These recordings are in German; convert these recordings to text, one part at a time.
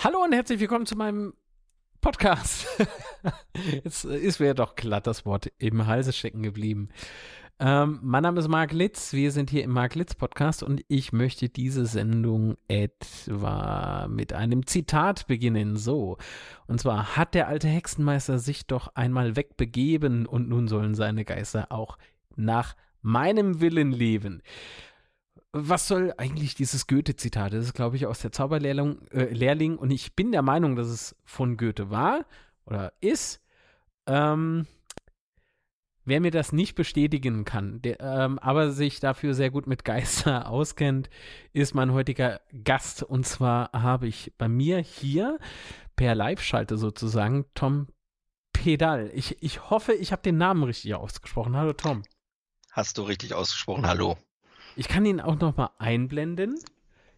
Hallo und herzlich willkommen zu meinem Podcast. Jetzt ist mir doch glatt das Wort im Halse stecken geblieben. Ähm, mein Name ist Marc Litz. Wir sind hier im Marc Litz Podcast und ich möchte diese Sendung etwa mit einem Zitat beginnen. So. Und zwar hat der alte Hexenmeister sich doch einmal wegbegeben und nun sollen seine Geister auch nach meinem Willen leben was soll eigentlich dieses Goethe-Zitat? Das ist, glaube ich, aus der Zauberlehrling äh, Lehrling, und ich bin der Meinung, dass es von Goethe war oder ist. Ähm, wer mir das nicht bestätigen kann, der, ähm, aber sich dafür sehr gut mit Geister auskennt, ist mein heutiger Gast. Und zwar habe ich bei mir hier per Live-Schalte sozusagen Tom Pedal. Ich, ich hoffe, ich habe den Namen richtig ausgesprochen. Hallo Tom. Hast du richtig ausgesprochen. Hallo. Ich kann ihn auch noch mal einblenden.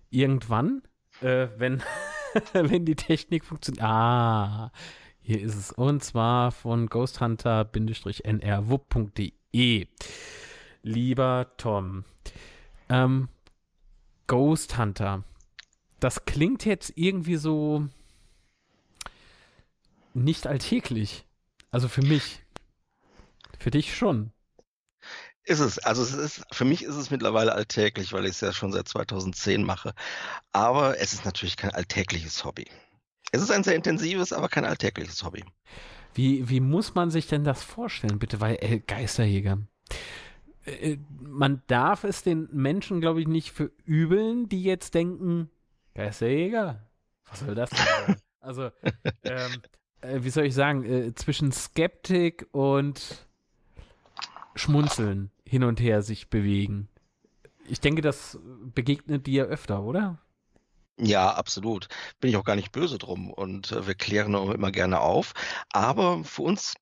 Irgendwann, äh, wenn, wenn die Technik funktioniert. Ah, hier ist es. Und zwar von ghosthunter-nrwupp.de. Lieber Tom, ähm, Ghost Hunter. Das klingt jetzt irgendwie so nicht alltäglich. Also für mich. Für dich schon. Ist es. Also es ist, für mich ist es mittlerweile alltäglich, weil ich es ja schon seit 2010 mache. Aber es ist natürlich kein alltägliches Hobby. Es ist ein sehr intensives, aber kein alltägliches Hobby. Wie, wie muss man sich denn das vorstellen, bitte? Weil äh, Geisterjäger. Äh, man darf es den Menschen, glaube ich, nicht verübeln, die jetzt denken, Geisterjäger? Was soll das denn sein? also, ähm, äh, wie soll ich sagen, äh, zwischen Skeptik und Schmunzeln hin und her sich bewegen. Ich denke, das begegnet dir öfter, oder? Ja, absolut. Bin ich auch gar nicht böse drum und äh, wir klären immer gerne auf. Aber für uns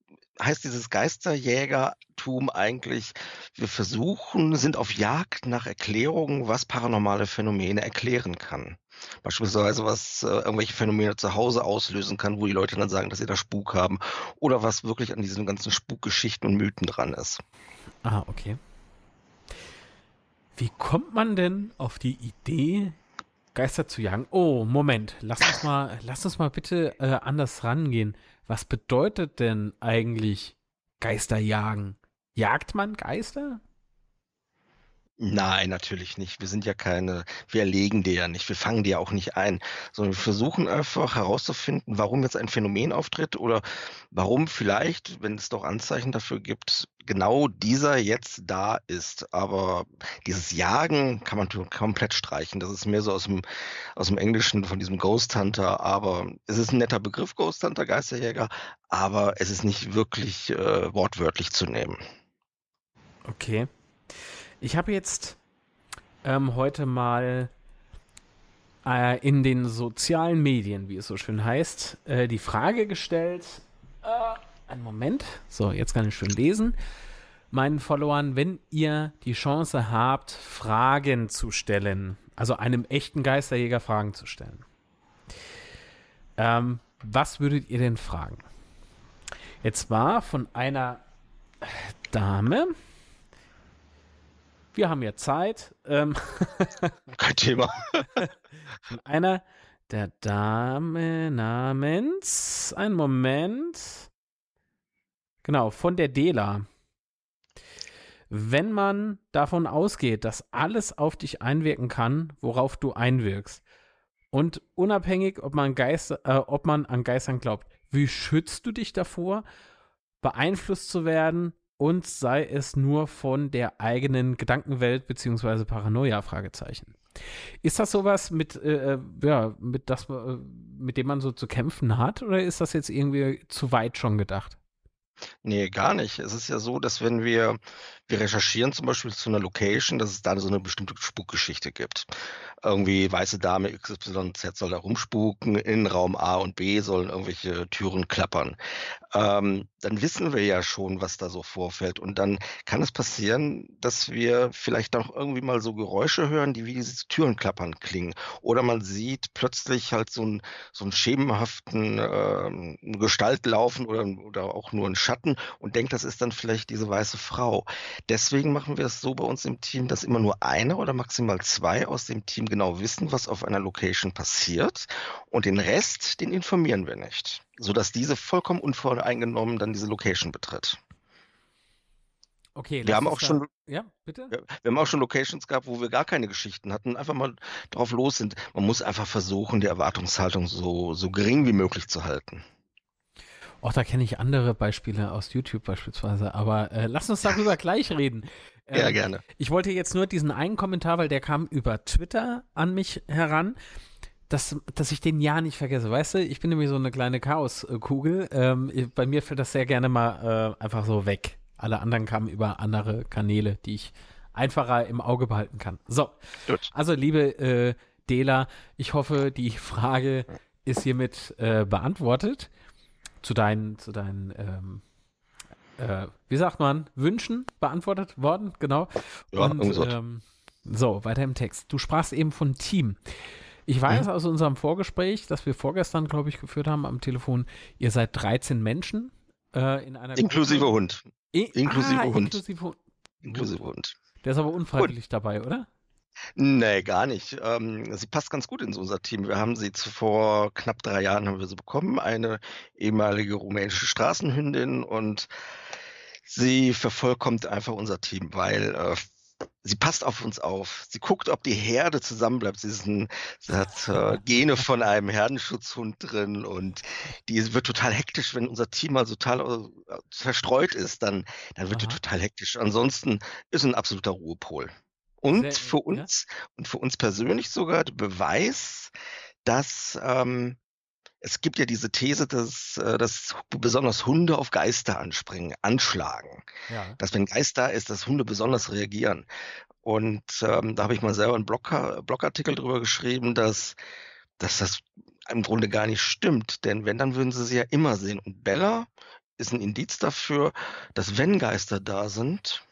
heißt dieses Geisterjägertum eigentlich, wir versuchen, sind auf Jagd nach Erklärungen, was paranormale Phänomene erklären kann. Beispielsweise, was äh, irgendwelche Phänomene zu Hause auslösen kann, wo die Leute dann sagen, dass sie da Spuk haben. Oder was wirklich an diesen ganzen Spukgeschichten und Mythen dran ist. Ah, okay. Wie kommt man denn auf die Idee, Geister zu jagen? Oh, Moment, lass uns mal, lass uns mal bitte äh, anders rangehen. Was bedeutet denn eigentlich Geister jagen? Jagt man Geister? Nein, natürlich nicht. Wir sind ja keine, wir erlegen die ja nicht, wir fangen die ja auch nicht ein, sondern wir versuchen einfach herauszufinden, warum jetzt ein Phänomen auftritt oder warum vielleicht, wenn es doch Anzeichen dafür gibt, genau dieser jetzt da ist. Aber dieses Jagen kann man komplett streichen. Das ist mehr so aus dem, aus dem Englischen von diesem Ghost Hunter. Aber es ist ein netter Begriff, Ghost Hunter, Geisterjäger, aber es ist nicht wirklich äh, wortwörtlich zu nehmen. Okay. Ich habe jetzt ähm, heute mal äh, in den sozialen Medien, wie es so schön heißt, äh, die Frage gestellt. Äh, einen Moment. So, jetzt kann ich schön lesen. Meinen Followern, wenn ihr die Chance habt, Fragen zu stellen, also einem echten Geisterjäger Fragen zu stellen. Ähm, was würdet ihr denn fragen? Jetzt war von einer Dame, wir haben ja Zeit. Ähm Kein Thema. Von einer der Dame namens, ein Moment. Genau, von der Dela. Wenn man davon ausgeht, dass alles auf dich einwirken kann, worauf du einwirkst, und unabhängig, ob man, Geister, äh, ob man an Geistern glaubt, wie schützt du dich davor, beeinflusst zu werden und sei es nur von der eigenen Gedankenwelt beziehungsweise Paranoia Fragezeichen. Ist das sowas mit äh, äh, ja mit das äh, mit dem man so zu kämpfen hat oder ist das jetzt irgendwie zu weit schon gedacht? Nee, gar nicht. Es ist ja so, dass wenn wir, wir recherchieren zum Beispiel zu einer Location, dass es da so eine bestimmte Spukgeschichte gibt. Irgendwie weiße Dame XYZ soll da rumspuken, in Raum A und B sollen irgendwelche Türen klappern. Ähm, dann wissen wir ja schon, was da so vorfällt. Und dann kann es passieren, dass wir vielleicht auch irgendwie mal so Geräusche hören, die wie diese Türenklappern klingen. Oder man sieht plötzlich halt so einen, so einen schemenhaften äh, Gestalt laufen oder, oder auch nur einen Schatten und denkt, das ist dann vielleicht diese weiße Frau. Deswegen machen wir es so bei uns im Team, dass immer nur einer oder maximal zwei aus dem Team genau wissen, was auf einer Location passiert. Und den Rest, den informieren wir nicht sodass diese vollkommen unvoreingenommen dann diese Location betritt. Okay, wir haben auch schon, ja, bitte? Wir, wir, haben auch schon Locations gehabt, wo wir gar keine Geschichten hatten, einfach mal drauf los sind. Man muss einfach versuchen, die Erwartungshaltung so, so gering wie möglich zu halten. Auch da kenne ich andere Beispiele aus YouTube beispielsweise, aber äh, lass uns darüber gleich reden. Ähm, ja, gerne. Ich wollte jetzt nur diesen einen Kommentar, weil der kam über Twitter an mich heran dass, dass ich den ja nicht vergesse. Weißt du, ich bin nämlich so eine kleine Chaoskugel. Ähm, bei mir fällt das sehr gerne mal äh, einfach so weg. Alle anderen kamen über andere Kanäle, die ich einfacher im Auge behalten kann. So, Gut. also liebe äh, Dela, ich hoffe, die Frage ist hiermit äh, beantwortet. Zu deinen, zu deinen, ähm, äh, wie sagt man, Wünschen beantwortet worden, genau. Ja, Und, ähm, so, weiter im Text. Du sprachst eben von Team. Ich weiß mhm. aus unserem Vorgespräch, das wir vorgestern, glaube ich, geführt haben am Telefon, ihr seid 13 Menschen äh, in einer Inklusive Gruppe. Hund. I inklusive ah, Hund. Inklusive Hund. Inklusive Hund. Der ist aber unfreiwillig gut. dabei, oder? Nee, gar nicht. Ähm, sie passt ganz gut in unser Team. Wir haben sie vor knapp drei Jahren haben wir sie bekommen, eine ehemalige rumänische Straßenhündin und sie vervollkommt einfach unser Team, weil äh, sie passt auf uns auf. Sie guckt, ob die Herde zusammenbleibt. Sie, ein, sie hat äh, Gene von einem Herdenschutzhund drin und die wird total hektisch, wenn unser Team mal total äh, verstreut ist, dann, dann wird Aha. die total hektisch. Ansonsten ist ein absoluter Ruhepol. Und Sehr, für uns ja? und für uns persönlich sogar der Beweis, dass ähm, es gibt ja diese These, dass, äh, dass besonders Hunde auf Geister anspringen, anschlagen. Ja. Dass wenn Geist da ist, dass Hunde besonders reagieren. Und ähm, da habe ich mal selber einen Blog, Blogartikel drüber geschrieben, dass, dass das im Grunde gar nicht stimmt. Denn wenn, dann würden sie sie ja immer sehen. Und Bella ist ein Indiz dafür, dass wenn Geister da sind,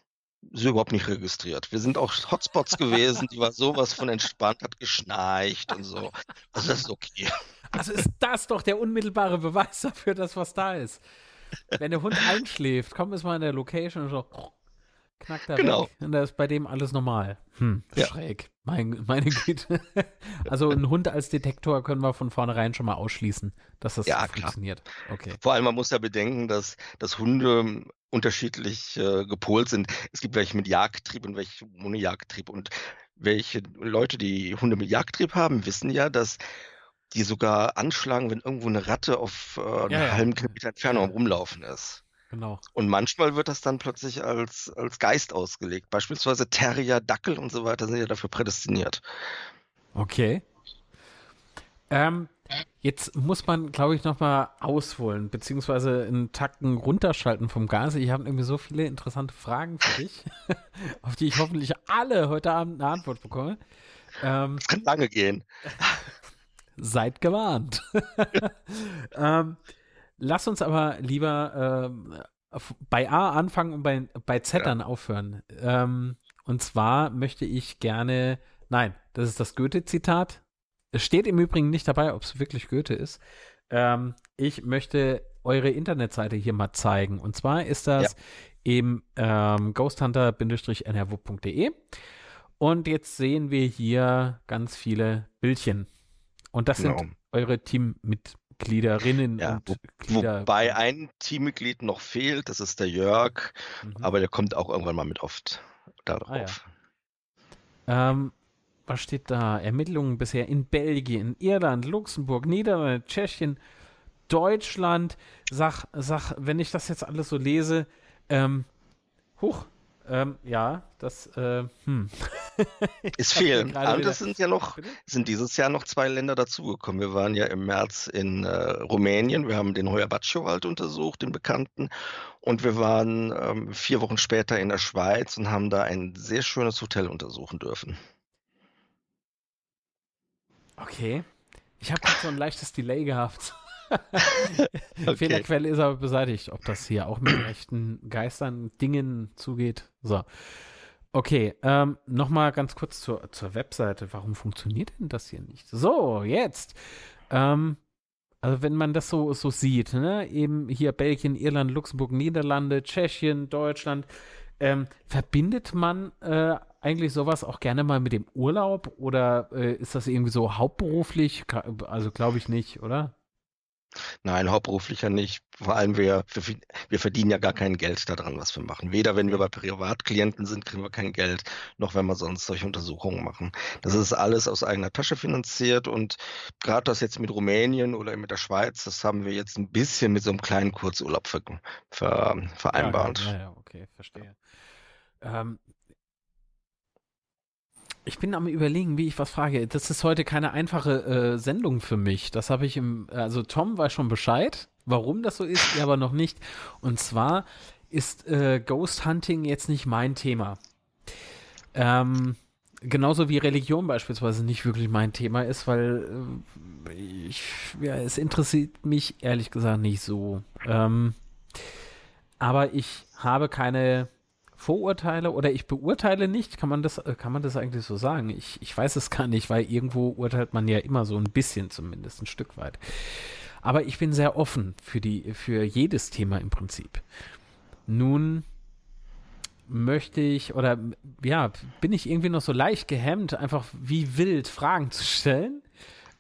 sie überhaupt nicht registriert. Wir sind auch Hotspots gewesen, die war sowas von entspannt, hat geschnarcht und so. Also das ist okay. Also ist das doch der unmittelbare Beweis dafür, dass was da ist. Wenn der Hund einschläft, kommt es mal in der Location und so knackt er genau. weg. Und da ist bei dem alles normal. Hm, ja. schräg. Mein, meine Güte. also ein Hund als Detektor können wir von vornherein schon mal ausschließen, dass das ja, funktioniert. Okay. Vor allem, man muss ja bedenken, dass, dass Hunde unterschiedlich äh, gepolt sind. Es gibt welche mit Jagdtrieb und welche ohne Jagdtrieb. Und welche Leute, die Hunde mit Jagdtrieb haben, wissen ja, dass die sogar anschlagen, wenn irgendwo eine Ratte auf äh, einen ja, halben Kilometer Entfernung rumlaufen ist. Genau. Und manchmal wird das dann plötzlich als, als Geist ausgelegt. Beispielsweise Terrier, Dackel und so weiter sind ja dafür prädestiniert. Okay. Ähm, jetzt muss man, glaube ich, nochmal ausholen, beziehungsweise einen Takten runterschalten vom Gas. Ich habe irgendwie so viele interessante Fragen für dich, auf die ich hoffentlich alle heute Abend eine Antwort bekomme. Ähm, das kann lange gehen. Seid gewarnt. ähm, lass uns aber lieber ähm, bei A anfangen und bei, bei Z dann ja. aufhören. Ähm, und zwar möchte ich gerne, nein, das ist das Goethe-Zitat. Es steht im Übrigen nicht dabei, ob es wirklich Goethe ist. Ähm, ich möchte eure Internetseite hier mal zeigen. Und zwar ist das ja. im ähm, ghosthunter-nrw.de. Und jetzt sehen wir hier ganz viele Bildchen. Und das genau. sind eure Teammitgliederinnen ja, und Glieder. Wobei ein Teammitglied noch fehlt, das ist der Jörg, mhm. aber der kommt auch irgendwann mal mit oft darauf. Ah, ja. ähm, was steht da? Ermittlungen bisher in Belgien, Irland, Luxemburg, Niederlande, Tschechien, Deutschland. Sag, sag, wenn ich das jetzt alles so lese, ähm, huch, ähm, ja, das, äh, hm. Ist viel. Aber das sind ja noch, sind dieses Jahr noch zwei Länder dazugekommen. Wir waren ja im März in äh, Rumänien. Wir haben den Hoyabaccio-Wald untersucht, den bekannten. Und wir waren ähm, vier Wochen später in der Schweiz und haben da ein sehr schönes Hotel untersuchen dürfen. Okay. Ich habe so ein leichtes Delay gehabt. okay. Fehlerquelle ist aber beseitigt, ob das hier auch mit rechten Geistern, Dingen zugeht. So. Okay, ähm, nochmal ganz kurz zur, zur Webseite. Warum funktioniert denn das hier nicht? So, jetzt. Ähm, also wenn man das so, so sieht, ne, eben hier Belgien, Irland, Luxemburg, Niederlande, Tschechien, Deutschland, ähm, verbindet man äh, eigentlich sowas auch gerne mal mit dem Urlaub oder äh, ist das irgendwie so hauptberuflich? Also glaube ich nicht, oder? Nein, hauptberuflicher nicht. Vor allem wir, wir, wir verdienen ja gar kein Geld daran, was wir machen. Weder wenn wir bei Privatklienten sind, kriegen wir kein Geld, noch wenn wir sonst solche Untersuchungen machen. Das ist alles aus eigener Tasche finanziert und gerade das jetzt mit Rumänien oder mit der Schweiz, das haben wir jetzt ein bisschen mit so einem kleinen Kurzurlaub ver, ver, vereinbart. Ja, ja, ja, okay, verstehe. Ähm, ich bin am überlegen, wie ich was frage. Das ist heute keine einfache äh, Sendung für mich. Das habe ich im, also Tom weiß schon Bescheid, warum das so ist, er aber noch nicht. Und zwar ist äh, Ghost Hunting jetzt nicht mein Thema. Ähm, genauso wie Religion beispielsweise nicht wirklich mein Thema ist, weil äh, ich, ja, es interessiert mich ehrlich gesagt nicht so. Ähm, aber ich habe keine Vorurteile oder ich beurteile nicht, kann man das, äh, kann man das eigentlich so sagen? Ich, ich weiß es gar nicht, weil irgendwo urteilt man ja immer so ein bisschen zumindest, ein Stück weit. Aber ich bin sehr offen für die, für jedes Thema im Prinzip. Nun möchte ich oder ja, bin ich irgendwie noch so leicht gehemmt, einfach wie wild Fragen zu stellen,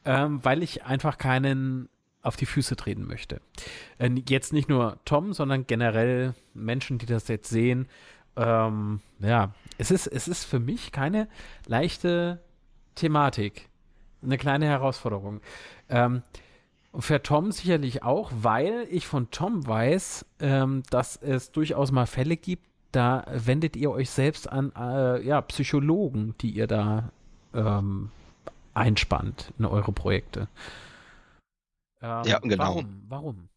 ähm, weil ich einfach keinen auf die Füße treten möchte. Äh, jetzt nicht nur Tom, sondern generell Menschen, die das jetzt sehen, ähm, ja, es ist, es ist für mich keine leichte Thematik. Eine kleine Herausforderung. Ähm, für Tom sicherlich auch, weil ich von Tom weiß, ähm, dass es durchaus mal Fälle gibt, da wendet ihr euch selbst an äh, ja, Psychologen, die ihr da ähm, einspannt in eure Projekte. Ähm, ja, genau. Warum? Warum?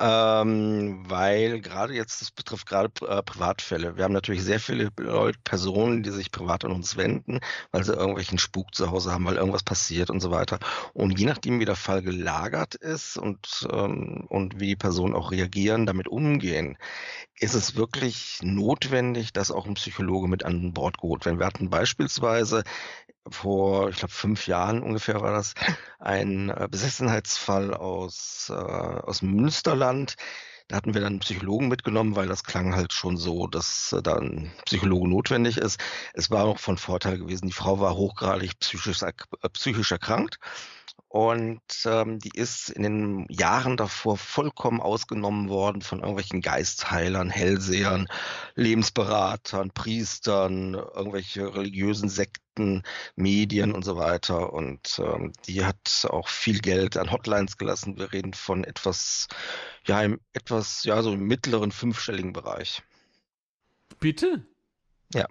Ähm, weil gerade jetzt, das betrifft gerade äh, Privatfälle. Wir haben natürlich sehr viele Leute, Personen, die sich privat an uns wenden, weil sie irgendwelchen Spuk zu Hause haben, weil irgendwas passiert und so weiter. Und je nachdem, wie der Fall gelagert ist und, ähm, und wie die Personen auch reagieren, damit umgehen, ist es wirklich notwendig, dass auch ein Psychologe mit an Bord geholt wird. Wir hatten beispielsweise vor, ich glaube, fünf Jahren ungefähr war das, ein äh, Besessenheitsfall aus, äh, aus Münsterland. Da hatten wir dann einen Psychologen mitgenommen, weil das klang halt schon so, dass äh, da ein Psychologe notwendig ist. Es war auch von Vorteil gewesen, die Frau war hochgradig psychisch, äh, psychisch erkrankt und ähm, die ist in den Jahren davor vollkommen ausgenommen worden von irgendwelchen Geistheilern, Hellsehern, Lebensberatern, Priestern, irgendwelche religiösen Sekten, Medien und so weiter. Und ähm, die hat auch viel Geld an Hotlines gelassen. Wir reden von etwas, ja, im etwas, ja, so im mittleren fünfstelligen Bereich. Bitte? Ja.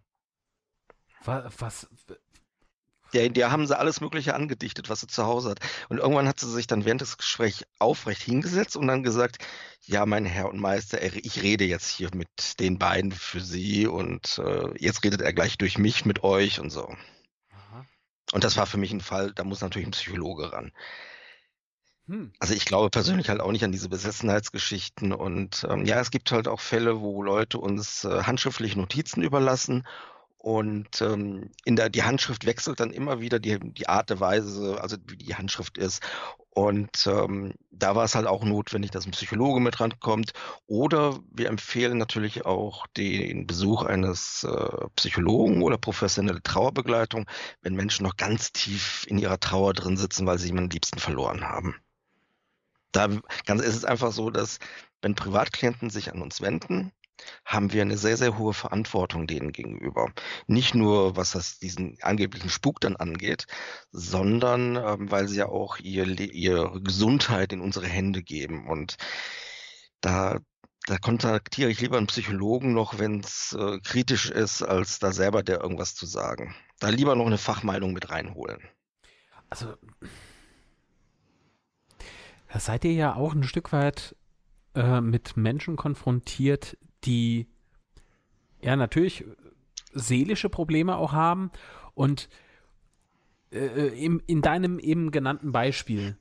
Was, was, der, der haben sie alles Mögliche angedichtet, was sie zu Hause hat. Und irgendwann hat sie sich dann während des Gesprächs aufrecht hingesetzt und dann gesagt, ja, mein Herr und Meister, ich rede jetzt hier mit den beiden für Sie und äh, jetzt redet er gleich durch mich mit euch und so. Aha. Und das war für mich ein Fall, da muss natürlich ein Psychologe ran. Hm. Also ich glaube persönlich halt auch nicht an diese Besessenheitsgeschichten und ähm, ja, es gibt halt auch Fälle, wo Leute uns äh, handschriftliche Notizen überlassen und ähm, in der, die Handschrift wechselt dann immer wieder die, die Art der Weise, also wie die Handschrift ist. Und ähm, da war es halt auch notwendig, dass ein Psychologe mit rankommt. Oder wir empfehlen natürlich auch den Besuch eines äh, Psychologen oder professionelle Trauerbegleitung, wenn Menschen noch ganz tief in ihrer Trauer drin sitzen, weil sie jemanden Liebsten verloren haben. Da ganz, ist es einfach so, dass wenn Privatklienten sich an uns wenden, haben wir eine sehr, sehr hohe Verantwortung denen gegenüber. Nicht nur, was das diesen angeblichen Spuk dann angeht, sondern ähm, weil sie ja auch ihr, ihre Gesundheit in unsere Hände geben. Und da, da kontaktiere ich lieber einen Psychologen noch, wenn es äh, kritisch ist, als da selber der irgendwas zu sagen. Da lieber noch eine Fachmeinung mit reinholen. Also, da seid ihr ja auch ein Stück weit äh, mit Menschen konfrontiert, die ja natürlich seelische Probleme auch haben und äh, im, in deinem eben genannten Beispiel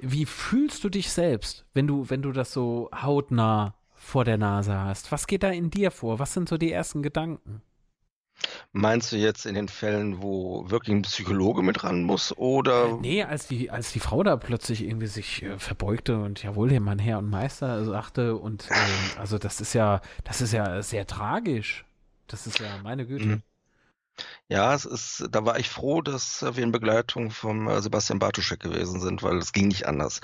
wie fühlst du dich selbst, wenn du, wenn du das so hautnah vor der Nase hast? Was geht da in dir vor? Was sind so die ersten Gedanken? Meinst du jetzt in den Fällen, wo wirklich ein Psychologe mit ran muss oder? Nee, als die, als die Frau da plötzlich irgendwie sich äh, verbeugte und jawohl, hier mein Herr und Meister sagte und äh, also das ist ja, das ist ja sehr tragisch. Das ist ja meine Güte. Mhm. Ja, es ist, da war ich froh, dass wir in Begleitung vom äh, Sebastian Bartuschek gewesen sind, weil es ging nicht anders.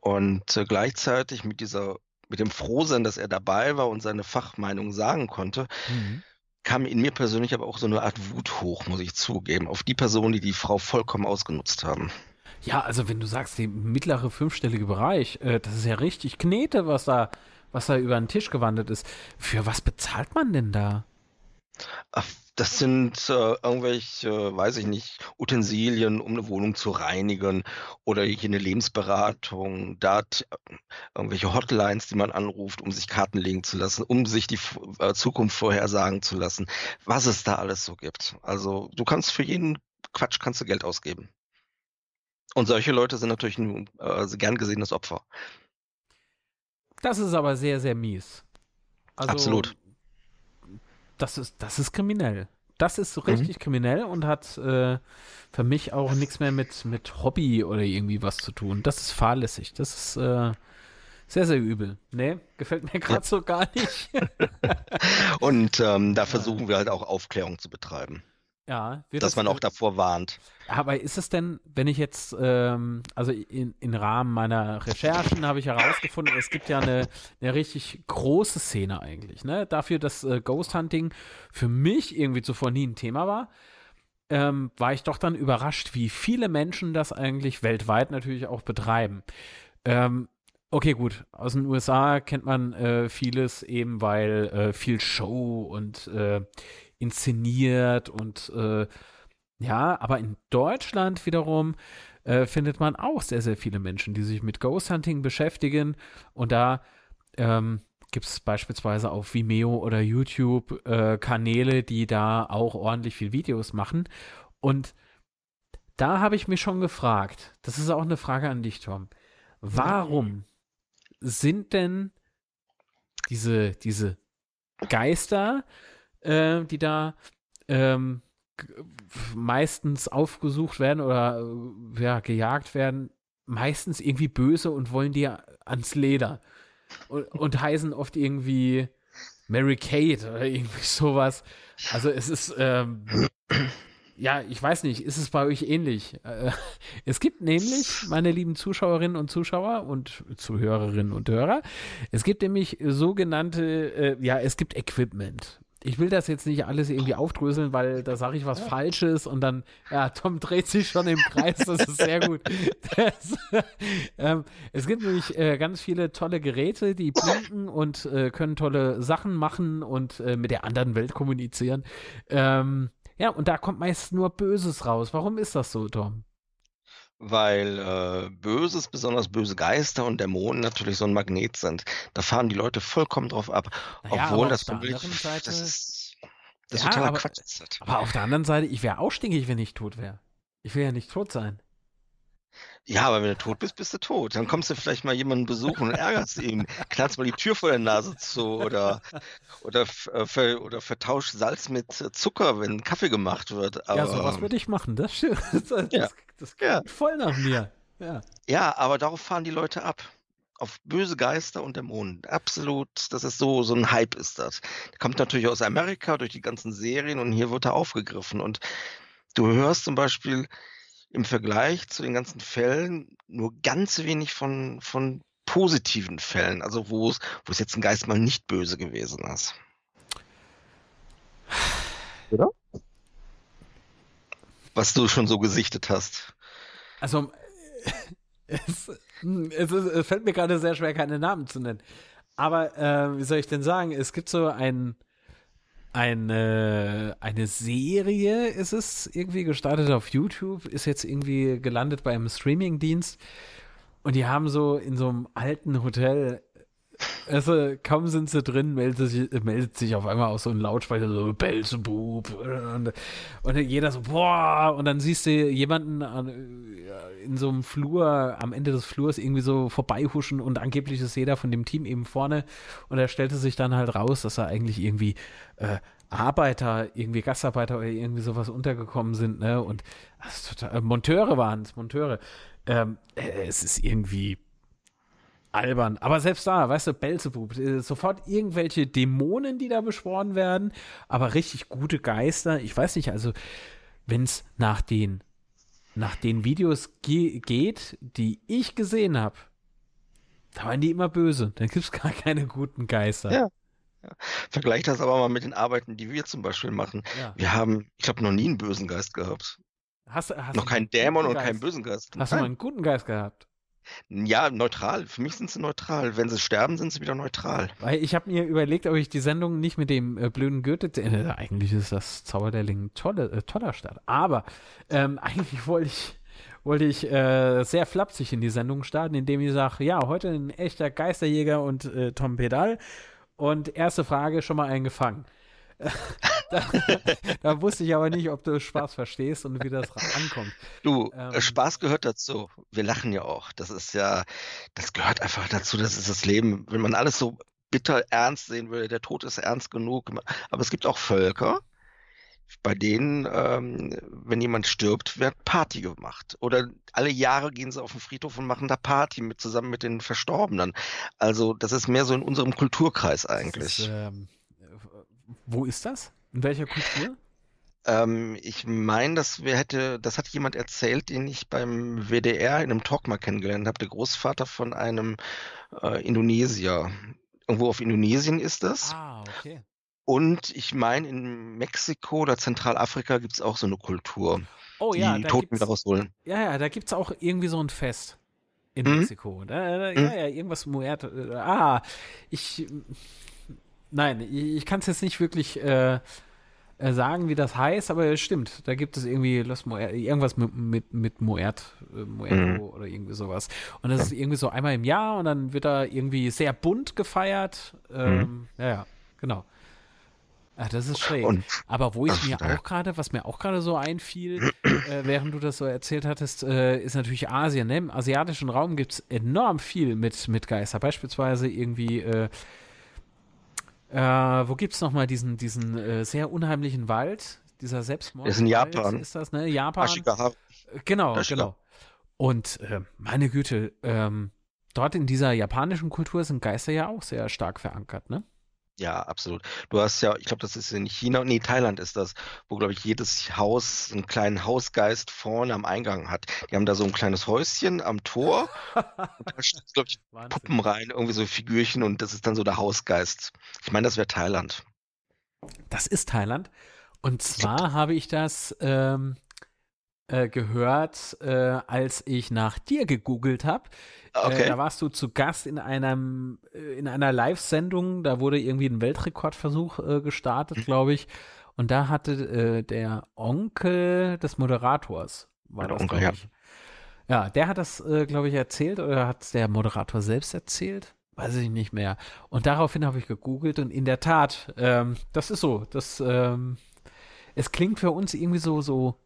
Und äh, gleichzeitig mit dieser, mit dem Frohsein, dass er dabei war und seine Fachmeinung sagen konnte, mhm kam in mir persönlich aber auch so eine Art Wut hoch, muss ich zugeben, auf die Personen, die die Frau vollkommen ausgenutzt haben. Ja, also wenn du sagst, der mittlere fünfstellige Bereich, äh, das ist ja richtig Knete, was da, was da über den Tisch gewandert ist. Für was bezahlt man denn da? Ach, das sind äh, irgendwelche, äh, weiß ich nicht, Utensilien, um eine Wohnung zu reinigen oder hier eine Lebensberatung, da äh, irgendwelche Hotlines, die man anruft, um sich Karten legen zu lassen, um sich die äh, Zukunft vorhersagen zu lassen, was es da alles so gibt. Also du kannst für jeden Quatsch kannst du Geld ausgeben. Und solche Leute sind natürlich ein äh, gern gesehenes Opfer. Das ist aber sehr, sehr mies. Also, Absolut das ist, das ist kriminell. Das ist so richtig mhm. kriminell und hat äh, für mich auch nichts mehr mit, mit Hobby oder irgendwie was zu tun. Das ist fahrlässig. Das ist äh, sehr, sehr übel. Nee, gefällt mir gerade so gar nicht. und ähm, da versuchen wir halt auch Aufklärung zu betreiben. Ja, dass das, man auch davor warnt. Aber ist es denn, wenn ich jetzt, ähm, also in, im Rahmen meiner Recherchen habe ich herausgefunden, es gibt ja eine, eine richtig große Szene eigentlich, ne? Dafür, dass äh, Ghost Hunting für mich irgendwie zuvor nie ein Thema war, ähm, war ich doch dann überrascht, wie viele Menschen das eigentlich weltweit natürlich auch betreiben. Ähm, Okay, gut. Aus den USA kennt man äh, vieles eben, weil äh, viel Show und äh, inszeniert und äh, ja, aber in Deutschland wiederum äh, findet man auch sehr, sehr viele Menschen, die sich mit Ghost Hunting beschäftigen. Und da ähm, gibt es beispielsweise auf Vimeo oder YouTube äh, Kanäle, die da auch ordentlich viel Videos machen. Und da habe ich mich schon gefragt, das ist auch eine Frage an dich, Tom. Warum sind denn diese, diese Geister, äh, die da ähm, meistens aufgesucht werden oder äh, ja, gejagt werden, meistens irgendwie böse und wollen dir ans Leder. Und, und heißen oft irgendwie Mary Kate oder irgendwie sowas. Also es ist, ähm, ja, ich weiß nicht, ist es bei euch ähnlich? Äh, es gibt nämlich, meine lieben Zuschauerinnen und Zuschauer und Zuhörerinnen und Hörer, es gibt nämlich sogenannte, äh, ja, es gibt Equipment ich will das jetzt nicht alles irgendwie aufdröseln, weil da sage ich was Falsches und dann, ja, Tom dreht sich schon im Kreis, das ist sehr gut. Das, ähm, es gibt nämlich äh, ganz viele tolle Geräte, die blinken und äh, können tolle Sachen machen und äh, mit der anderen Welt kommunizieren. Ähm, ja, und da kommt meist nur Böses raus. Warum ist das so, Tom? Weil äh, Böses, besonders böse Geister und Dämonen natürlich so ein Magnet sind. Da fahren die Leute vollkommen drauf ab. Naja, obwohl das wirklich, Seite, das ist, das ja, totaler aber, Quatsch ist. Aber auf der anderen Seite, ich wäre auch stinkig, wenn ich tot wäre. Ich will ja nicht tot sein. Ja, aber wenn du tot bist, bist du tot. Dann kommst du vielleicht mal jemanden besuchen und ärgerst ihn, knallst mal die Tür vor der Nase zu oder, oder, äh, ver, oder vertauscht Salz mit Zucker, wenn Kaffee gemacht wird. Aber, ja, sowas würde ich machen. Das, das, das, ja. das geht ja. voll nach mir. Ja. ja, aber darauf fahren die Leute ab. Auf böse Geister und Dämonen. Absolut, das ist so, so ein Hype ist das. Der kommt natürlich aus Amerika durch die ganzen Serien und hier wird er aufgegriffen. Und du hörst zum Beispiel, im Vergleich zu den ganzen Fällen nur ganz wenig von, von positiven Fällen, also wo es, wo es jetzt ein Geist mal nicht böse gewesen ist. Oder? Was du schon so gesichtet hast. Also, es, es, es fällt mir gerade sehr schwer, keine Namen zu nennen. Aber äh, wie soll ich denn sagen? Es gibt so ein eine, eine Serie ist es irgendwie gestartet auf YouTube, ist jetzt irgendwie gelandet bei einem Streamingdienst. Und die haben so in so einem alten Hotel Also, kaum sind sie drin, meldet sich, meldet sich auf einmal aus so ein Lautsprecher so Belzebub und, und jeder so boah und dann siehst du jemanden an, in so einem Flur am Ende des Flurs irgendwie so vorbeihuschen und angeblich ist jeder von dem Team eben vorne und er stellte sich dann halt raus, dass er eigentlich irgendwie äh, Arbeiter, irgendwie Gastarbeiter oder irgendwie sowas untergekommen sind, ne? Und total, äh, Monteure waren es, Monteure. Ähm, äh, es ist irgendwie albern. Aber selbst da, weißt du, Belzebub, äh, sofort irgendwelche Dämonen, die da beschworen werden, aber richtig gute Geister. Ich weiß nicht, also wenn es nach den nach den Videos ge geht, die ich gesehen habe, da waren die immer böse. Dann gibt es gar keine guten Geister. Ja. Ja. Vergleich das aber mal mit den Arbeiten, die wir zum Beispiel machen. Ja. Wir haben, ich glaube, noch nie einen bösen Geist gehabt. Hast, hast noch keinen Dämon und keinen bösen Geist. Hast Nein. du mal einen guten Geist gehabt? Ja, neutral. Für mich sind sie neutral. Wenn sie sterben, sind sie wieder neutral. Weil ich habe mir überlegt, ob ich die Sendung nicht mit dem äh, blöden Goethe. Äh, eigentlich ist das Zauber der Lingen tolle, äh, toller Start. Aber ähm, eigentlich wollte ich wollte ich äh, sehr flapsig in die Sendung starten, indem ich sage, ja, heute ein echter Geisterjäger und äh, Tom Pedal. Und erste Frage schon mal eingefangen. da, da, wusste ich aber nicht, ob du Spaß verstehst und wie das ankommt. Du, ähm, Spaß gehört dazu. Wir lachen ja auch. Das ist ja, das gehört einfach dazu. Das ist das Leben. Wenn man alles so bitter ernst sehen würde, der Tod ist ernst genug. Aber es gibt auch Völker, bei denen, ähm, wenn jemand stirbt, wird Party gemacht. Oder alle Jahre gehen sie auf den Friedhof und machen da Party mit zusammen mit den Verstorbenen. Also das ist mehr so in unserem Kulturkreis eigentlich. Ist, ähm, wo ist das? In welcher Kultur? Ähm, ich meine, das hätte, das hat jemand erzählt, den ich beim WDR in einem Talk mal kennengelernt habe. Der Großvater von einem äh, Indonesier. Irgendwo auf Indonesien ist das. Ah, okay. Und ich meine, in Mexiko oder Zentralafrika gibt es auch so eine Kultur. Oh ja, die Toten wieder rausholen. Ja, ja, da gibt es auch irgendwie so ein Fest in mhm. Mexiko. Da, da, mhm. Ja, ja, irgendwas Muerte. Äh, ah, ich Nein, ich, kann es jetzt nicht wirklich äh, äh, sagen, wie das heißt, aber es stimmt. Da gibt es irgendwie Los Muer irgendwas mit, mit, mit Muert, äh, mhm. oder irgendwie sowas. Und das ist irgendwie so einmal im Jahr und dann wird da irgendwie sehr bunt gefeiert. Ähm, mhm. Ja, ja, genau. Ach, das ist schräg. Und, Aber wo ich mir auch gerade, was mir auch gerade so einfiel, äh, während du das so erzählt hattest, äh, ist natürlich Asien. Ne? Im asiatischen Raum gibt es enorm viel mit, mit Geister. Beispielsweise irgendwie äh, äh, wo gibt es nochmal diesen, diesen äh, sehr unheimlichen Wald? Dieser Selbstmord. Das ist in Japan. Ist das, ne? Japan. Ashigahara. Äh, genau, Ashigahara. genau. Und äh, meine Güte, ähm, dort in dieser japanischen Kultur sind Geister ja auch sehr stark verankert, ne? Ja, absolut. Du hast ja, ich glaube, das ist in China, nee, Thailand ist das, wo, glaube ich, jedes Haus einen kleinen Hausgeist vorne am Eingang hat. Die haben da so ein kleines Häuschen am Tor und da stecken, glaube ich, Wahnsinn. Puppen rein, irgendwie so Figürchen und das ist dann so der Hausgeist. Ich meine, das wäre Thailand. Das ist Thailand. Und zwar habe ich das ähm, äh, gehört, äh, als ich nach dir gegoogelt habe. Äh, okay. Äh, da warst du zu Gast in einem äh, in einer Live-Sendung. Da wurde irgendwie ein Weltrekordversuch gestartet, mhm. glaube ich. Und da hatte der Onkel des Moderators, war der das, Onkel, ja. Ja, der hat das, glaube ich, erzählt oder hat es der Moderator selbst erzählt? Weiß ich nicht mehr. Und daraufhin habe ich gegoogelt und in der Tat, ähm, das ist so. Das, ähm, es klingt für uns irgendwie so, so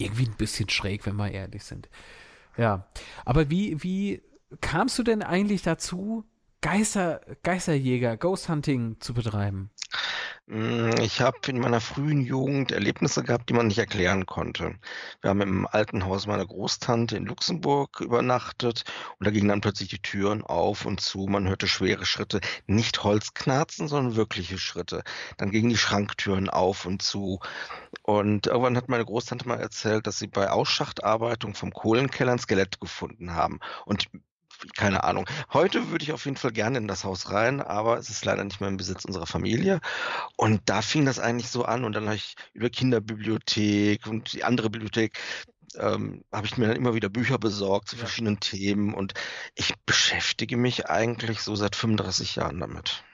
irgendwie ein bisschen schräg, wenn wir ehrlich sind. Ja. Aber wie, wie kamst du denn eigentlich dazu, Geister, Geisterjäger, Ghost Hunting zu betreiben? Hm, ich habe in meiner frühen Jugend Erlebnisse gehabt, die man nicht erklären konnte. Wir haben im alten Haus meiner Großtante in Luxemburg übernachtet und da gingen dann plötzlich die Türen auf und zu. Man hörte schwere Schritte, nicht Holzknarzen, sondern wirkliche Schritte. Dann gingen die Schranktüren auf und zu. Und irgendwann hat meine Großtante mal erzählt, dass sie bei Ausschachtarbeitung vom Kohlenkeller ein Skelett gefunden haben. Und keine Ahnung. Heute würde ich auf jeden Fall gerne in das Haus rein, aber es ist leider nicht mehr im Besitz unserer Familie. Und da fing das eigentlich so an und dann habe ich über Kinderbibliothek und die andere Bibliothek ähm, habe ich mir dann immer wieder Bücher besorgt zu ja. verschiedenen Themen und ich beschäftige mich eigentlich so seit 35 Jahren damit.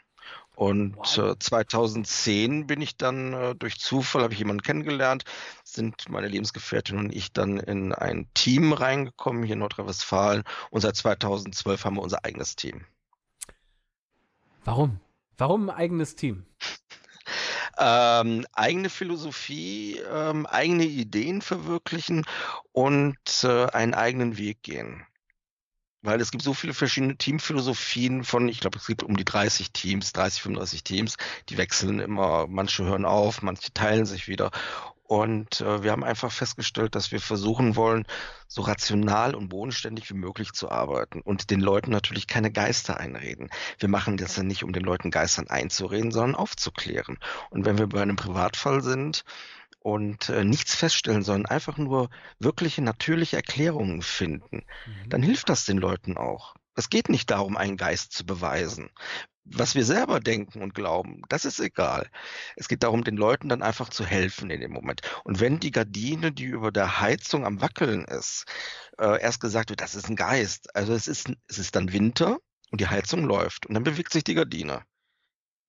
Und wow. äh, 2010 bin ich dann äh, durch Zufall, habe ich jemanden kennengelernt, sind meine Lebensgefährtin und ich dann in ein Team reingekommen hier in Nordrhein-Westfalen und seit 2012 haben wir unser eigenes Team. Warum? Warum ein eigenes Team? Ähm, eigene Philosophie, ähm, eigene Ideen verwirklichen und äh, einen eigenen Weg gehen. Weil es gibt so viele verschiedene Teamphilosophien von, ich glaube, es gibt um die 30 Teams, 30, 35 Teams, die wechseln immer, manche hören auf, manche teilen sich wieder. Und äh, wir haben einfach festgestellt, dass wir versuchen wollen, so rational und bodenständig wie möglich zu arbeiten und den Leuten natürlich keine Geister einreden. Wir machen das ja nicht, um den Leuten Geistern einzureden, sondern aufzuklären. Und wenn wir bei einem Privatfall sind, und äh, nichts feststellen, sondern einfach nur wirkliche natürliche Erklärungen finden, mhm. dann hilft das den Leuten auch. Es geht nicht darum, einen Geist zu beweisen was wir selber denken und glauben, das ist egal. Es geht darum, den Leuten dann einfach zu helfen in dem Moment. Und wenn die Gardine, die über der Heizung am Wackeln ist, äh, erst gesagt wird, das ist ein Geist, also es ist, es ist dann Winter und die Heizung läuft und dann bewegt sich die Gardine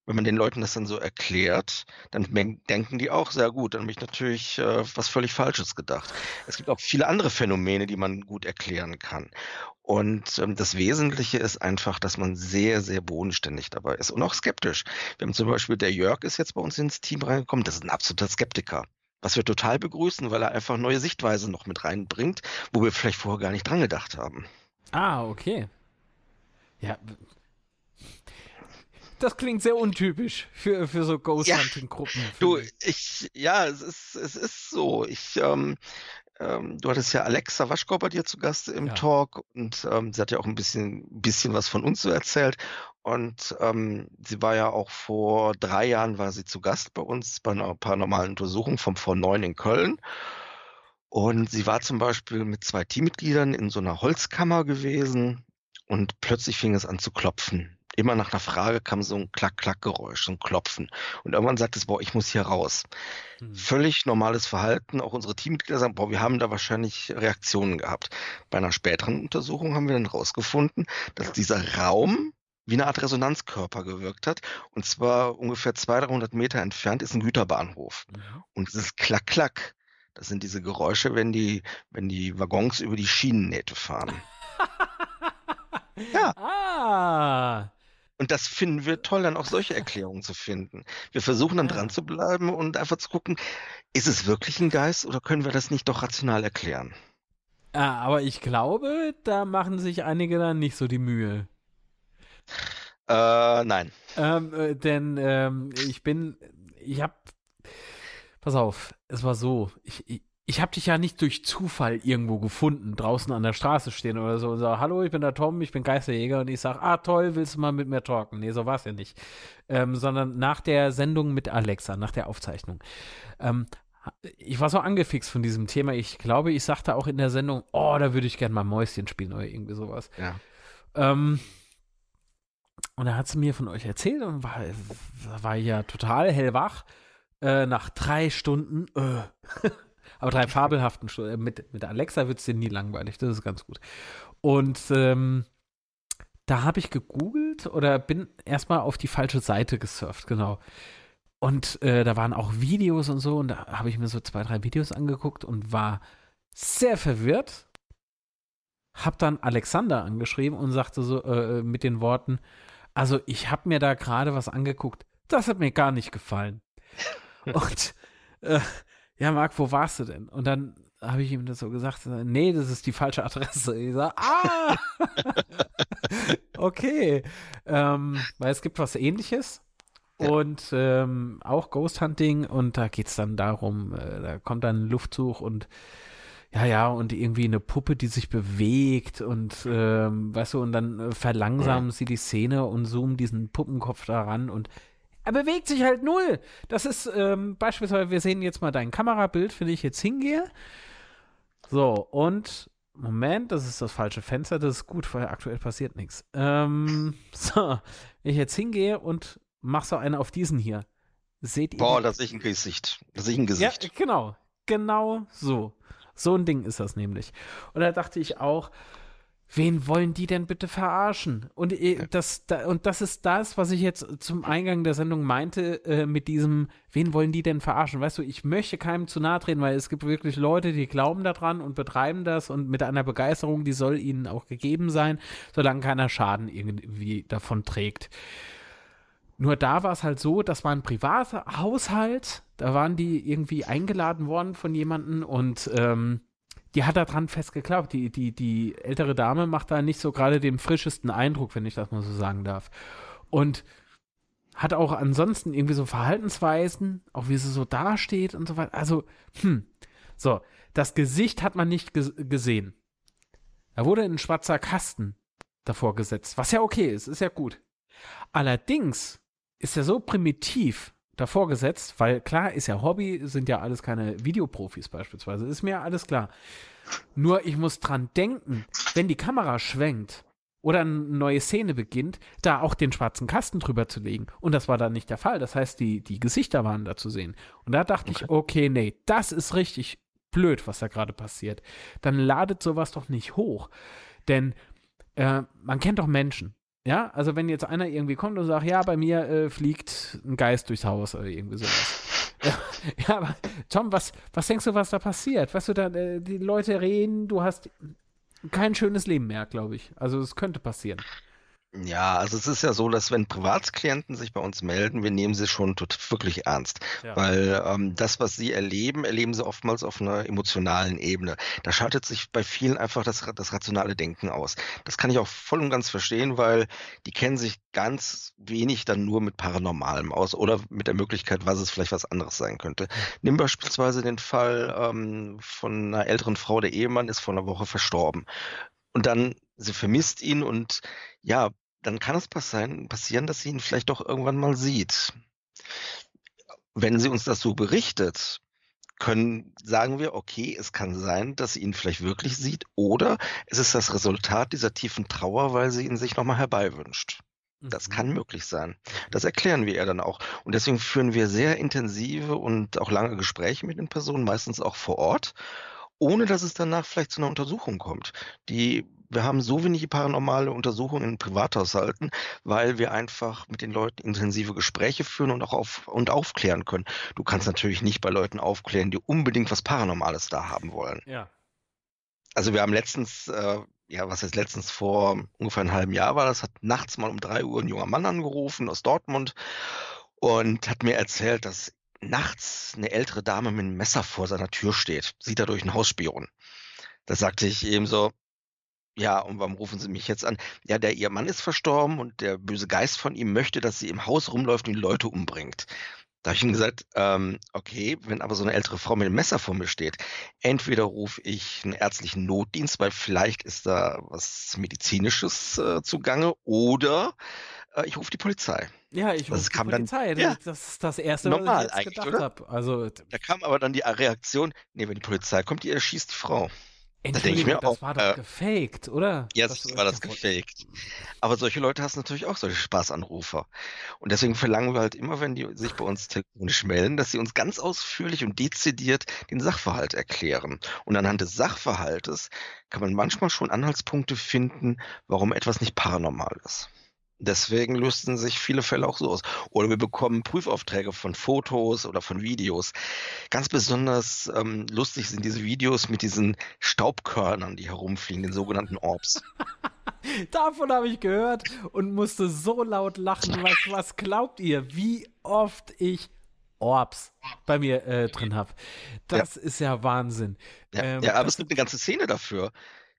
wenn man den Leuten das dann so erklärt, dann denken die auch sehr gut. Dann habe ich natürlich äh, was völlig Falsches gedacht. Es gibt auch viele andere Phänomene, die man gut erklären kann. Und ähm, das Wesentliche ist einfach, dass man sehr, sehr bodenständig dabei ist und auch skeptisch. Wir haben zum Beispiel, der Jörg ist jetzt bei uns ins Team reingekommen, das ist ein absoluter Skeptiker. Was wir total begrüßen, weil er einfach neue Sichtweisen noch mit reinbringt, wo wir vielleicht vorher gar nicht dran gedacht haben. Ah, okay. Ja, das klingt sehr untypisch für, für so Ghost Hunting Gruppen. Ja, du, ich, ja, es ist, es ist so. Ich, ähm, ähm, du hattest ja Alexa Waschkau bei dir zu Gast im ja. Talk und ähm, sie hat ja auch ein bisschen, bisschen was von uns so erzählt. Und ähm, sie war ja auch vor drei Jahren war sie zu Gast bei uns bei einer paranormalen Untersuchung vom V9 in Köln. Und sie war zum Beispiel mit zwei Teammitgliedern in so einer Holzkammer gewesen und plötzlich fing es an zu klopfen immer nach einer Frage kam so ein Klack-Klack-Geräusch, so ein Klopfen. Und irgendwann sagt es, boah, ich muss hier raus. Hm. Völlig normales Verhalten. Auch unsere Teammitglieder sagen, boah, wir haben da wahrscheinlich Reaktionen gehabt. Bei einer späteren Untersuchung haben wir dann rausgefunden, dass dieser Raum wie eine Art Resonanzkörper gewirkt hat. Und zwar ungefähr 200, 300 Meter entfernt ist ein Güterbahnhof. Mhm. Und dieses Klack-Klack, das sind diese Geräusche, wenn die, wenn die Waggons über die Schienennähte fahren. ja. Ah. Und das finden wir toll, dann auch solche Erklärungen zu finden. Wir versuchen dann ja. dran zu bleiben und einfach zu gucken, ist es wirklich ein Geist oder können wir das nicht doch rational erklären? Ja, aber ich glaube, da machen sich einige dann nicht so die Mühe. Äh, nein. Ähm, äh, denn ähm, ich bin, ich hab, pass auf, es war so, ich, ich, ich habe dich ja nicht durch Zufall irgendwo gefunden, draußen an der Straße stehen oder so und sag, hallo, ich bin der Tom, ich bin Geisterjäger und ich sag, ah toll, willst du mal mit mir talken? Nee, so war es ja nicht. Ähm, sondern nach der Sendung mit Alexa, nach der Aufzeichnung. Ähm, ich war so angefixt von diesem Thema. Ich glaube, ich sagte auch in der Sendung, oh, da würde ich gerne mal Mäuschen spielen oder irgendwie sowas. Ja. Ähm, und da hat sie mir von euch erzählt und war, war ja total hellwach. Äh, nach drei Stunden, äh, Aber drei fabelhaften Stunden. Äh, mit, mit Alexa wird es dir nie langweilig. Das ist ganz gut. Und ähm, da habe ich gegoogelt oder bin erstmal auf die falsche Seite gesurft, genau. Und äh, da waren auch Videos und so. Und da habe ich mir so zwei, drei Videos angeguckt und war sehr verwirrt. Hab dann Alexander angeschrieben und sagte so äh, mit den Worten: Also, ich habe mir da gerade was angeguckt. Das hat mir gar nicht gefallen. und äh, ja, Marc, wo warst du denn? Und dann habe ich ihm das so gesagt, nee, das ist die falsche Adresse. Ich sage, ah, okay. Ähm, weil es gibt was ähnliches. Ja. Und ähm, auch Ghost Hunting und da geht es dann darum, äh, da kommt dann ein Luftzug und ja, ja, und irgendwie eine Puppe, die sich bewegt und ähm, weißt du, und dann äh, verlangsamen sie die Szene und zoomen diesen Puppenkopf daran und er bewegt sich halt null. Das ist ähm, beispielsweise, wir sehen jetzt mal dein Kamerabild, wenn ich jetzt hingehe. So, und Moment, das ist das falsche Fenster, das ist gut, weil aktuell passiert nichts. Ähm, so, wenn ich jetzt hingehe und mach so einen auf diesen hier. Seht ihr? Boah, das ist ein Gesicht. Das ist ein Gesicht. Ja, genau. Genau so. So ein Ding ist das nämlich. Und da dachte ich auch, Wen wollen die denn bitte verarschen? Und, äh, das, da, und das ist das, was ich jetzt zum Eingang der Sendung meinte, äh, mit diesem, wen wollen die denn verarschen? Weißt du, ich möchte keinem zu nahe treten, weil es gibt wirklich Leute, die glauben daran und betreiben das und mit einer Begeisterung, die soll ihnen auch gegeben sein, solange keiner Schaden irgendwie davon trägt. Nur da war es halt so, das war ein privater Haushalt, da waren die irgendwie eingeladen worden von jemandem und ähm, die hat da dran festgeklappt. Die, die, die ältere Dame macht da nicht so gerade den frischesten Eindruck, wenn ich das mal so sagen darf. Und hat auch ansonsten irgendwie so Verhaltensweisen, auch wie sie so dasteht und so weiter. Also, hm. So, das Gesicht hat man nicht ges gesehen. Da wurde ein schwarzer Kasten davor gesetzt, was ja okay ist, ist ja gut. Allerdings ist er so primitiv davor gesetzt, weil klar ist ja Hobby, sind ja alles keine Videoprofis beispielsweise, ist mir alles klar. Nur ich muss dran denken, wenn die Kamera schwenkt oder eine neue Szene beginnt, da auch den schwarzen Kasten drüber zu legen. Und das war dann nicht der Fall. Das heißt, die, die Gesichter waren da zu sehen. Und da dachte okay. ich, okay, nee, das ist richtig blöd, was da gerade passiert. Dann ladet sowas doch nicht hoch. Denn äh, man kennt doch Menschen. Ja, also wenn jetzt einer irgendwie kommt und sagt, ja, bei mir äh, fliegt ein Geist durchs Haus oder irgendwie sowas. ja, aber Tom, was, was denkst du, was da passiert? Weißt du, da, äh, die Leute reden, du hast kein schönes Leben mehr, glaube ich. Also es könnte passieren. Ja, also es ist ja so, dass wenn Privatklienten sich bei uns melden, wir nehmen sie schon wirklich ernst. Ja. Weil ähm, das, was sie erleben, erleben sie oftmals auf einer emotionalen Ebene. Da schaltet sich bei vielen einfach das, das rationale Denken aus. Das kann ich auch voll und ganz verstehen, weil die kennen sich ganz wenig dann nur mit Paranormalem aus oder mit der Möglichkeit, was es vielleicht was anderes sein könnte. Nimm beispielsweise den Fall ähm, von einer älteren Frau, der Ehemann ist vor einer Woche verstorben. Und dann, sie vermisst ihn und ja, dann kann es passieren, passieren, dass sie ihn vielleicht doch irgendwann mal sieht. Wenn sie uns das so berichtet, können, sagen wir, okay, es kann sein, dass sie ihn vielleicht wirklich sieht oder es ist das Resultat dieser tiefen Trauer, weil sie ihn sich nochmal herbeiwünscht. Das mhm. kann möglich sein. Das erklären wir ihr dann auch. Und deswegen führen wir sehr intensive und auch lange Gespräche mit den Personen, meistens auch vor Ort, ohne dass es danach vielleicht zu einer Untersuchung kommt. Die wir haben so wenige paranormale Untersuchungen in Privathaushalten, weil wir einfach mit den Leuten intensive Gespräche führen und auch auf, und aufklären können. Du kannst natürlich nicht bei Leuten aufklären, die unbedingt was Paranormales da haben wollen. Ja. Also wir haben letztens, äh, ja, was jetzt letztens vor ungefähr einem halben Jahr war, das hat nachts mal um drei Uhr ein junger Mann angerufen aus Dortmund und hat mir erzählt, dass nachts eine ältere Dame mit einem Messer vor seiner Tür steht. Sieht er durch ein Hausspion. Da sagte ich eben so, ja, und warum rufen Sie mich jetzt an? Ja, der Ihr Mann ist verstorben und der böse Geist von ihm möchte, dass sie im Haus rumläuft und die Leute umbringt. Da habe ich ihm gesagt, ähm, okay, wenn aber so eine ältere Frau mit einem Messer vor mir steht, entweder rufe ich einen ärztlichen Notdienst, weil vielleicht ist da was Medizinisches äh, zugange, oder äh, ich rufe die Polizei. Ja, ich rufe die Polizei. Dann, ja, das ist das Erste, normal was ich jetzt gedacht habe. Also, da kam aber dann die Reaktion, nee, wenn die Polizei kommt, die erschießt die Frau. Da denke ich mir das auch, war doch äh, gefaked, oder? Jetzt das war das gefaked. Aber solche Leute hast natürlich auch solche Spaßanrufer. Und deswegen verlangen wir halt immer, wenn die sich bei uns telefonisch melden, dass sie uns ganz ausführlich und dezidiert den Sachverhalt erklären. Und anhand des Sachverhaltes kann man manchmal schon Anhaltspunkte finden, warum etwas nicht paranormal ist. Deswegen lösten sich viele Fälle auch so aus. Oder wir bekommen Prüfaufträge von Fotos oder von Videos. Ganz besonders ähm, lustig sind diese Videos mit diesen Staubkörnern, die herumfliegen, den sogenannten Orbs. Davon habe ich gehört und musste so laut lachen. Was, was glaubt ihr, wie oft ich Orbs bei mir äh, drin habe? Das ja. ist ja Wahnsinn. Ja, ähm, ja aber es gibt eine ganze Szene dafür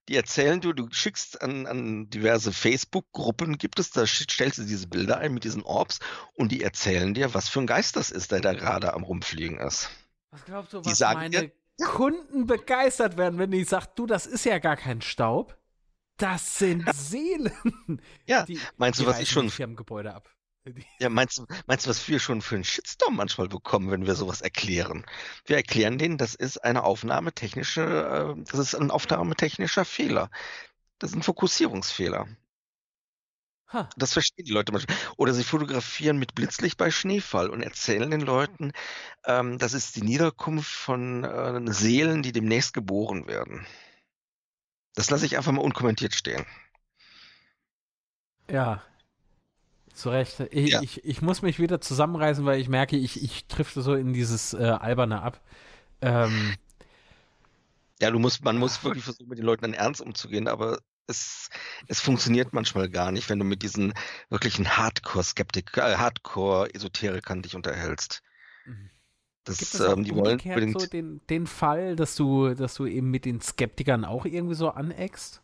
die erzählen du, du schickst an, an diverse Facebook-Gruppen, gibt es, da stellst du diese Bilder ein mit diesen Orbs und die erzählen dir, was für ein Geist das ist, der da gerade am Rumfliegen ist. Was glaubst du, was die sagen meine dir, Kunden begeistert werden, wenn die sagt, du, das ist ja gar kein Staub. Das sind Seelen. Ja, die, meinst du, was ich schon Firmengebäude ab? Ja, meinst du, meinst du, was wir schon für einen Shitstorm manchmal bekommen, wenn wir sowas erklären? Wir erklären denen, das ist eine aufnahmetechnische, äh, das ist ein aufnahmetechnischer Fehler. Das ist ein Fokussierungsfehler. Huh. Das verstehen die Leute manchmal. Oder sie fotografieren mit Blitzlicht bei Schneefall und erzählen den Leuten, ähm, das ist die Niederkunft von äh, Seelen, die demnächst geboren werden. Das lasse ich einfach mal unkommentiert stehen. Ja, zu Recht. Ich, ja. ich, ich, muss mich wieder zusammenreißen, weil ich merke, ich, ich triffe so in dieses äh, Alberne ab. Ähm, ja, du musst, man muss wirklich versuchen, mit den Leuten dann ernst umzugehen, aber es, es funktioniert manchmal gar nicht, wenn du mit diesen wirklichen Hardcore-Skeptik, äh, Hardcore-Esoterikern dich unterhältst. Mhm. Das, Gibt es ähm, die wollen unbedingt so den, den Fall, dass du, dass du eben mit den Skeptikern auch irgendwie so aneckst?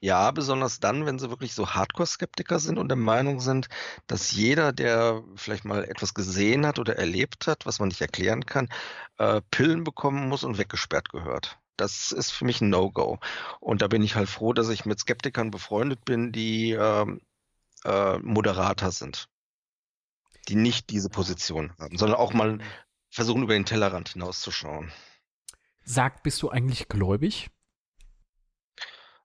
Ja, besonders dann, wenn sie wirklich so Hardcore-Skeptiker sind und der Meinung sind, dass jeder, der vielleicht mal etwas gesehen hat oder erlebt hat, was man nicht erklären kann, äh, Pillen bekommen muss und weggesperrt gehört. Das ist für mich ein No-Go. Und da bin ich halt froh, dass ich mit Skeptikern befreundet bin, die ähm, äh, Moderator sind. Die nicht diese Position haben, sondern auch mal versuchen, über den Tellerrand hinauszuschauen. Sag, bist du eigentlich gläubig?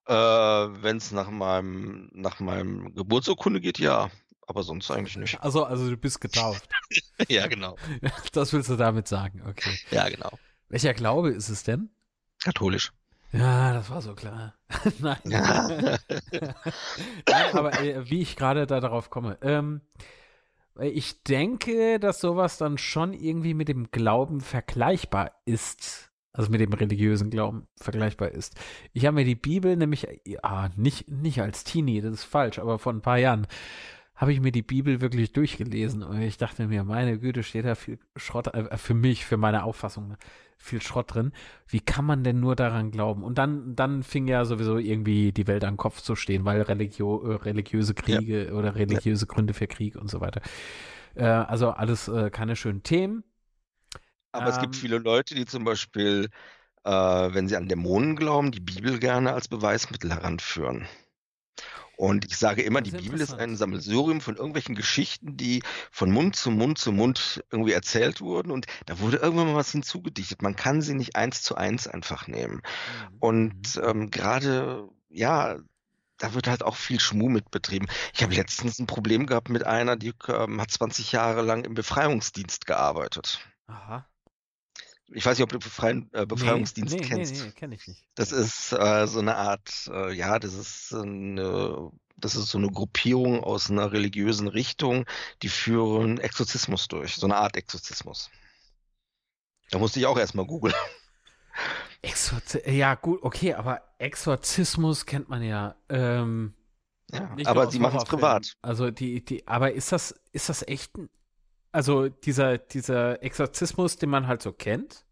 Äh, Wenn es nach meinem, nach meinem Geburtsurkunde geht, ja. Aber sonst eigentlich nicht. Also, also du bist getauft. ja, genau. Das willst du damit sagen, okay. Ja, genau. Welcher Glaube ist es denn? Katholisch. Ja, das war so klar. Nein. Nein. aber äh, wie ich gerade da darauf komme. Ähm, ich denke, dass sowas dann schon irgendwie mit dem Glauben vergleichbar ist. Also mit dem religiösen Glauben vergleichbar ist. Ich habe mir die Bibel nämlich, ja, nicht, nicht als Teenie, das ist falsch, aber vor ein paar Jahren habe ich mir die Bibel wirklich durchgelesen und ich dachte mir, meine Güte, steht da viel Schrott, äh, für mich, für meine Auffassung, ne? viel Schrott drin. Wie kann man denn nur daran glauben? Und dann, dann fing ja sowieso irgendwie die Welt an den Kopf zu stehen, weil religio äh, religiöse Kriege ja. oder religiöse ja. Gründe für Krieg und so weiter. Äh, also alles äh, keine schönen Themen. Aber ähm, es gibt ähm. viele Leute, die zum Beispiel, äh, wenn sie an Dämonen glauben, die Bibel gerne als Beweismittel heranführen. Und ich sage immer, die Bibel ist ein Sammelsurium von irgendwelchen Geschichten, die von Mund zu Mund zu Mund irgendwie erzählt wurden. Und da wurde irgendwann mal was hinzugedichtet. Man kann sie nicht eins zu eins einfach nehmen. Mhm. Und mhm. ähm, gerade, ja, da wird halt auch viel Schmuh mit betrieben. Ich habe letztens ein Problem gehabt mit einer, die ähm, hat 20 Jahre lang im Befreiungsdienst gearbeitet. Aha. Ich weiß nicht, ob du Befreien, äh, Befreiungsdienst nee, nee, kennst. Nee, nee, kenne ich nicht. Das ist äh, so eine Art, äh, ja, das ist eine, das ist so eine Gruppierung aus einer religiösen Richtung, die führen Exorzismus durch, so eine Art Exorzismus. Da musste ich auch erstmal googeln. Exorzi ja, gut, okay, aber Exorzismus kennt man ja. Ähm, ja aber sie machen es privat. Also die, die, aber ist das, ist das echt ein also dieser, dieser Exorzismus, den man halt so kennt?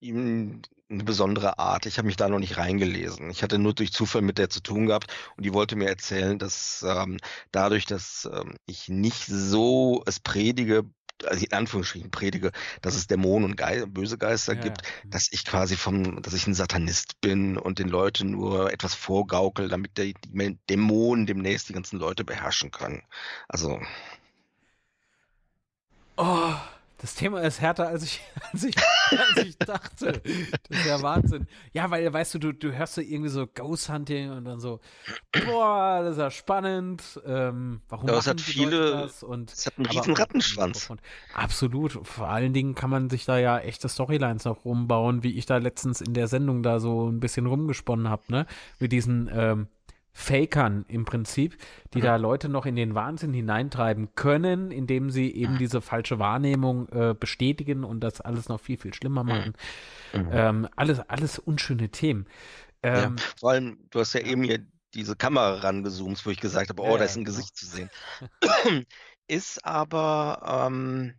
Eine besondere Art. Ich habe mich da noch nicht reingelesen. Ich hatte nur durch Zufall mit der zu tun gehabt und die wollte mir erzählen, dass ähm, dadurch, dass ähm, ich nicht so es predige, also in Anführungsstrichen predige, dass es Dämonen und Ge böse Geister ja, gibt, ja. dass ich quasi vom, dass ich ein Satanist bin und den Leuten nur etwas vorgaukel, damit die Dämonen demnächst die ganzen Leute beherrschen können. Also Oh, das Thema ist härter, als ich, als ich, als ich dachte. Das ist ja Wahnsinn. Ja, weil, weißt du, du, du hörst so irgendwie so Ghost Hunting und dann so, boah, das ist ja spannend. Ähm, warum ja, es hat viele, das? Und, es hat einen riesen Rattenschwanz. Absolut. Vor allen Dingen kann man sich da ja echte Storylines noch rumbauen, wie ich da letztens in der Sendung da so ein bisschen rumgesponnen habe, ne? Mit diesen, ähm, Fakern im Prinzip, die mhm. da Leute noch in den Wahnsinn hineintreiben können, indem sie eben mhm. diese falsche Wahrnehmung äh, bestätigen und das alles noch viel, viel schlimmer mhm. machen. Mhm. Ähm, alles, alles unschöne Themen. Ähm, ja, vor allem, du hast ja eben hier diese Kamera rangezoomt, wo ich gesagt habe, oh, ja, da ist ein genau. Gesicht zu sehen. ist aber ähm,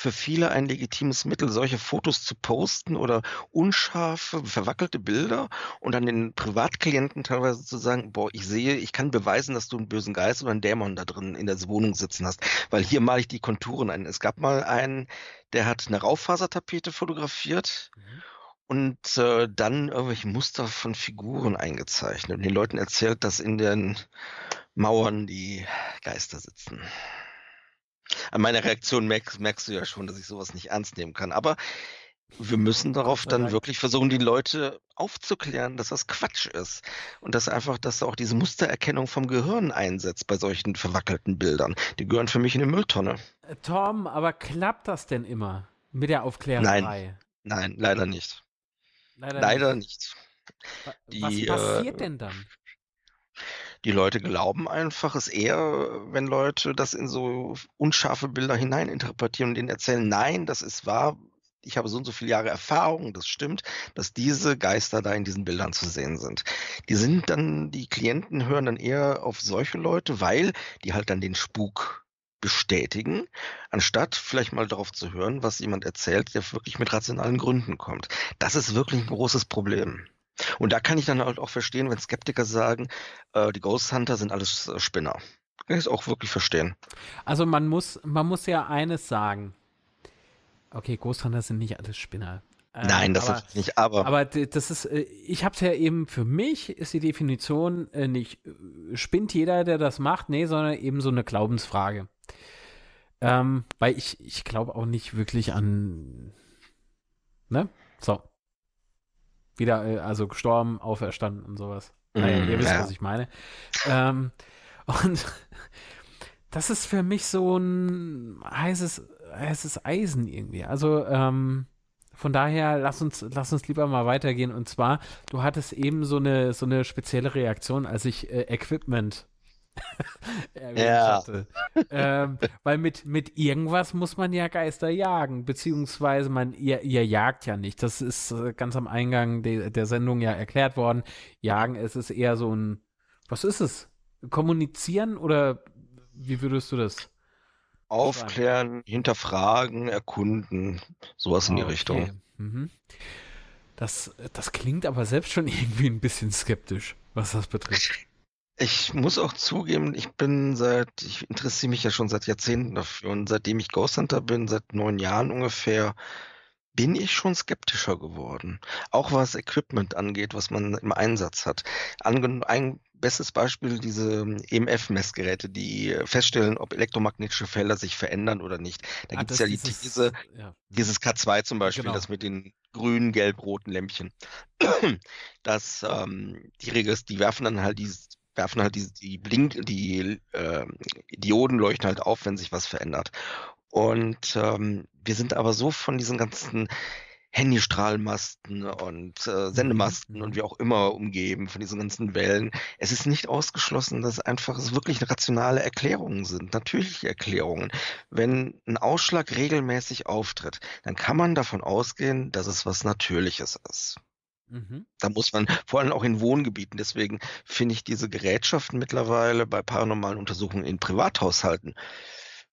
für viele ein legitimes Mittel, solche Fotos zu posten oder unscharfe, verwackelte Bilder und dann den Privatklienten teilweise zu sagen, boah, ich sehe, ich kann beweisen, dass du einen bösen Geist oder einen Dämon da drin in der Wohnung sitzen hast, weil hier male ich die Konturen ein. Es gab mal einen, der hat eine Rauffasertapete fotografiert. Mhm und äh, dann irgendwelche Muster von Figuren eingezeichnet und den Leuten erzählt, dass in den Mauern die Geister sitzen. An meiner Reaktion merkst, merkst du ja schon, dass ich sowas nicht ernst nehmen kann. Aber wir müssen darauf dann wirklich versuchen, die Leute aufzuklären, dass das Quatsch ist. Und dass einfach, dass auch diese Mustererkennung vom Gehirn einsetzt bei solchen verwackelten Bildern. Die gehören für mich in eine Mülltonne. Äh, Tom, aber klappt das denn immer mit der Aufklärerei? Nein, nein, leider nicht. Leider, leider nicht. nicht. Was passiert äh, denn dann? Die Leute glauben einfach es eher, wenn Leute das in so unscharfe Bilder hineininterpretieren und denen erzählen, nein, das ist wahr, ich habe so und so viele Jahre Erfahrung, das stimmt, dass diese Geister da in diesen Bildern zu sehen sind. Die sind dann, die Klienten hören dann eher auf solche Leute, weil die halt dann den Spuk bestätigen, anstatt vielleicht mal darauf zu hören, was jemand erzählt, der wirklich mit rationalen Gründen kommt. Das ist wirklich ein großes Problem. Und da kann ich dann halt auch verstehen, wenn Skeptiker sagen, äh, die Ghost Hunter sind alles äh, Spinner. Kann ich es auch wirklich verstehen. Also man muss, man muss ja eines sagen. Okay, Ghost Hunter sind nicht alles Spinner. Ähm, Nein, das aber, ist nicht, aber. Aber das ist, äh, ich habe es ja eben, für mich ist die Definition äh, nicht, äh, spinnt jeder, der das macht, nee, sondern eben so eine Glaubensfrage. Ähm, weil ich, ich glaube auch nicht wirklich an, ne? So. Wieder, äh, also gestorben, auferstanden und sowas. Naja, mm, ihr wisst, ja. was ich meine. Ähm, und das ist für mich so ein heißes, heißes Eisen irgendwie. Also, ähm, von daher, lass uns, lass uns lieber mal weitergehen. Und zwar, du hattest eben so eine, so eine spezielle Reaktion, als ich äh, Equipment ja. ähm, weil mit, mit irgendwas muss man ja Geister jagen, beziehungsweise man, ihr, ihr jagt ja nicht. Das ist äh, ganz am Eingang de, der Sendung ja erklärt worden. Jagen, es ist eher so ein, was ist es? Kommunizieren oder wie würdest du das? Aufklären, hinterfragen, erkunden, sowas in die okay. Richtung. Mhm. Das, das klingt aber selbst schon irgendwie ein bisschen skeptisch, was das betrifft. Ich muss auch zugeben, ich bin seit, ich interessiere mich ja schon seit Jahrzehnten dafür und seitdem ich Ghost Hunter bin, seit neun Jahren ungefähr, bin ich schon skeptischer geworden. Auch was Equipment angeht, was man im Einsatz hat. Ange ein bestes Beispiel diese EMF-Messgeräte, die feststellen, ob elektromagnetische Felder sich verändern oder nicht. Da ah, gibt es ja die dieses, These, ja. dieses K2 zum Beispiel, genau. das mit den grün, gelb, roten Lämpchen. Das, ähm, die, Regis, die werfen dann halt dieses werfen halt die, die Blink, die äh, Dioden leuchten halt auf, wenn sich was verändert. Und ähm, wir sind aber so von diesen ganzen Handystrahlmasten und äh, Sendemasten und wie auch immer umgeben von diesen ganzen Wellen. Es ist nicht ausgeschlossen, dass einfach es wirklich rationale Erklärungen sind, natürliche Erklärungen. Wenn ein Ausschlag regelmäßig auftritt, dann kann man davon ausgehen, dass es was Natürliches ist. Mhm. Da muss man, vor allem auch in Wohngebieten, deswegen finde ich diese Gerätschaften mittlerweile bei paranormalen Untersuchungen in Privathaushalten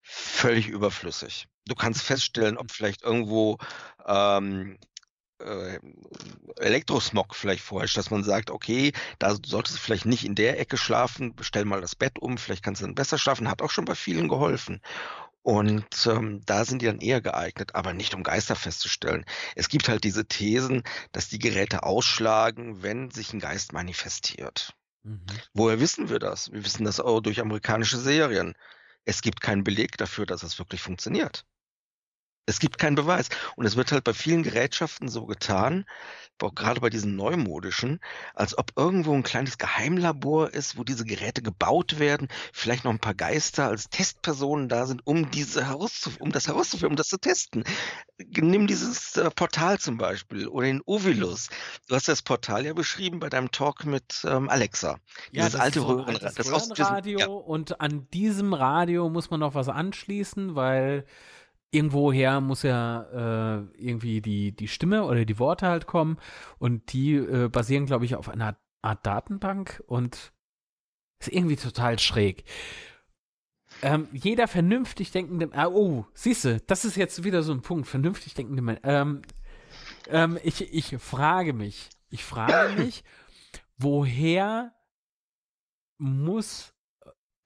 völlig überflüssig. Du kannst feststellen, ob vielleicht irgendwo ähm, äh, Elektrosmog vielleicht vorherrscht, dass man sagt, okay, da solltest du vielleicht nicht in der Ecke schlafen, stell mal das Bett um, vielleicht kannst du dann besser schlafen, hat auch schon bei vielen geholfen. Und ähm, da sind die dann eher geeignet, aber nicht um Geister festzustellen. Es gibt halt diese Thesen, dass die Geräte ausschlagen, wenn sich ein Geist manifestiert. Mhm. Woher wissen wir das? Wir wissen das auch durch amerikanische Serien. Es gibt keinen Beleg dafür, dass es wirklich funktioniert. Es gibt keinen Beweis. Und es wird halt bei vielen Gerätschaften so getan, gerade bei diesen neumodischen, als ob irgendwo ein kleines Geheimlabor ist, wo diese Geräte gebaut werden, vielleicht noch ein paar Geister als Testpersonen da sind, um diese herauszu um das herauszufinden, um das zu testen. Nimm dieses äh, Portal zum Beispiel oder den Ovilus. Du hast das Portal ja beschrieben bei deinem Talk mit ähm, Alexa. Ja, dieses alte so Röhrenradio. Das Röhrenradio ja. und an diesem Radio muss man noch was anschließen, weil irgendwoher muss ja äh, irgendwie die, die Stimme oder die Worte halt kommen und die äh, basieren, glaube ich, auf einer Art Datenbank und ist irgendwie total schräg. Ähm, jeder vernünftig denkende, ah, oh, siehst du, das ist jetzt wieder so ein Punkt, vernünftig denkende Mensch. Ähm, ähm, ich, ich frage mich, ich frage mich, woher muss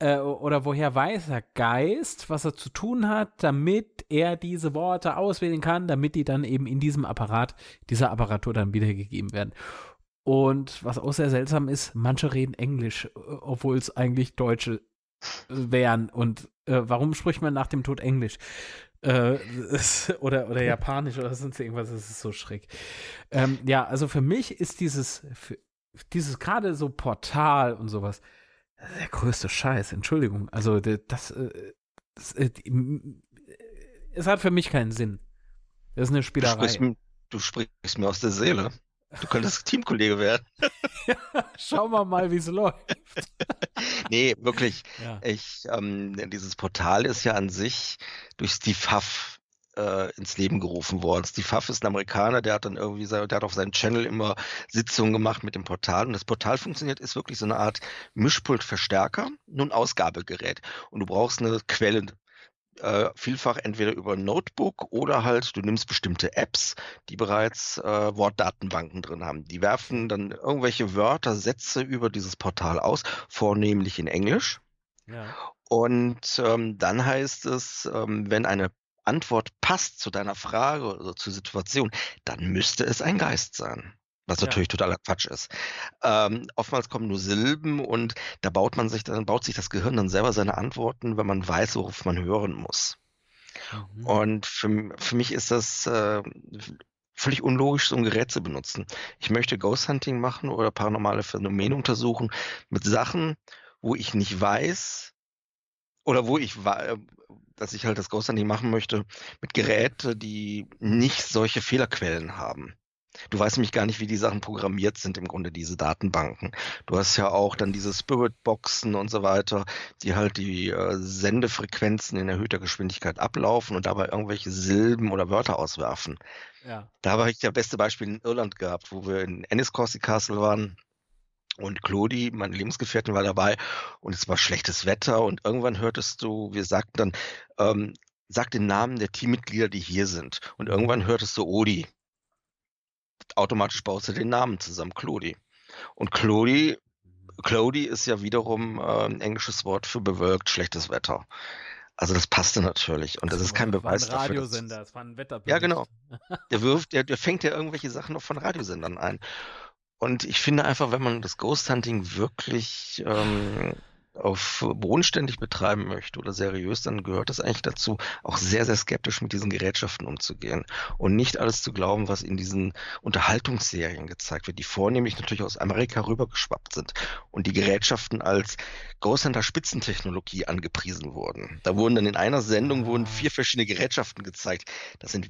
äh, oder woher weiß der Geist, was er zu tun hat, damit er diese Worte auswählen kann, damit die dann eben in diesem Apparat, dieser Apparatur dann wiedergegeben werden. Und was auch sehr seltsam ist, manche reden Englisch, äh, obwohl es eigentlich Deutsche wären. Und äh, warum spricht man nach dem Tod Englisch? Äh, oder, oder Japanisch oder sonst irgendwas, das ist so schräg. Ähm, ja, also für mich ist dieses, dieses gerade so Portal und sowas, der größte Scheiß, Entschuldigung. Also das, äh, das, äh, es hat für mich keinen Sinn. Das ist eine Spielerei. Du sprichst, du sprichst mir aus der Seele. Du könntest Teamkollege werden. ja, schauen wir mal, wie es läuft. nee, wirklich. Ja. Ich, ähm, dieses Portal ist ja an sich durch Steve Huff äh, ins Leben gerufen worden. Steve Huff ist ein Amerikaner, der hat dann irgendwie, der hat auf seinem Channel immer Sitzungen gemacht mit dem Portal. Und das Portal funktioniert, ist wirklich so eine Art Mischpultverstärker, nur ein Ausgabegerät. Und du brauchst eine Quelle, äh, vielfach entweder über Notebook oder halt du nimmst bestimmte Apps, die bereits äh, Wortdatenbanken drin haben. Die werfen dann irgendwelche Wörter, Sätze über dieses Portal aus, vornehmlich in Englisch. Ja. Und ähm, dann heißt es, ähm, wenn eine Antwort passt zu deiner Frage oder zur Situation, dann müsste es ein Geist sein. Was ja. natürlich totaler Quatsch ist. Ähm, oftmals kommen nur Silben und da baut man sich, dann baut sich das Gehirn dann selber seine Antworten, wenn man weiß, worauf man hören muss. Mhm. Und für, für mich ist das äh, völlig unlogisch, so ein Gerät zu benutzen. Ich möchte Ghost Hunting machen oder paranormale Phänomene untersuchen mit Sachen, wo ich nicht weiß oder wo ich dass ich halt das Ghost Hunting machen möchte mit Geräten, die nicht solche Fehlerquellen haben. Du weißt nämlich gar nicht, wie die Sachen programmiert sind, im Grunde diese Datenbanken. Du hast ja auch dann diese Spirit-Boxen und so weiter, die halt die äh, Sendefrequenzen in erhöhter Geschwindigkeit ablaufen und dabei irgendwelche Silben oder Wörter auswerfen. Ja. Da habe ich ja beste Beispiel in Irland gehabt, wo wir in Enniscorthy Castle waren. Und Claudi, meine Lebensgefährtin, war dabei und es war schlechtes Wetter und irgendwann hörtest du, wir sagten dann, ähm, sag den Namen der Teammitglieder, die hier sind. Und irgendwann hörtest du Odi automatisch baust du den Namen zusammen, Clody. Und Clody, Clody ist ja wiederum äh, ein englisches Wort für bewölkt, schlechtes Wetter. Also das passte natürlich. Und das, das ist kein Beweis dafür. Radiosender, das war ein Wetterbericht. Ja, genau. Der wirft, der, der fängt ja irgendwelche Sachen noch von Radiosendern ein. Und ich finde einfach, wenn man das Ghost Hunting wirklich ähm, auf bodenständig betreiben möchte oder seriös, dann gehört es eigentlich dazu, auch sehr, sehr skeptisch mit diesen Gerätschaften umzugehen und nicht alles zu glauben, was in diesen Unterhaltungsserien gezeigt wird, die vornehmlich natürlich aus Amerika rübergeschwappt sind und die Gerätschaften als Großhändler Spitzentechnologie angepriesen wurden. Da wurden dann in einer Sendung wurden vier verschiedene Gerätschaften gezeigt. Das sind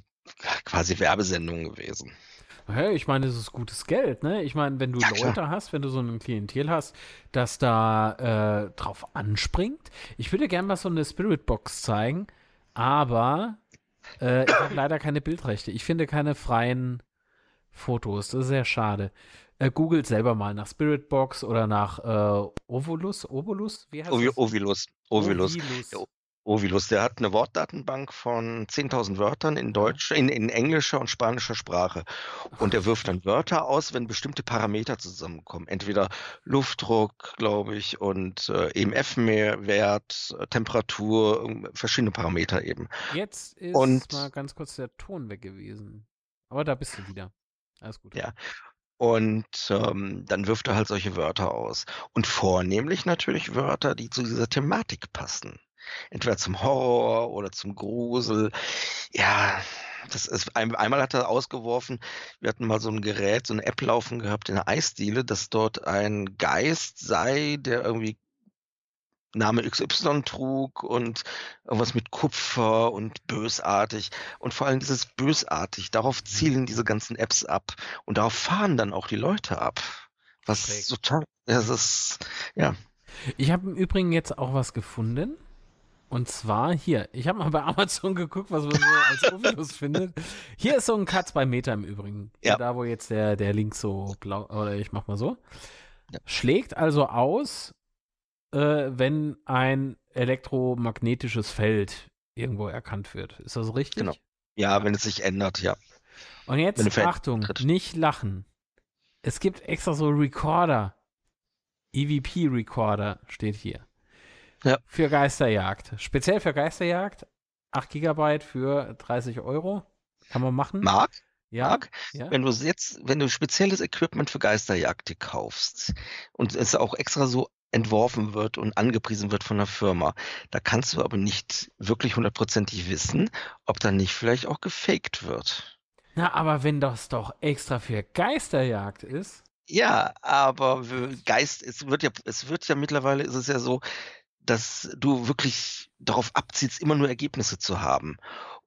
quasi Werbesendungen gewesen. Hey, ich meine, das ist gutes Geld, ne? Ich meine, wenn du ja, Leute klar. hast, wenn du so ein Klientel hast, das da äh, drauf anspringt. Ich würde gerne mal so eine Spirit Box zeigen, aber äh, ich habe leider keine Bildrechte. Ich finde keine freien Fotos. Das ist sehr schade. Äh, googelt selber mal nach Spirit Box oder nach äh, Ovolus. Ovolus? Wie heißt Ovi das? Ovilus. Ovilus. Ovilus. Ovilus, der hat eine Wortdatenbank von 10.000 Wörtern in Deutsch, in, in englischer und spanischer Sprache. Und er wirft dann Wörter aus, wenn bestimmte Parameter zusammenkommen. Entweder Luftdruck, glaube ich, und äh, EMF-Wert, Temperatur, verschiedene Parameter eben. Jetzt ist und, mal ganz kurz der Ton weg gewesen. Aber da bist du wieder. Alles gut. Ja. Und ähm, dann wirft er halt solche Wörter aus. Und vornehmlich natürlich Wörter, die zu dieser Thematik passen entweder zum Horror oder zum Grusel. Ja, das ist ein, einmal hat er ausgeworfen, wir hatten mal so ein Gerät, so eine App laufen gehabt in der Eisdiele, dass dort ein Geist sei, der irgendwie Name XY trug und irgendwas mit Kupfer und bösartig. Und vor allem dieses bösartig, darauf zielen diese ganzen Apps ab. Und darauf fahren dann auch die Leute ab. Was okay. total, das ist, ja. Ich habe im Übrigen jetzt auch was gefunden. Und zwar hier, ich habe mal bei Amazon geguckt, was man so als Ovilus findet. Hier ist so ein Cut bei Meter im Übrigen. Ja. Da, wo jetzt der, der Link so blau, oder ich mach mal so. Ja. Schlägt also aus, äh, wenn ein elektromagnetisches Feld irgendwo erkannt wird. Ist das richtig? Genau. Ja, ja. wenn es sich ändert, ja. Und jetzt, Achtung, nicht lachen. Es gibt extra so Recorder. EVP-Recorder steht hier. Ja. Für Geisterjagd. Speziell für Geisterjagd. 8 Gigabyte für 30 Euro. Kann man machen. Mark? Ja, Mark, ja. wenn du jetzt, wenn du spezielles Equipment für Geisterjagd kaufst und es auch extra so entworfen wird und angepriesen wird von der Firma, da kannst du aber nicht wirklich hundertprozentig wissen, ob dann nicht vielleicht auch gefaked wird. Na, aber wenn das doch extra für Geisterjagd ist. Ja, aber Geist, es wird ja, es wird ja mittlerweile ist es ja so, dass du wirklich darauf abzielst, immer nur Ergebnisse zu haben.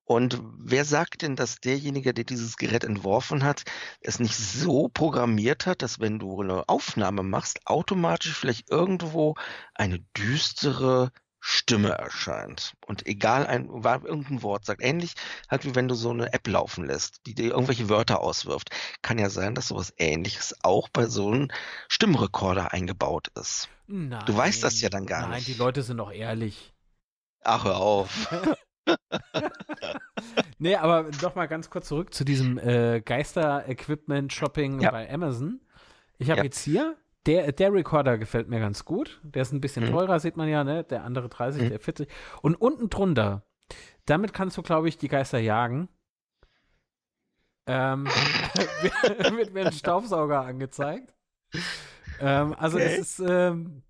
Und wer sagt denn, dass derjenige, der dieses Gerät entworfen hat, es nicht so programmiert hat, dass wenn du eine Aufnahme machst, automatisch vielleicht irgendwo eine düstere Stimme erscheint. Und egal ein irgendein Wort sagt, ähnlich halt wie wenn du so eine App laufen lässt, die dir irgendwelche Wörter auswirft, kann ja sein, dass sowas ähnliches auch bei so einem Stimmrekorder eingebaut ist. Nein, du weißt das ja dann gar nein, nicht. Nein, die Leute sind doch ehrlich. Ach, hör auf. nee, aber doch mal ganz kurz zurück zu diesem äh, Geister-Equipment-Shopping Ja. bei Amazon. Ich habe Ja. jetzt hier, der, der Recorder gefällt mir ganz gut. Der ist ein bisschen Mhm. teurer, sieht man ja, ne? Der andere 30, Mhm. der 40. Und unten drunter, damit kannst du, glaube ich, die Geister jagen. Ähm, wird mir ein Staubsauger angezeigt. Ähm, also Okay. es ist, ähm,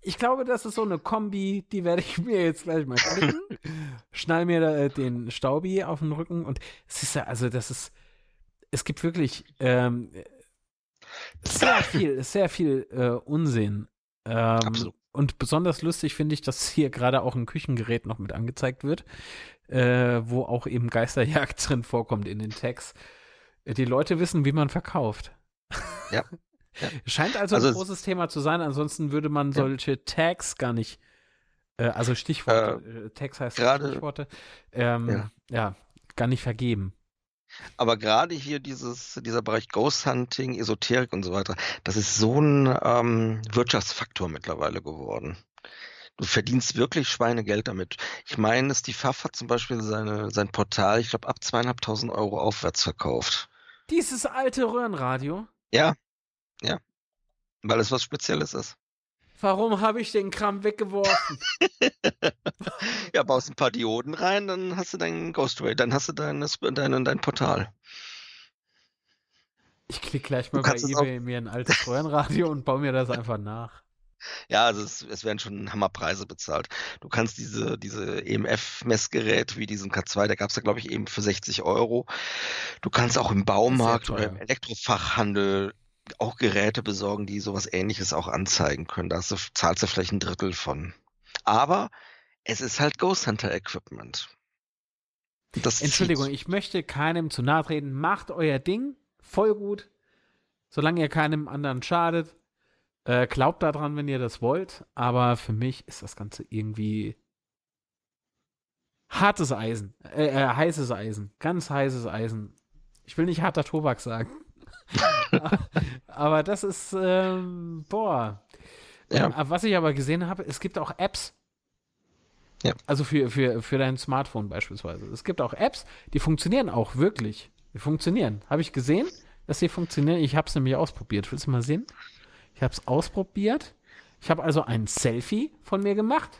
ich glaube, das ist so eine Kombi, die werde ich mir jetzt gleich mal klicken. Schnall mir da, äh, den Staubi auf den Rücken und es ist ja, also das ist, es gibt wirklich ähm, sehr viel, sehr viel äh, Unsinn. Ähm, Absolut. Und besonders lustig finde ich, dass hier gerade auch ein Küchengerät noch mit angezeigt wird, äh, wo auch eben Geisterjagd drin vorkommt in den Tags. Äh, Die Leute wissen, wie man verkauft. Ja. Ja. Scheint also, Also ein es- großes Thema zu sein, ansonsten würde man Ja. solche Tags gar nicht, äh, also Stichworte, äh, Tags heißt gerade- Stichworte, ähm, ja. Ja. gar nicht vergeben. Aber gerade hier dieses, dieser Bereich Ghost Hunting, Esoterik und so weiter, das ist so ein ähm, Wirtschaftsfaktor mittlerweile geworden. Du verdienst wirklich Schweinegeld damit. Ich meine, dass die Pfaff hat zum Beispiel seine, sein Portal, ich glaube, ab zweieinhalbtausend Euro aufwärts verkauft. Dieses alte Röhrenradio, Ja, ja. Weil es was Spezielles ist. Warum habe ich den Kram weggeworfen? Ja, baust ein paar Dioden rein, dann hast du dein Ghostway, dann hast du dein, dein, dein Portal. Ich klicke gleich mal bei eBay mir ein altes Röhrenradio und baue mir das einfach nach. Ja, also es, es werden schon Hammerpreise bezahlt. Du kannst diese, diese EMF-Messgeräte wie diesen K2, da gab es ja, glaube ich, eben für 60 Euro. Du kannst auch im Baumarkt oder im. Elektrofachhandel auch Geräte besorgen, die sowas ähnliches auch anzeigen können. Da du, zahlst du vielleicht ein Drittel von. Aber es ist halt Ghost Hunter Equipment. Das Entschuldigung, zieht. ich möchte keinem zu nahe treten. Macht euer Ding voll gut, solange ihr keinem anderen schadet. Äh, glaubt daran, wenn ihr das wollt. Aber für mich ist das Ganze irgendwie hartes Eisen, äh, äh, heißes Eisen, ganz heißes Eisen. Ich will nicht harter Tobak sagen. aber das ist, ähm, boah. Ja. Ähm, was ich aber gesehen habe, es gibt auch Apps. Ja. Also für, für, für dein Smartphone beispielsweise. Es gibt auch Apps, die funktionieren auch wirklich. Die funktionieren. Habe ich gesehen, dass sie funktionieren. Ich habe es nämlich ausprobiert. Willst du mal sehen? Ich habe es ausprobiert. Ich habe also ein Selfie von mir gemacht.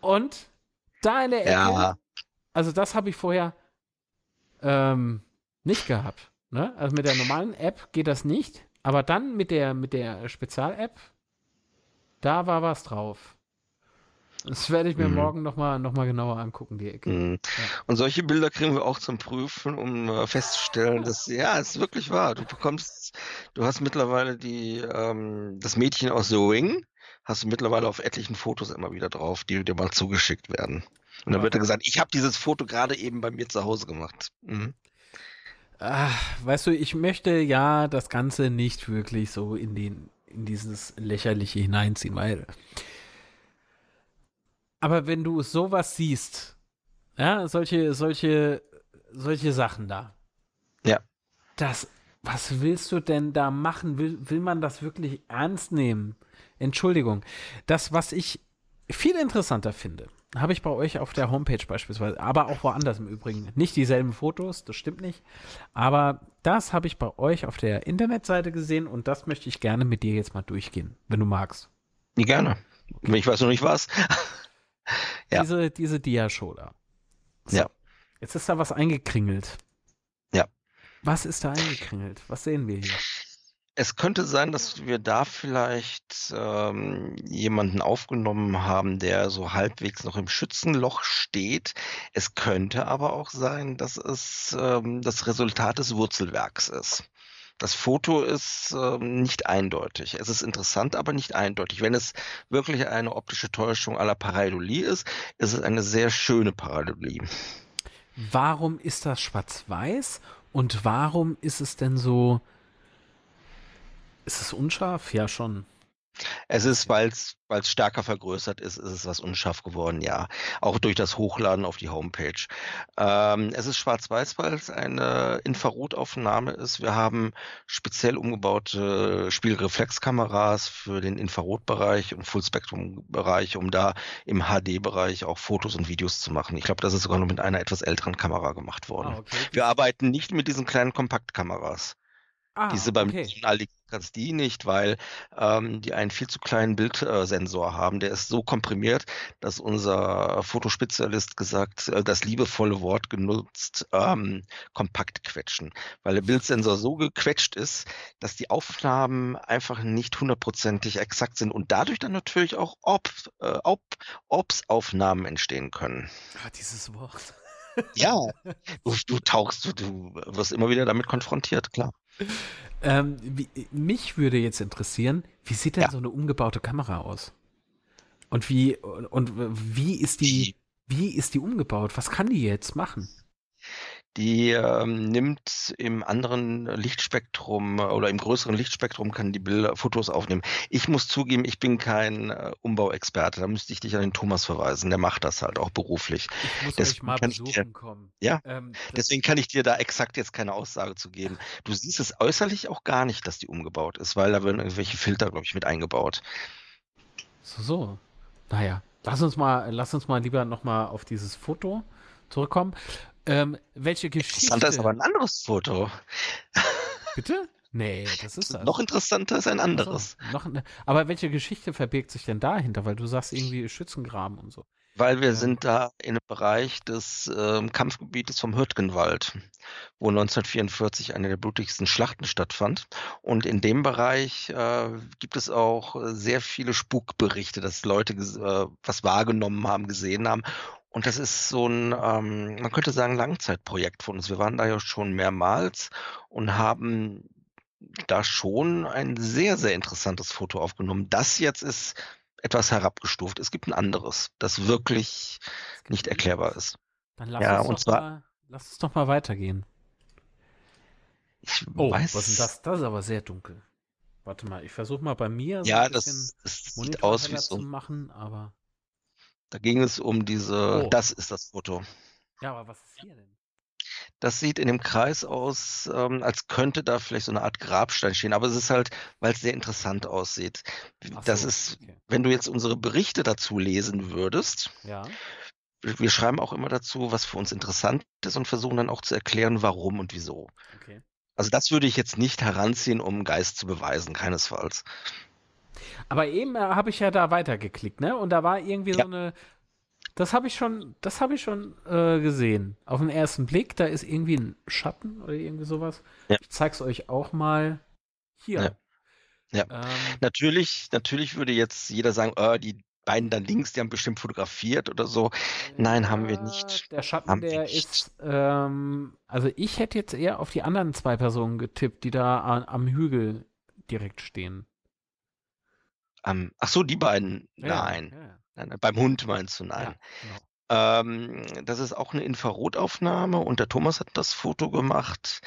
Und da in der Ecke, Ja, also das habe ich vorher ähm, nicht gehabt. Ne? Also mit der normalen App geht das nicht. Aber dann mit der, mit der Spezial-App, da war was drauf. Das werde ich mir Mhm. morgen nochmal noch mal genauer angucken, die Ecke. Mhm. Und solche Bilder kriegen wir auch zum Prüfen, um äh, festzustellen, dass ja, es ist wirklich wahr. Du bekommst, du hast mittlerweile die ähm, das Mädchen aus The Ring, hast du mittlerweile auf etlichen Fotos immer wieder drauf, die dir mal zugeschickt werden. Und dann Ja. wird dir gesagt, ich habe dieses Foto gerade eben bei mir zu Hause gemacht. Mhm. Ah, weißt du, ich möchte ja das Ganze nicht wirklich so in den in dieses lächerliche hineinziehen, weil aber wenn du sowas siehst, ja, solche solche solche Sachen da. Ja. Das was willst du denn da machen? Will will man das wirklich ernst nehmen? Entschuldigung. Das was ich viel interessanter finde, habe ich bei euch auf der Homepage beispielsweise, aber auch woanders im Übrigen. Nicht dieselben Fotos, das stimmt nicht. Aber das habe ich bei euch auf der Internetseite gesehen und das möchte ich gerne mit dir jetzt mal durchgehen, wenn du magst. Gerne. Ich weiß noch nicht was. Ja. Diese, diese Dia-Show da. So. Ja. Jetzt ist da was eingekringelt. Ja. Was ist da eingekringelt? Was sehen wir hier? Es könnte sein, dass wir da vielleicht ähm, jemanden aufgenommen haben, der so halbwegs noch im Schützenloch steht. Es könnte aber auch sein, dass es ähm, das Resultat des Wurzelwerks ist. Das Foto ist ähm, nicht eindeutig. Es ist interessant, aber nicht eindeutig. Wenn es wirklich eine optische Täuschung la Pareidolie ist, ist es eine sehr schöne Pareidolie. Warum ist das schwarz-weiß und warum ist es denn so. Ist es unscharf? Ja, schon. Es ist, weil es stärker vergrößert ist, ist es was unscharf geworden, ja. Auch durch das Hochladen auf die Homepage. Ähm, es ist schwarz-weiß, weil es eine Infrarotaufnahme ist. Wir haben speziell umgebaute Spiegelreflexkameras für den Infrarotbereich und Fullspektrum-Bereich, um da im HD-Bereich auch Fotos und Videos zu machen. Ich glaube, das ist sogar nur mit einer etwas älteren Kamera gemacht worden. Ah, okay. Wir arbeiten nicht mit diesen kleinen Kompaktkameras. Ah, Diese beim okay. Aldi kannst die nicht, weil ähm, die einen viel zu kleinen Bildsensor haben. Der ist so komprimiert, dass unser Fotospezialist gesagt, äh, das liebevolle Wort genutzt, ähm, kompakt quetschen. Weil der Bildsensor so gequetscht ist, dass die Aufnahmen einfach nicht hundertprozentig exakt sind und dadurch dann natürlich auch Ob, äh, Ob, Ops-Aufnahmen entstehen können. Ah, dieses Wort. Ja, du, du tauchst, du wirst immer wieder damit konfrontiert, klar. Ähm, wie, mich würde jetzt interessieren, wie sieht denn ja. so eine umgebaute Kamera aus? Und wie, und, und wie ist die, wie ist die umgebaut? Was kann die jetzt machen? Die ähm, nimmt im anderen Lichtspektrum äh, oder im größeren Lichtspektrum kann die Bilder, Fotos aufnehmen. Ich muss zugeben, ich bin kein äh, Umbauexperte. Da müsste ich dich an den Thomas verweisen. Der macht das halt auch beruflich. Ich muss deswegen euch mal besuchen dir, kommen. Ja, ähm, deswegen kann ich dir da exakt jetzt keine Aussage zu geben. Du siehst es äußerlich auch gar nicht, dass die umgebaut ist, weil da werden irgendwelche Filter, glaube ich, mit eingebaut. So, so. Naja, lass uns mal, lass uns mal lieber nochmal auf dieses Foto zurückkommen. Ähm, welche Geschichte? Interessanter ist aber ein anderes Foto. Bitte? Nee, das ist das. Noch interessanter ist ein anderes. Also, noch, aber welche Geschichte verbirgt sich denn dahinter? Weil du sagst irgendwie Schützengraben und so. Weil wir sind da in einem Bereich des äh, Kampfgebietes vom Hürtgenwald, wo 1944 eine der blutigsten Schlachten stattfand. Und in dem Bereich äh, gibt es auch sehr viele Spukberichte, dass Leute äh, was wahrgenommen haben, gesehen haben. Und das ist so ein, ähm, man könnte sagen, Langzeitprojekt von uns. Wir waren da ja schon mehrmals und haben da schon ein sehr, sehr interessantes Foto aufgenommen. Das jetzt ist etwas herabgestuft. Es gibt ein anderes, das wirklich nicht erklärbar ist. Dann lass, ja, uns, doch zwar, mal, lass uns doch mal weitergehen. Ich oh, weiß. Was ist das? Das ist aber sehr dunkel. Warte mal, ich versuche mal bei mir so ja, ein bisschen das, das sieht aus wie so zu machen, aber da ging es um diese, oh. das ist das Foto. Ja, aber was ist hier denn? Das sieht in dem Kreis aus, ähm, als könnte da vielleicht so eine Art Grabstein stehen, aber es ist halt, weil es sehr interessant aussieht. Ach das so, ist, okay. wenn du jetzt unsere Berichte dazu lesen würdest, ja. wir schreiben auch immer dazu, was für uns interessant ist und versuchen dann auch zu erklären, warum und wieso. Okay. Also das würde ich jetzt nicht heranziehen, um Geist zu beweisen, keinesfalls. Aber eben äh, habe ich ja da weitergeklickt, ne? Und da war irgendwie ja. so eine. Das habe ich schon, das habe ich schon äh, gesehen. Auf den ersten Blick, da ist irgendwie ein Schatten oder irgendwie sowas. Ja. Ich zeig's euch auch mal hier. Ja. ja. Ähm, natürlich, natürlich würde jetzt jeder sagen, oh, die beiden da links, die haben bestimmt fotografiert oder so. Nein, haben wir nicht. Der Schatten, der ist, ähm, also ich hätte jetzt eher auf die anderen zwei Personen getippt, die da an, am Hügel direkt stehen. Ähm, ach so, die beiden. Ja, nein. Ja. nein. Beim Hund meinst du nein. Genau. Ähm, das ist auch eine Infrarotaufnahme und der Thomas hat das Foto gemacht.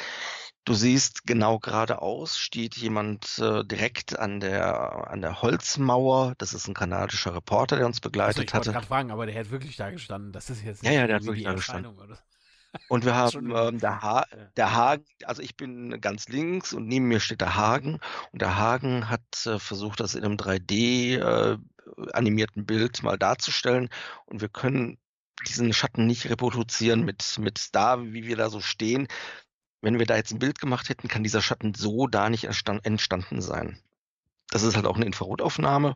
Du siehst genau geradeaus steht jemand äh, direkt an der an der Holzmauer. Das ist ein kanadischer Reporter, der uns begleitet also ich hatte. Ich wollte gerade fragen, aber der hat wirklich da gestanden. Das ist jetzt nicht ja, ja, der hat wirklich da gestanden. Oder? Und wir haben ähm, der, ha der Hagen, also ich bin ganz links und neben mir steht der Hagen. Und der Hagen hat äh, versucht, das in einem 3D äh, animierten Bild mal darzustellen. Und wir können diesen Schatten nicht reproduzieren mit, mit da, wie wir da so stehen. Wenn wir da jetzt ein Bild gemacht hätten, kann dieser Schatten so da nicht entstanden sein. Das ist halt auch eine Infrarotaufnahme.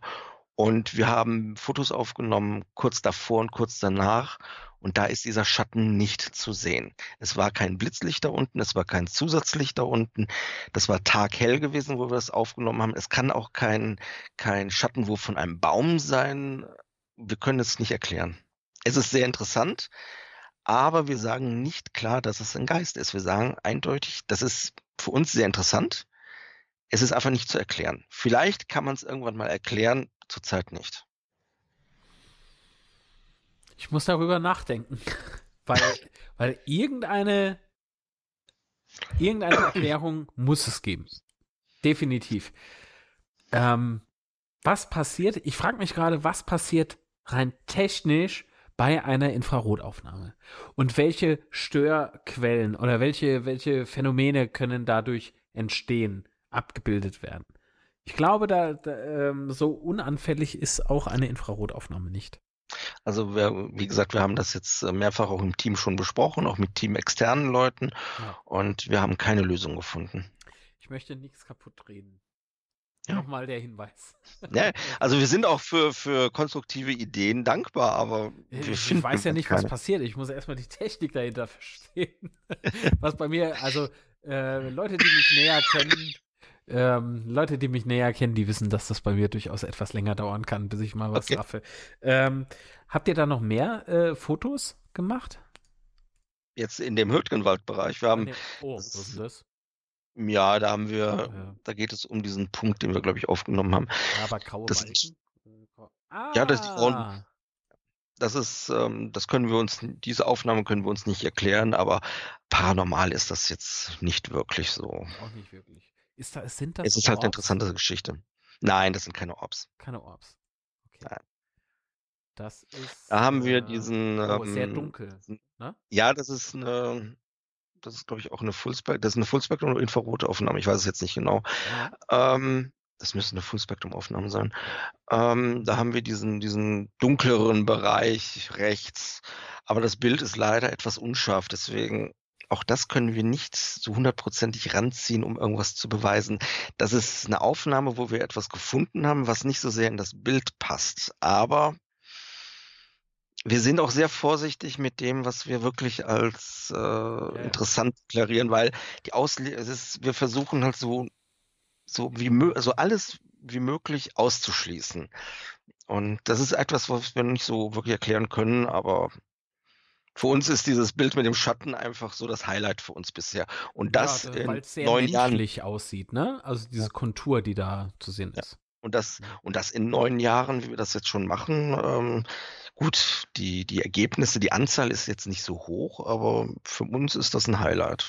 Und wir haben Fotos aufgenommen, kurz davor und kurz danach. Und da ist dieser Schatten nicht zu sehen. Es war kein Blitzlicht da unten, es war kein Zusatzlicht da unten. Das war taghell gewesen, wo wir das aufgenommen haben. Es kann auch kein, kein Schattenwurf von einem Baum sein. Wir können es nicht erklären. Es ist sehr interessant, aber wir sagen nicht klar, dass es ein Geist ist. Wir sagen eindeutig, das ist für uns sehr interessant. Es ist einfach nicht zu erklären. Vielleicht kann man es irgendwann mal erklären, zurzeit nicht. Ich muss darüber nachdenken. weil, weil irgendeine, irgendeine Erklärung muss es geben. Definitiv. Ähm, was passiert, ich frage mich gerade, was passiert rein technisch bei einer Infrarotaufnahme? Und welche Störquellen oder welche, welche Phänomene können dadurch entstehen, abgebildet werden? Ich glaube, da, da ähm, so unanfällig ist auch eine Infrarotaufnahme nicht. Also wir, wie gesagt, wir haben das jetzt äh, mehrfach auch im Team schon besprochen, auch mit teamexternen Leuten Ja. und wir haben keine Lösung gefunden. Ich möchte nichts kaputt reden. Ja. Nochmal der Hinweis. Ja, also wir sind auch für, für konstruktive Ideen dankbar, aber wir ich finden weiß ja nicht, was keine. passiert. Ich muss erstmal die Technik dahinter verstehen. was bei mir, also äh, Leute, die mich näher kennen, ähm, Leute, die mich näher kennen, die wissen, dass das bei mir durchaus etwas länger dauern kann, bis ich mal was Okay. raffe. Ähm, habt ihr da noch mehr äh, Fotos gemacht? Jetzt in dem Hürtgenwald-Bereich, wir haben. Oh, was ist ist- das? ja, da haben wir, Ja. da geht es um diesen Punkt, den wir, glaube ich, aufgenommen haben. Ja, aber graue Das ist- Äh, Ah, Ja, das- die grauen- Das ist, ähm, das können wir uns, diese Aufnahme können wir uns nicht erklären, aber paranormal ist das jetzt nicht wirklich so. auch nicht wirklich. Ist da, sind das Es ist halt eine interessante Geschichte. Nein, das sind keine Orbs. Keine Orbs. Okay. Nein. Das ist. Da haben wir äh, diesen, Oh, sehr ähm, dunkel. Ne? Ja, das ist eine, das ist, glaube ich, auch eine Fullspectrum, das ist eine Fullspectrum oder infrarote Aufnahme, ich weiß es jetzt nicht genau. Ja. Ähm, das müsste eine Fullspectrum-Aufnahme sein. Ähm, da haben wir diesen, diesen dunkleren Bereich rechts, aber das Bild ist leider etwas unscharf, deswegen auch das können wir nicht so hundertprozentig ranziehen, um irgendwas zu beweisen. Das ist eine Aufnahme, wo wir etwas gefunden haben, was nicht so sehr in das Bild passt, aber wir sind auch sehr vorsichtig mit dem, was wir wirklich als äh, ja. interessant deklarieren, weil die Ausle ist, wir versuchen halt so, so wie also alles wie möglich auszuschließen. Und das ist etwas, was wir nicht so wirklich erklären können, aber für uns ist dieses Bild mit dem Schatten einfach so das Highlight für uns bisher. Und das ja, in weil es sehr neun Jahren menschlich aussieht, ne? Also diese Kontur, die da zu sehen Ja. ist. Und das, Ja. und das in neun Jahren, wie wir das jetzt schon machen, ähm, gut, die, die Ergebnisse, die Anzahl ist jetzt nicht so hoch, aber für uns ist das ein Highlight.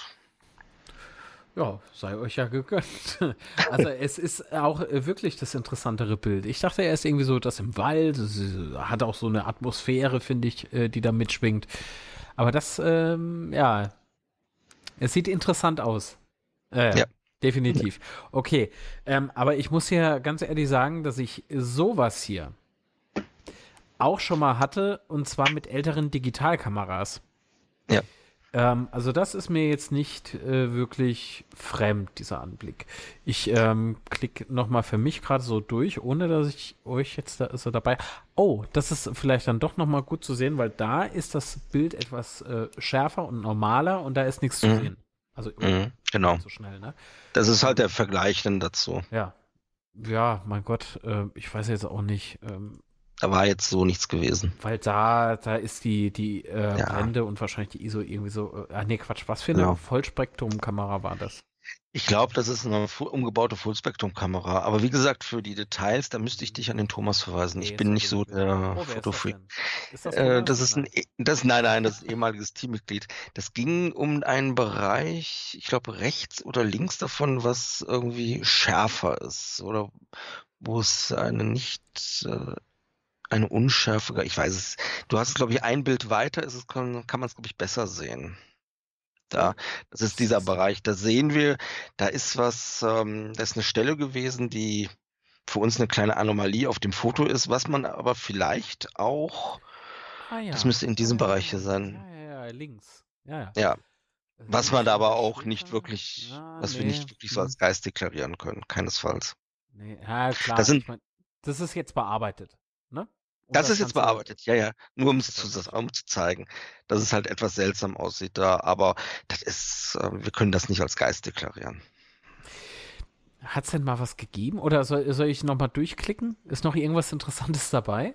Ja, sei euch ja gegönnt. Also es ist auch äh, wirklich das interessantere Bild. Ich dachte erst irgendwie so, das im Wald, es ist- hat auch so eine Atmosphäre, finde ich, äh, die da mitschwingt. Aber das, ähm, ja, es sieht interessant aus. Äh, Ja. Definitiv. Okay, ähm, aber ich muss hier ganz ehrlich sagen, dass ich sowas hier auch schon mal hatte, und zwar mit älteren Digitalkameras. Ja. Ähm, also das ist mir jetzt nicht äh, wirklich fremd, dieser Anblick. Ich ähm, klicke nochmal für mich gerade so durch, ohne dass ich euch jetzt da so dabei. Oh, das ist vielleicht dann doch nochmal gut zu sehen, weil da ist das Bild etwas äh, schärfer und normaler und da ist nichts zu Mhm. sehen. Also Mhm, genau. so schnell, ne? Das ist halt der Vergleich dann dazu. Ja. Ja, mein Gott, äh, ich weiß jetzt auch nicht, ähm, Da war jetzt so nichts gewesen. weil da, da ist die, die äh, Ja. Blende und wahrscheinlich die ISO irgendwie so, äh, ah nee, Quatsch, was für eine Ja. Vollspektrum-Kamera war das? Ich glaube, das ist eine umgebaute Fullspektrum-Kamera. Aber wie gesagt, für die Details, da müsste ich dich an den Thomas verweisen. Nee, ich bin nicht so der Oh, das Fotofreak. Ist das Äh, das ist ein, Nein. eh- das, nein, nein, das ist ein ehemaliges Teammitglied. Das ging um einen Bereich, ich glaube rechts oder links davon, was irgendwie schärfer ist oder wo es eine nicht, äh, eine Unschärfe, ich weiß es. Du hast es, glaube ich, ein Bild weiter, ist es, kann, kann man es, glaube ich, besser sehen. Da, das ist dieser Bereich. Da sehen wir, da ist was, ähm, da ist eine Stelle gewesen, die für uns eine kleine Anomalie auf dem Foto ist, was man aber vielleicht auch Ah, ja. das müsste in diesem Ja, Bereich hier sein. Ja, ja, ja, links. Ja, ja. Was man da aber auch nicht wirklich, Ja, was wir nicht wirklich so Hm. als Geist deklarieren können, keinesfalls. Nee, ja, klar. Das sind- ich mein, das ist jetzt bearbeitet, ne? Das ist jetzt bearbeitet, ja, ja. Nur um es zu, um zu zeigen, dass es halt etwas seltsam aussieht da, aber das ist, äh, wir können das nicht als Geist deklarieren. Hat es denn mal was gegeben? Oder soll, soll ich nochmal durchklicken? Ist noch irgendwas Interessantes dabei?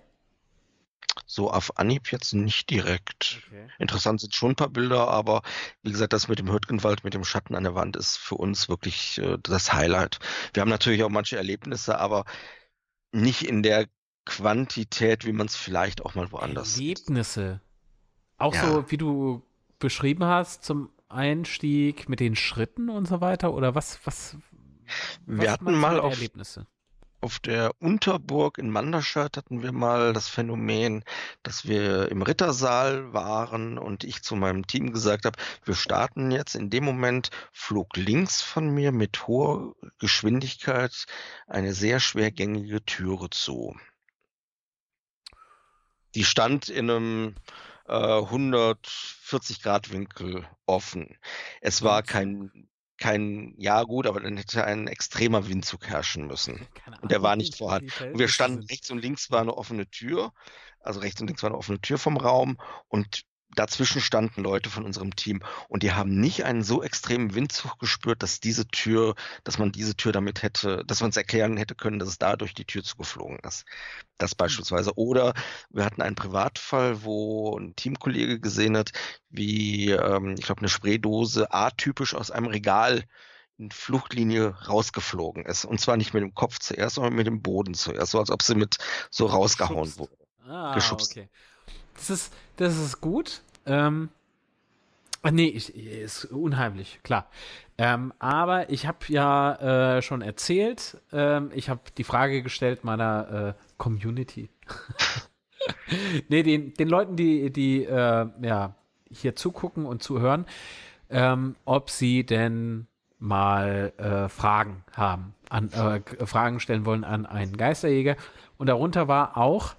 So auf Anhieb jetzt nicht direkt. Okay. Interessant sind schon ein paar Bilder, aber wie gesagt, das mit dem Hürtgenwald, mit dem Schatten an der Wand ist für uns wirklich äh, das Highlight. Wir haben natürlich auch manche Erlebnisse, aber nicht in der Quantität, wie man es vielleicht auch mal woanders sieht. Erlebnisse. Auch Ja. so, wie du beschrieben hast, zum Einstieg mit den Schritten und so weiter? Oder was, was, Wir was hatten mal auf, Erlebnisse? Auf der Unterburg in Manderscheid hatten wir mal das Phänomen, dass wir im Rittersaal waren und ich zu meinem Team gesagt habe, wir starten jetzt. In dem Moment flog links von mir mit hoher Geschwindigkeit eine sehr schwergängige Türe zu. Die stand in einem äh, 140 Grad Winkel offen. Es war kein kein, ja gut, aber dann hätte ein extremer Windzug herrschen müssen. und der war nicht vorhanden. Und wir standen rechts und links war eine offene Tür, also rechts und links war eine offene Tür vom Raum und dazwischen standen Leute von unserem Team und die haben nicht einen so extremen Windzug gespürt, dass diese Tür, dass man diese Tür damit hätte, dass man es erklären hätte können, dass es dadurch die Tür zugeflogen ist. Das hm. beispielsweise. Oder wir hatten einen Privatfall, wo ein Teamkollege gesehen hat, wie, ähm, ich glaube, eine Spraydose atypisch aus einem Regal in Fluchtlinie rausgeflogen ist. Und zwar nicht mit dem Kopf zuerst, sondern mit dem Boden zuerst, so als ob sie mit so rausgehauen wurde. Ah, geschubst. okay. Das ist, das ist gut. Ähm, nee, ich, ist unheimlich, klar. Ähm, aber ich habe ja äh, schon erzählt, ähm, ich habe die Frage gestellt meiner äh, Community. nee, den, den Leuten, die, die äh, ja, hier zugucken und zuhören, ähm, ob sie denn mal äh, Fragen haben, an, äh, Fragen stellen wollen an einen Geisterjäger. Und darunter war auch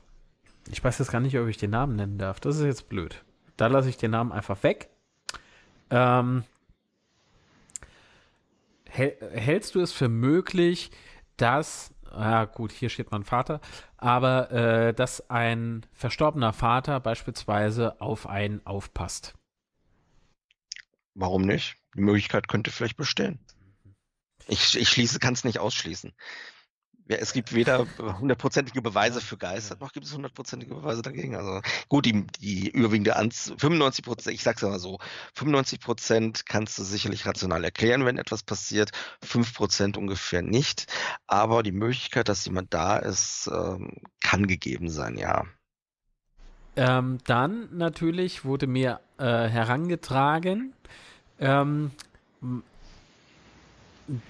ich weiß jetzt gar nicht, ob ich den Namen nennen darf. Das ist jetzt blöd. Da lasse ich den Namen einfach weg. Ähm, hältst du es für möglich, dass, ja gut, hier steht mein Vater, aber äh, dass ein verstorbener Vater beispielsweise auf einen aufpasst? Warum nicht? Die Möglichkeit könnte vielleicht bestehen. Ich, ich schließe, kann es nicht ausschließen. Ja, es gibt weder hundertprozentige Beweise für Geister, noch gibt es hundertprozentige Beweise dagegen. Also gut, die, die überwiegende Anzahl, 95 Prozent, ich sag's mal so, 95 Prozent kannst du sicherlich rational erklären, wenn etwas passiert, 5 Prozent ungefähr nicht. Aber die Möglichkeit, dass jemand da ist, ähm, kann gegeben sein, ja. Ähm, dann natürlich wurde mir äh, herangetragen, ähm,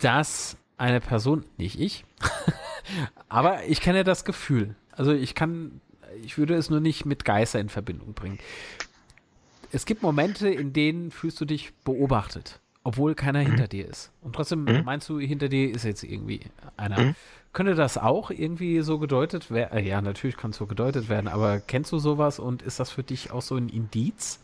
dass eine Person, nicht ich, aber ich kenne das Gefühl. Also ich kann, ich würde es nur nicht mit Geister in Verbindung bringen. Es gibt Momente, in denen fühlst du dich beobachtet, obwohl keiner mhm. hinter dir ist. Und trotzdem mhm. meinst du, hinter dir ist jetzt irgendwie einer. Mhm. Könnte das auch irgendwie so gedeutet werden? Ja, natürlich kann es so gedeutet werden, aber kennst du sowas und ist das für dich auch so ein Indiz?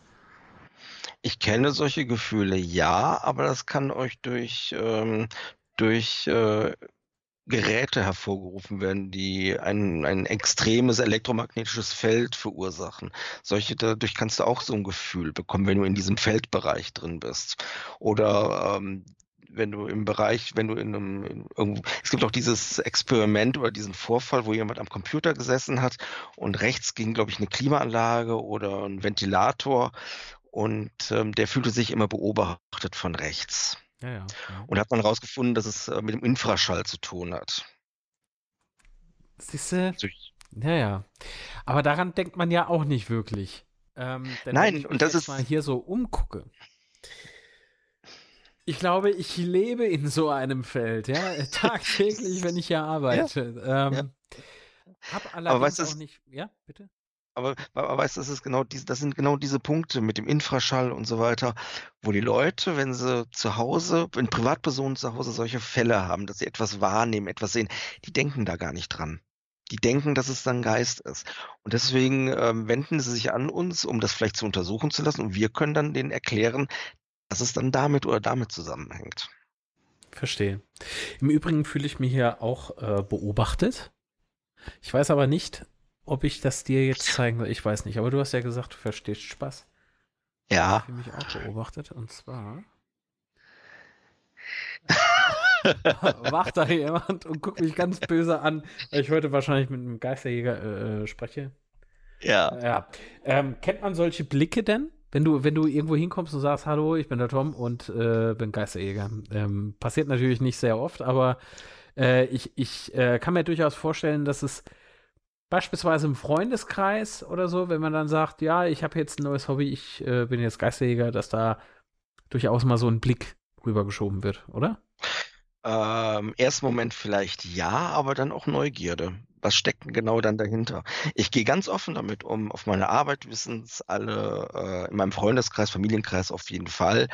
Ich kenne solche Gefühle, ja, aber das kann euch durch, ähm, durch äh, Geräte hervorgerufen werden, die ein, ein extremes elektromagnetisches Feld verursachen. Solche, dadurch kannst du auch so ein Gefühl bekommen, wenn du in diesem Feldbereich drin bist. Oder ähm, wenn du im Bereich, wenn du in einem, in irgendwo, es gibt auch dieses Experiment oder diesen Vorfall, wo jemand am Computer gesessen hat und rechts ging, glaube ich, eine Klimaanlage oder ein Ventilator und ähm, der fühlte sich immer beobachtet von rechts. Ja, ja, ja. Und hat man herausgefunden, dass es äh, mit dem Infraschall zu tun hat. Siehst du? Ja, ja. Aber daran denkt man ja auch nicht wirklich. Ähm, Nein, und das ist. mal hier so umgucke. Ich glaube, ich lebe in so einem Feld, ja, tagtäglich, wenn ich hier arbeite. Ja, ähm. Hab allerdings Aber weißt, auch nicht. Ja, bitte? Aber, aber weißt das ist genau diese, das sind genau diese Punkte mit dem Infraschall und so weiter, wo die Leute, wenn sie zu Hause, wenn Privatpersonen zu Hause solche Fälle haben, dass sie etwas wahrnehmen, etwas sehen, die denken da gar nicht dran. Die denken, dass es dann Geist ist. Und deswegen ähm, wenden sie sich an uns, um das vielleicht zu untersuchen zu lassen. Und wir können dann denen erklären, dass es dann damit oder damit zusammenhängt. Verstehe. Im Übrigen fühle ich mich hier auch äh, beobachtet. Ich weiß aber nicht, ob ich das dir jetzt zeigen soll, ich weiß nicht. Aber du hast ja gesagt, du verstehst Spaß. Ja. Ich habe mich auch beobachtet. Und zwar wacht da jemand und guckt mich ganz böse an, weil ich heute wahrscheinlich mit einem Geisterjäger äh, äh, spreche. Ja. Ja. Ähm, kennt man solche Blicke denn? Wenn du, wenn du irgendwo hinkommst und sagst, hallo, ich bin der Tom und äh, bin Geisterjäger. Ähm, passiert natürlich nicht sehr oft, aber äh, ich, ich äh, kann mir durchaus vorstellen, dass es beispielsweise im Freundeskreis oder so, wenn man dann sagt, ja, ich habe jetzt ein neues Hobby, ich äh, bin jetzt Geisterjäger, dass da durchaus mal so ein Blick rübergeschoben wird, oder? Äh, ähm, ersten Moment vielleicht ja, aber dann auch Neugierde. Was steckt denn genau dann dahinter? Ich gehe ganz offen damit um. Auf meine Arbeit wissen es alle, äh, in meinem Freundeskreis, Familienkreis auf jeden Fall.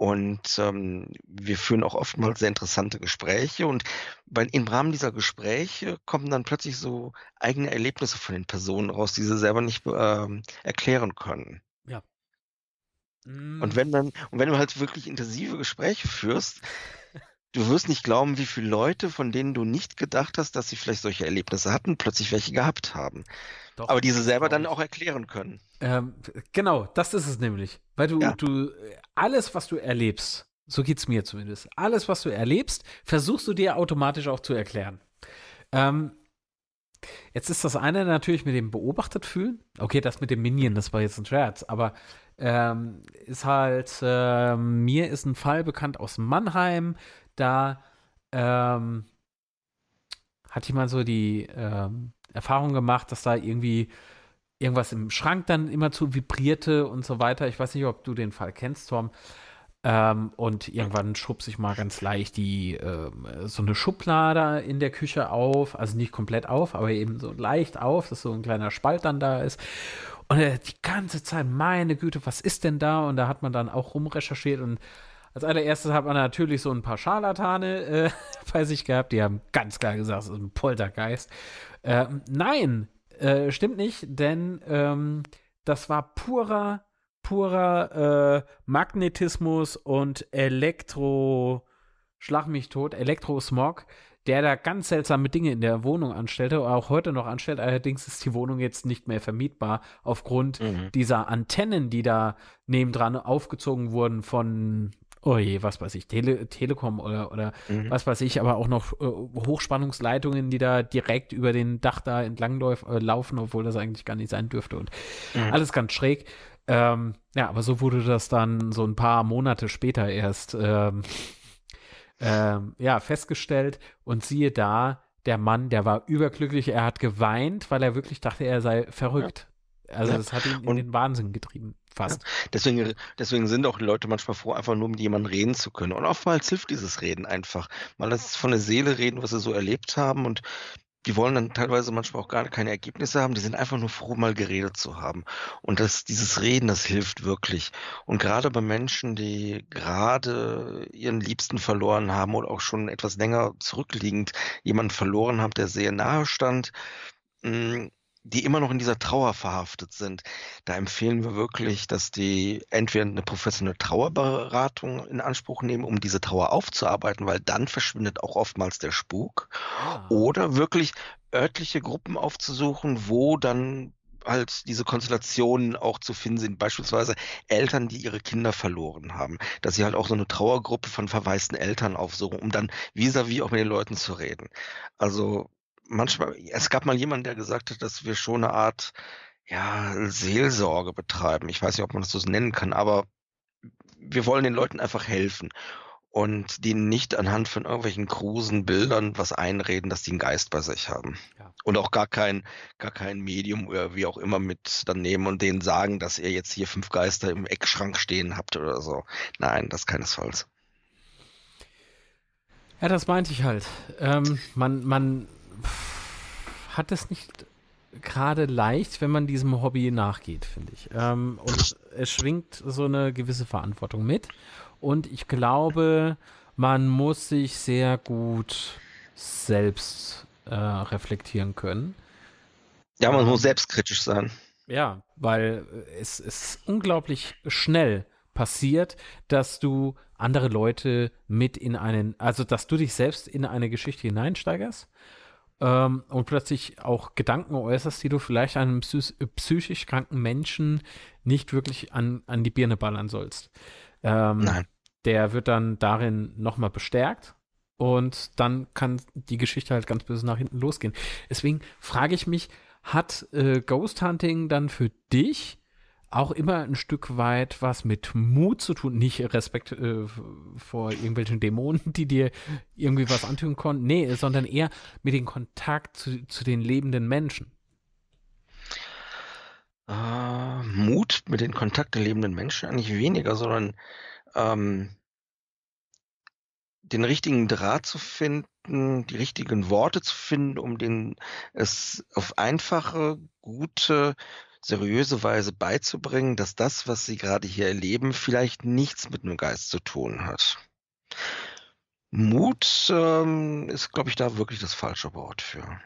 Und ähm, wir führen auch oftmals sehr interessante Gespräche. Und bei, im Rahmen dieser Gespräche kommen dann plötzlich so eigene Erlebnisse von den Personen raus, die sie selber nicht ähm, erklären können. Ja. Und mm. wenn dann, und wenn du halt wirklich intensive Gespräche führst, du wirst nicht glauben, wie viele Leute, von denen du nicht gedacht hast, dass sie vielleicht solche Erlebnisse hatten, plötzlich welche gehabt haben. Doch, aber diese selber dann auch erklären können. Ähm, genau, das ist es nämlich. Weil du, ja. du, alles, was du erlebst, so geht es mir zumindest, alles, was du erlebst, versuchst du dir automatisch auch zu erklären. Ähm, jetzt ist das eine natürlich mit dem beobachtet fühlen. Okay, das mit dem Minion, das war jetzt ein Scherz, aber ähm, ist halt, äh, mir ist ein Fall bekannt aus Mannheim, da ähm, hat jemand so die ähm, Erfahrung gemacht, dass da irgendwie irgendwas im Schrank dann immer zu vibrierte und so weiter. Ich weiß nicht, ob du den Fall kennst, Tom. Ähm, und irgendwann schob sich mal ganz leicht die äh, so eine Schublade in der Küche auf, also nicht komplett auf, aber eben so leicht auf, dass so ein kleiner Spalt dann da ist. Und äh, die ganze Zeit, meine Güte, was ist denn da? Und da hat man dann auch rumrecherchiert und als allererstes hat man natürlich so ein paar Scharlatane äh, bei sich gehabt, die haben ganz klar gesagt, es ist ein Poltergeist. Äh, nein, äh, stimmt nicht, denn ähm, das war purer, purer äh, Magnetismus und Elektro, schlag mich tot, Elektrosmog, der da ganz seltsame Dinge in der Wohnung anstellte, auch heute noch anstellt. Allerdings ist die Wohnung jetzt nicht mehr vermietbar aufgrund mhm. dieser Antennen, die da nebendran aufgezogen wurden von oh je, was weiß ich, Tele Telekom oder, oder mhm. was weiß ich, aber auch noch äh, Hochspannungsleitungen, die da direkt über den Dach da entlang äh, laufen, obwohl das eigentlich gar nicht sein dürfte und mhm. alles ganz schräg. Ähm, ja, aber so wurde das dann so ein paar Monate später erst ähm, ähm, ja, festgestellt und siehe da, der Mann, der war überglücklich, er hat geweint, weil er wirklich dachte, er sei verrückt. Ja. Also das hat ihn in und, den Wahnsinn getrieben. Fast. Ja, deswegen, deswegen sind auch die Leute manchmal froh, einfach nur mit jemandem reden zu können. Und oftmals hilft dieses Reden einfach. Mal das von der Seele reden, was sie so erlebt haben. Und die wollen dann teilweise manchmal auch gar keine Ergebnisse haben. Die sind einfach nur froh, mal geredet zu haben. Und das, dieses Reden, das hilft wirklich. Und gerade bei Menschen, die gerade ihren Liebsten verloren haben oder auch schon etwas länger zurückliegend jemanden verloren haben, der sehr nahe stand, mm, die immer noch in dieser Trauer verhaftet sind, da empfehlen wir wirklich, dass die entweder eine professionelle Trauerberatung in Anspruch nehmen, um diese Trauer aufzuarbeiten, weil dann verschwindet auch oftmals der Spuk, ah. oder wirklich örtliche Gruppen aufzusuchen, wo dann halt diese Konstellationen auch zu finden sind, beispielsweise Eltern, die ihre Kinder verloren haben, dass sie halt auch so eine Trauergruppe von verwaisten Eltern aufsuchen, um dann vis-à-vis -vis auch mit den Leuten zu reden. Also manchmal, es gab mal jemanden, der gesagt hat, dass wir schon eine Art ja, Seelsorge betreiben. Ich weiß nicht, ob man das so nennen kann, aber wir wollen den Leuten einfach helfen und denen nicht anhand von irgendwelchen krusen Bildern was einreden, dass die einen Geist bei sich haben. Ja. Und auch gar kein, gar kein Medium oder wie auch immer mit dann nehmen und denen sagen, dass ihr jetzt hier fünf Geister im Eckschrank stehen habt oder so. Nein, das keinesfalls. Ja, das meinte ich halt. Ähm, man, man hat es nicht gerade leicht, wenn man diesem Hobby nachgeht, finde ich. Ähm, und es schwingt so eine gewisse Verantwortung mit. Und ich glaube, man muss sich sehr gut selbst äh, reflektieren können. Ja, man ähm, muss selbstkritisch sein. Ja, weil es ist unglaublich schnell passiert, dass du andere Leute mit in einen, also dass du dich selbst in eine Geschichte hineinsteigerst ähm, und plötzlich auch Gedanken äußerst, die du vielleicht einem psych psychisch kranken Menschen nicht wirklich an, an die Birne ballern sollst. Ähm, Nein. Der wird dann darin nochmal bestärkt und dann kann die Geschichte halt ganz böse nach hinten losgehen. Deswegen frage ich mich, hat äh, Ghost Hunting dann für dich auch immer ein Stück weit was mit Mut zu tun. Nicht Respekt äh, vor irgendwelchen Dämonen, die dir irgendwie was antun konnten. Nee, sondern eher mit dem Kontakt zu, zu den lebenden Menschen. Uh, Mut mit den Kontakt der lebenden Menschen eigentlich weniger, sondern ähm, den richtigen Draht zu finden, die richtigen Worte zu finden, um den es auf einfache, gute, seriöse Weise beizubringen, dass das, was sie gerade hier erleben, vielleicht nichts mit einem Geist zu tun hat. Mut ähm, ist, glaube ich, da wirklich das falsche Wort für.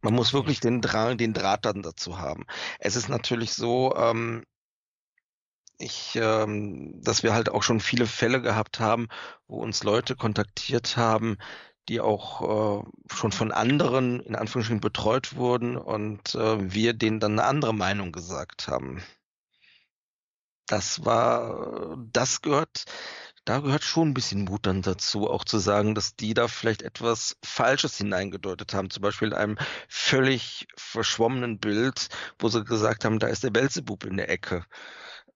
Man muss wirklich den, Dra den Draht dann dazu haben. Es ist natürlich so, ähm, ich, ähm, dass wir halt auch schon viele Fälle gehabt haben, wo uns Leute kontaktiert haben, die auch äh, schon von anderen in Anführungsstrichen betreut wurden und äh, wir denen dann eine andere Meinung gesagt haben. Das war, das gehört, da gehört schon ein bisschen Mut dann dazu, auch zu sagen, dass die da vielleicht etwas Falsches hineingedeutet haben. Zum Beispiel in einem völlig verschwommenen Bild, wo sie gesagt haben, da ist der Belzebub in der Ecke.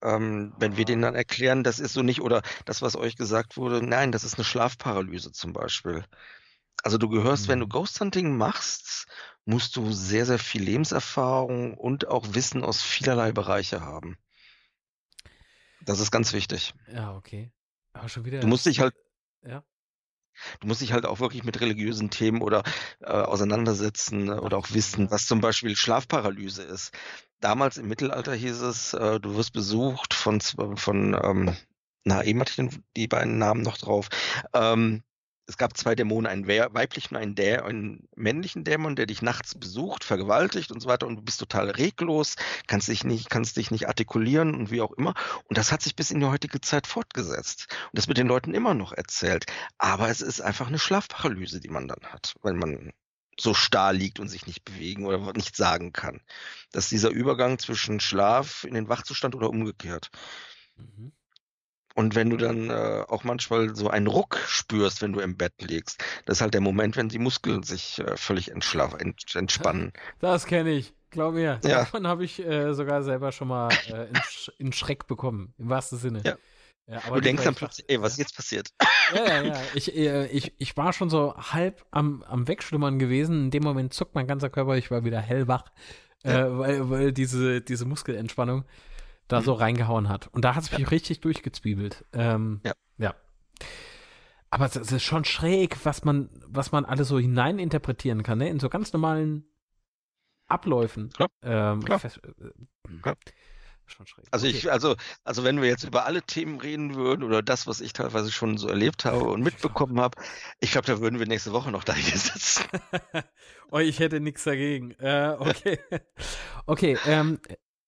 Ähm, wenn wir denen dann erklären, das ist so nicht, oder das, was euch gesagt wurde, nein, das ist eine Schlafparalyse zum Beispiel. Also du gehörst, mhm. wenn du mhm. Ghost Hunting machst, musst du sehr, sehr viel Lebenserfahrung und auch Wissen aus vielerlei Bereiche haben. Das ist ganz wichtig. Ja, okay. Aber schon wieder. Du musst dich halt. Ja. Du musst dich halt auch wirklich mit religiösen Themen oder äh, auseinandersetzen Ach, oder auch wissen, was zum Beispiel Schlafparalyse ist. Damals im Mittelalter hieß es, äh, du wirst besucht von, von ähm, na, eben hatte ich den, die beiden Namen noch drauf. Ähm, es gab zwei Dämonen, einen weiblichen einen, Dä einen männlichen Dämon, der dich nachts besucht, vergewaltigt und so weiter und du bist total reglos, kannst dich nicht, kannst dich nicht artikulieren und wie auch immer. Und das hat sich bis in die heutige Zeit fortgesetzt. Und das wird den Leuten immer noch erzählt. Aber es ist einfach eine Schlafparalyse, die man dann hat, weil man so starr liegt und sich nicht bewegen oder nicht sagen kann. Das ist dieser Übergang zwischen Schlaf in den Wachzustand oder umgekehrt. Mhm. Und wenn du dann äh, auch manchmal so einen Ruck spürst, wenn du im Bett liegst, das ist halt der Moment, wenn die Muskeln sich äh, völlig ent entspannen. Das kenne ich, glaub mir. Ja. Davon habe ich äh, sogar selber schon mal äh, in, Sch in, Schreck bekommen, im wahrsten Sinne. Ja. Ja, du denkst dann plötzlich, ey, was ist jetzt passiert? Ja, ja, ja. Ich, äh, ich, ich war schon so halb am, am Wegschlummern gewesen. In dem Moment zuckt mein ganzer Körper, ich war wieder hellwach, äh, weil, weil diese, diese Muskelentspannung da so reingehauen hat. Und da hat es mich ja. richtig durchgezwiebelt. Ähm, ja. ja. Aber es, es, ist schon schräg, was man, was man alles so hineininterpretieren kann, ne? In so ganz normalen Abläufen. Klar. Ähm, Klar. Fest, äh, Klar. Schon schräg. Also okay. ich, also, also wenn wir jetzt über alle Themen reden würden oder das, was ich teilweise schon so erlebt habe und mitbekommen habe, ich glaube, da würden wir nächste Woche noch da hier sitzen. oh, ich hätte nichts dagegen. Äh, okay. okay, ähm,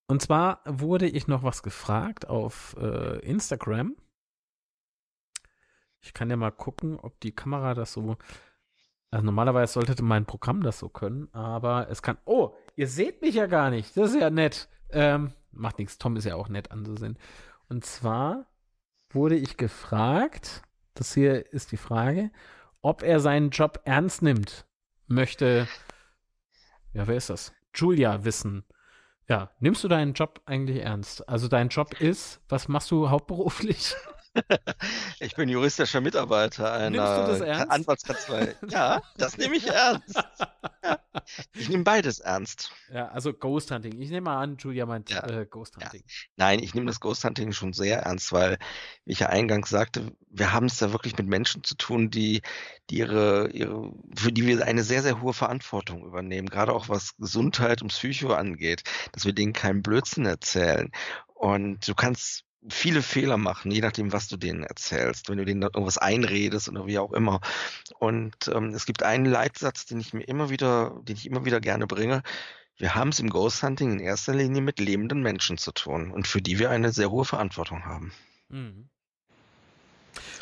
und zwar wurde ich noch was gefragt auf äh, Instagram. Ich kann ja mal gucken, ob die Kamera das so. Also normalerweise sollte mein Programm das so können, aber es kann. Oh, ihr seht mich ja gar nicht. Das ist ja nett. Ähm, macht nichts. Tom ist ja auch nett anzusehen. Und zwar wurde ich gefragt, das hier ist die Frage, ob er seinen Job ernst nimmt. Möchte, ja, wer ist das? Julia wissen. Ja, nimmst du deinen Job eigentlich ernst? Also dein Job ist, was machst du hauptberuflich? Ich bin juristischer Mitarbeiter einer Anwaltskanzlei. Ja, das nehme ich ernst. Ja. Ich nehme beides ernst. Ja, also Ghost Hunting. Ich nehme mal an, Julia meint ja. äh, Ghost Hunting. Ja. Nein, ich nehme das Ghost Hunting schon sehr ernst, weil, wie ich ja eingangs sagte, wir haben es da wirklich mit Menschen zu tun, die, die ihre, ihre, für die wir eine sehr, sehr hohe Verantwortung übernehmen, gerade auch was Gesundheit und Psycho angeht, dass wir denen keinen Blödsinn erzählen. Und du kannst viele Fehler machen, je nachdem, was du denen erzählst, wenn du denen irgendwas einredest oder wie auch immer. Und ähm, es gibt einen Leitsatz, den ich mir immer wieder, den ich immer wieder gerne bringe. Wir haben es im Ghost Hunting in erster Linie mit lebenden Menschen zu tun und für die wir eine sehr hohe Verantwortung haben. Mhm.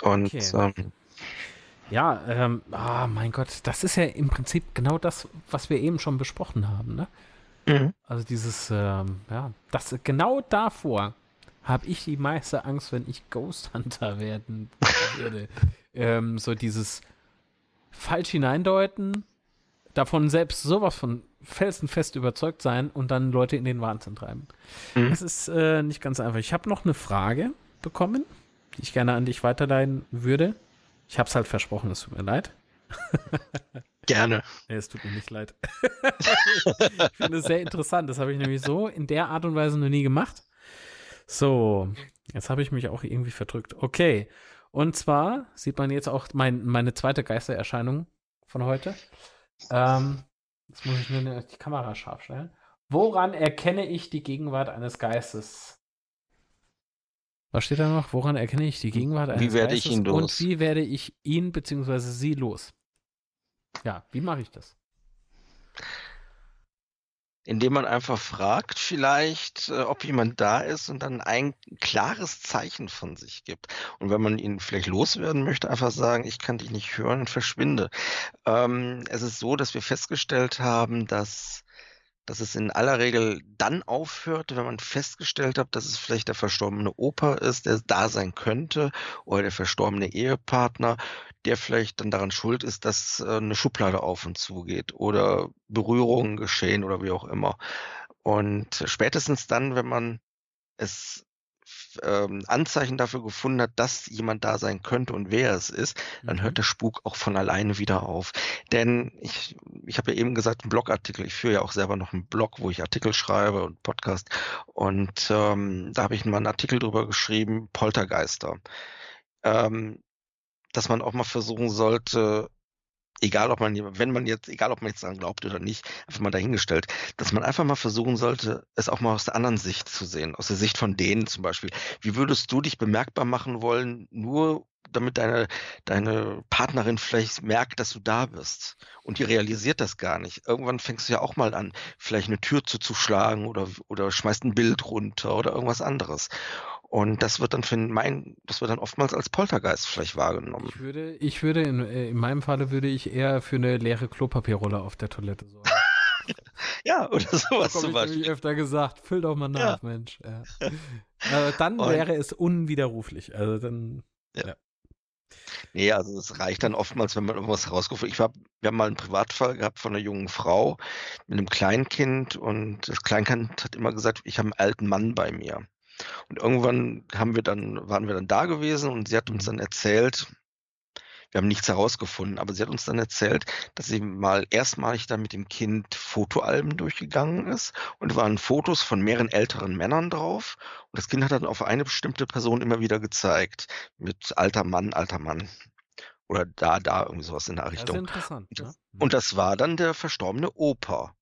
Und okay. ähm, ja, ähm, oh mein Gott, das ist ja im Prinzip genau das, was wir eben schon besprochen haben, ne? Mhm. Also dieses, ähm, ja, das genau davor habe ich die meiste Angst, wenn ich Ghost Hunter werden würde. ähm, so dieses falsch hineindeuten, davon selbst sowas von felsenfest überzeugt sein und dann Leute in den Wahnsinn treiben. Mhm. Das ist äh, nicht ganz einfach. Ich habe noch eine Frage bekommen, die ich gerne an dich weiterleiten würde. Ich habe es halt versprochen, es tut mir leid. Gerne. Nee, es tut mir nicht leid. ich finde es sehr interessant. Das habe ich nämlich so in der Art und Weise noch nie gemacht. So, jetzt habe ich mich auch irgendwie verdrückt. Okay. Und zwar sieht man jetzt auch mein, meine zweite Geistererscheinung von heute. Ähm, jetzt muss ich nur die Kamera scharf stellen. Woran erkenne ich die Gegenwart eines Geistes? Was steht da noch? Woran erkenne ich die Gegenwart eines Wie werde Geistes? ich ihn los? Und wie werde ich ihn bzw. sie los? Ja, wie mache ich das? Indem man einfach fragt, vielleicht, äh, ob jemand da ist und dann ein klares Zeichen von sich gibt. Und wenn man ihn vielleicht loswerden möchte, einfach sagen, ich kann dich nicht hören und verschwinde. Ähm, es ist so, dass wir festgestellt haben, dass dass es in aller Regel dann aufhört, wenn man festgestellt hat, dass es vielleicht der verstorbene Opa ist, der da sein könnte, oder der verstorbene Ehepartner, der vielleicht dann daran schuld ist, dass äh, eine Schublade auf und zu geht oder Berührungen geschehen oder wie auch immer. Und spätestens dann, wenn man es ähm, Anzeichen dafür gefunden hat, dass jemand da sein könnte und wer es ist, dann Mhm. hört der Spuk auch von alleine wieder auf. Denn ich, ich habe ja eben gesagt, ein Blogartikel, ich führe ja auch selber noch einen Blog, wo ich Artikel schreibe und Podcast. Und ähm, da habe ich mal einen Artikel drüber geschrieben, Poltergeister. Ähm, dass man auch mal versuchen sollte, egal ob man, wenn man jetzt, egal ob man jetzt daran glaubt oder nicht, einfach mal dahingestellt, dass man einfach mal versuchen sollte, es auch mal aus der anderen Sicht zu sehen, aus der Sicht von denen zum Beispiel. Wie würdest du dich bemerkbar machen wollen, nur damit deine, deine Partnerin vielleicht merkt, dass du da bist und die realisiert das gar nicht. Irgendwann fängst du ja auch mal an, vielleicht eine Tür zuzuschlagen oder, oder schmeißt ein Bild runter oder irgendwas anderes. Und das wird dann für mein, das wird dann oftmals als Poltergeist vielleicht wahrgenommen. Ich würde, ich würde in, äh, in meinem Falle würde ich eher für eine leere Klopapierrolle auf der Toilette sorgen. Ja, oder sowas zum ich Beispiel. nämlich öfter gesagt. Füll doch mal nach, Mensch. Ja. äh, dann Und- wäre es unwiderruflich. Also dann. Nee, also es reicht dann oftmals, wenn man irgendwas herausgefunden hat. Wir haben mal einen Privatfall gehabt von einer jungen Frau mit einem Kleinkind und das Kleinkind hat immer gesagt, ich habe einen alten Mann bei mir. Und irgendwann haben wir dann, waren wir dann da gewesen und sie hat uns dann erzählt, wir haben nichts herausgefunden, aber sie hat uns dann erzählt, dass sie mal erstmalig da mit dem Kind Fotoalben durchgegangen ist und waren Fotos von mehreren älteren Männern drauf und das Kind hat dann auf eine bestimmte Person immer wieder gezeigt mit alter Mann, alter Mann oder da, da, irgendwie sowas in der Das ist Richtung. interessant. Und Ne? Und das war dann der verstorbene Opa,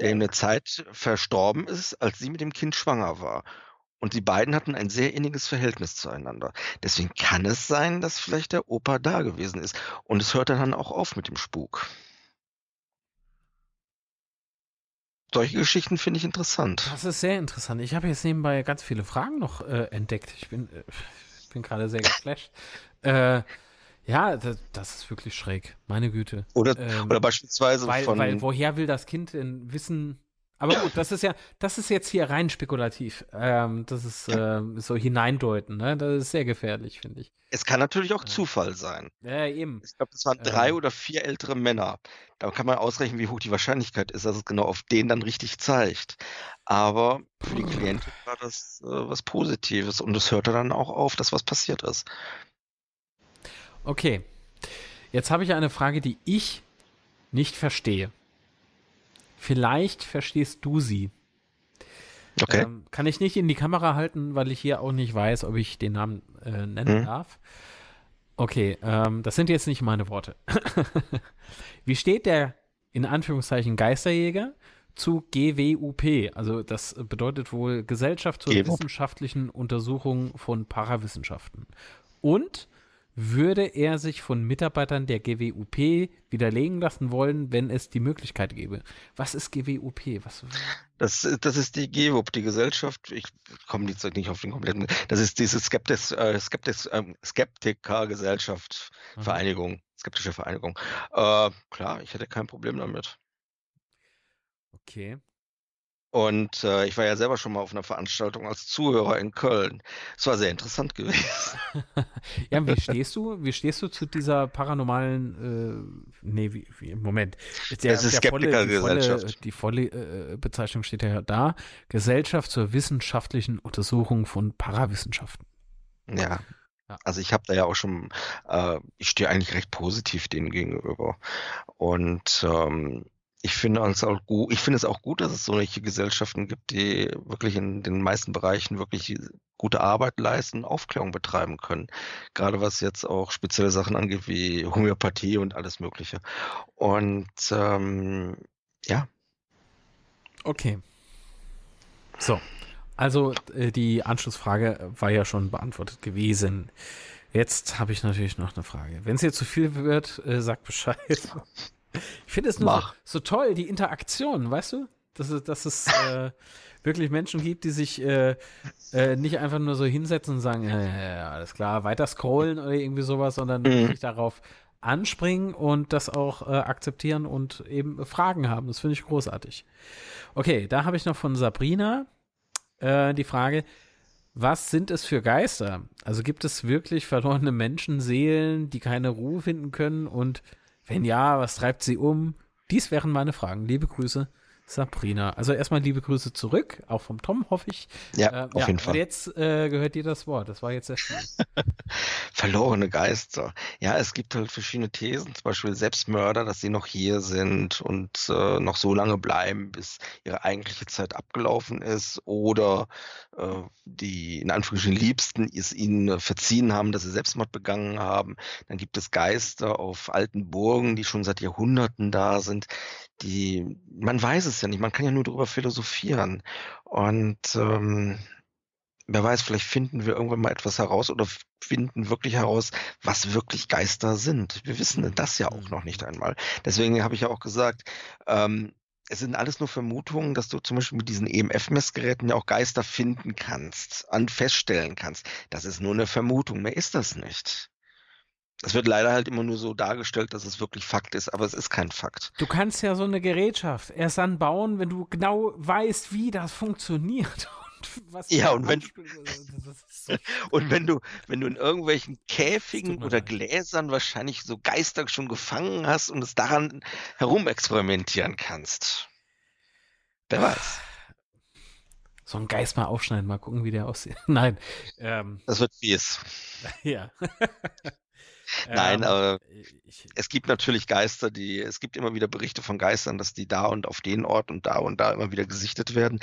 der in Oh. der Zeit verstorben ist, als sie mit dem Kind schwanger war. Und die beiden hatten ein sehr inniges Verhältnis zueinander. Deswegen kann es sein, dass vielleicht der Opa da gewesen ist. Und es hört dann auch auf mit dem Spuk. Solche Geschichten finde ich interessant. Das ist sehr interessant. Ich habe jetzt nebenbei ganz viele Fragen noch äh, entdeckt. Ich bin, äh, ich bin gerade sehr geflasht. äh, ja, das, das ist wirklich schräg. Meine Güte. Oder, Ähm, oder beispielsweise weil, von. weil woher will das Kind denn wissen? Aber gut, das ist ja, das ist jetzt hier rein spekulativ. Ähm, das ist ähm, so hineindeuten, ne? Das ist sehr gefährlich, finde ich. es kann natürlich auch Ja. Zufall sein. Ja, eben. Ich glaube, das waren drei Ähm. oder vier ältere Männer. Da kann man ausrechnen, wie hoch die Wahrscheinlichkeit ist, dass es genau auf den dann richtig zeigt. Aber für die Klientin war das äh, was Positives und es hörte dann auch auf, dass was passiert ist. Okay. Jetzt habe ich eine Frage, die ich nicht verstehe. Vielleicht verstehst du sie. Okay. Ähm, kann ich nicht in die Kamera halten, weil ich hier auch nicht weiß, ob ich den Namen äh, nennen Mhm. darf. Okay, ähm, das sind jetzt nicht meine Worte. Wie steht der in Anführungszeichen Geisterjäger zu GWUP? Also das bedeutet wohl Gesellschaft zur GWUP. wissenschaftlichen Untersuchung von Parawissenschaften. Und würde er sich von Mitarbeitern der GWUP widerlegen lassen wollen, wenn es die Möglichkeit gäbe? Was ist GWUP? Was, Das, das ist die GEWUP, die Gesellschaft. Ich komme jetzt nicht auf den kompletten. Das ist diese Skeptis, äh, Skeptis, ähm, Skeptiker-Gesellschaft, Aha. Vereinigung, skeptische Vereinigung. Äh, klar, ich hätte kein Problem damit. Okay. Und äh, ich war ja selber schon mal auf einer Veranstaltung als Zuhörer in Köln. Es war sehr interessant gewesen. Ja, und wie stehst du? Wie stehst du zu dieser paranormalen, äh, nee, wie, wie, Moment. Der, Es ist volle, die volle, Skeptikergesellschaft. die volle äh, Bezeichnung steht ja da. Gesellschaft zur wissenschaftlichen Untersuchung von Parawissenschaften. Ja. Ja. Also ich habe da ja auch schon, äh, ich stehe eigentlich recht positiv denen gegenüber. Und ähm, ich finde es auch gut, ich finde es auch gut, dass es solche Gesellschaften gibt, die wirklich in den meisten Bereichen wirklich gute Arbeit leisten, Aufklärung betreiben können. Gerade was jetzt auch spezielle Sachen angeht, wie Homöopathie und alles Mögliche. Und ähm, ja. Okay. So. Also äh, die Anschlussfrage war ja schon beantwortet gewesen. Jetzt habe ich natürlich noch eine Frage. Wenn es hier zu viel wird, äh, sag Bescheid. Ich finde es nur so, so, toll, die Interaktion, weißt du? Dass, es, dass es äh, wirklich Menschen gibt, die sich äh, äh, nicht einfach nur so hinsetzen und sagen, ja, ja, ja, alles klar, weiter scrollen oder irgendwie sowas, sondern mhm. wirklich darauf anspringen und das auch äh, akzeptieren und eben Fragen haben. Das finde ich großartig. Okay, da habe ich noch von Sabrina äh, die Frage, was sind es für Geister? Also gibt es wirklich verlorene Menschenseelen, die keine Ruhe finden können und wenn ja, was treibt sie um? Dies wären meine Fragen. Liebe Grüße, Sabrina. Also erstmal liebe Grüße zurück, auch vom Tom, hoffe ich. Ja, äh, auf ja, jeden Fall. Und jetzt äh, gehört dir das Wort. Das war jetzt schön. Verlorene Geister. Ja, es gibt halt verschiedene Thesen, zum Beispiel Selbstmörder, dass sie noch hier sind und äh, noch so lange bleiben, bis ihre eigentliche Zeit abgelaufen ist oder äh, die in Anführungsstrichen Liebsten es ihnen verziehen haben, dass sie Selbstmord begangen haben. Dann gibt es Geister auf alten Burgen, die schon seit Jahrhunderten da sind, die, man weiß es ja nicht, man kann ja nur darüber philosophieren. Und ähm, wer weiß, vielleicht finden wir irgendwann mal etwas heraus oder finden wirklich heraus, was wirklich Geister sind. Wir wissen das ja auch noch nicht einmal. Deswegen habe ich ja auch gesagt, ähm, es sind alles nur Vermutungen, dass du zum Beispiel mit diesen EMF-Messgeräten ja auch Geister finden kannst, an feststellen kannst. Das ist nur eine Vermutung, mehr ist das nicht. Es wird leider halt immer nur so dargestellt, dass es wirklich Fakt ist, aber es ist kein Fakt. Du kannst ja so eine Gerätschaft erst dann bauen, wenn du genau weißt, wie das funktioniert. Und ja, und wenn, so und wenn du, wenn du in irgendwelchen Käfigen oder Gläsern wahrscheinlich so Geister schon gefangen hast und es daran herumexperimentieren kannst. Wer weiß. So einen Geist mal aufschneiden, mal gucken, wie der aussieht. Nein. Ähm, das wird fies. Ja. Nein, ähm, aber ich, es gibt natürlich Geister, die, es gibt immer wieder Berichte von Geistern, dass die da und auf den Ort und da und da immer wieder gesichtet werden.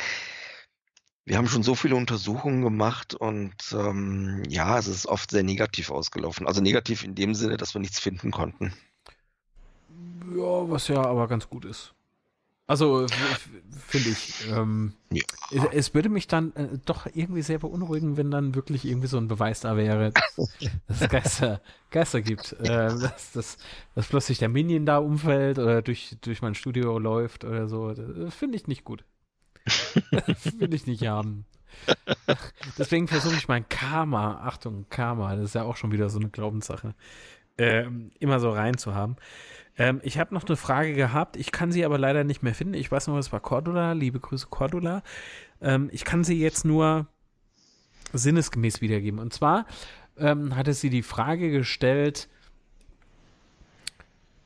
Wir haben schon so viele Untersuchungen gemacht und ähm, ja, es ist oft sehr negativ ausgelaufen. Also negativ in dem Sinne, dass wir nichts finden konnten. Ja, was ja aber ganz gut ist. Also finde ich. Ähm, ja. es, es, würde mich dann äh, doch irgendwie sehr beunruhigen, wenn dann wirklich irgendwie so ein Beweis da wäre, dass, dass es Geister, Geister gibt. Äh, dass, dass, dass plötzlich der Minion da umfällt oder durch, durch mein Studio läuft oder so. Finde ich nicht gut. Das will ich nicht haben. Deswegen versuche ich mein Karma, Achtung, Karma, das ist ja auch schon wieder so eine Glaubenssache, ähm, immer so reinzuhaben. Ähm, ich habe noch eine Frage gehabt, ich kann sie aber leider nicht mehr finden. Ich weiß noch, es war Cordula. Liebe Grüße, Cordula. Ähm, ich kann sie jetzt nur sinnesgemäß wiedergeben. Und zwar ähm, hatte sie die Frage gestellt,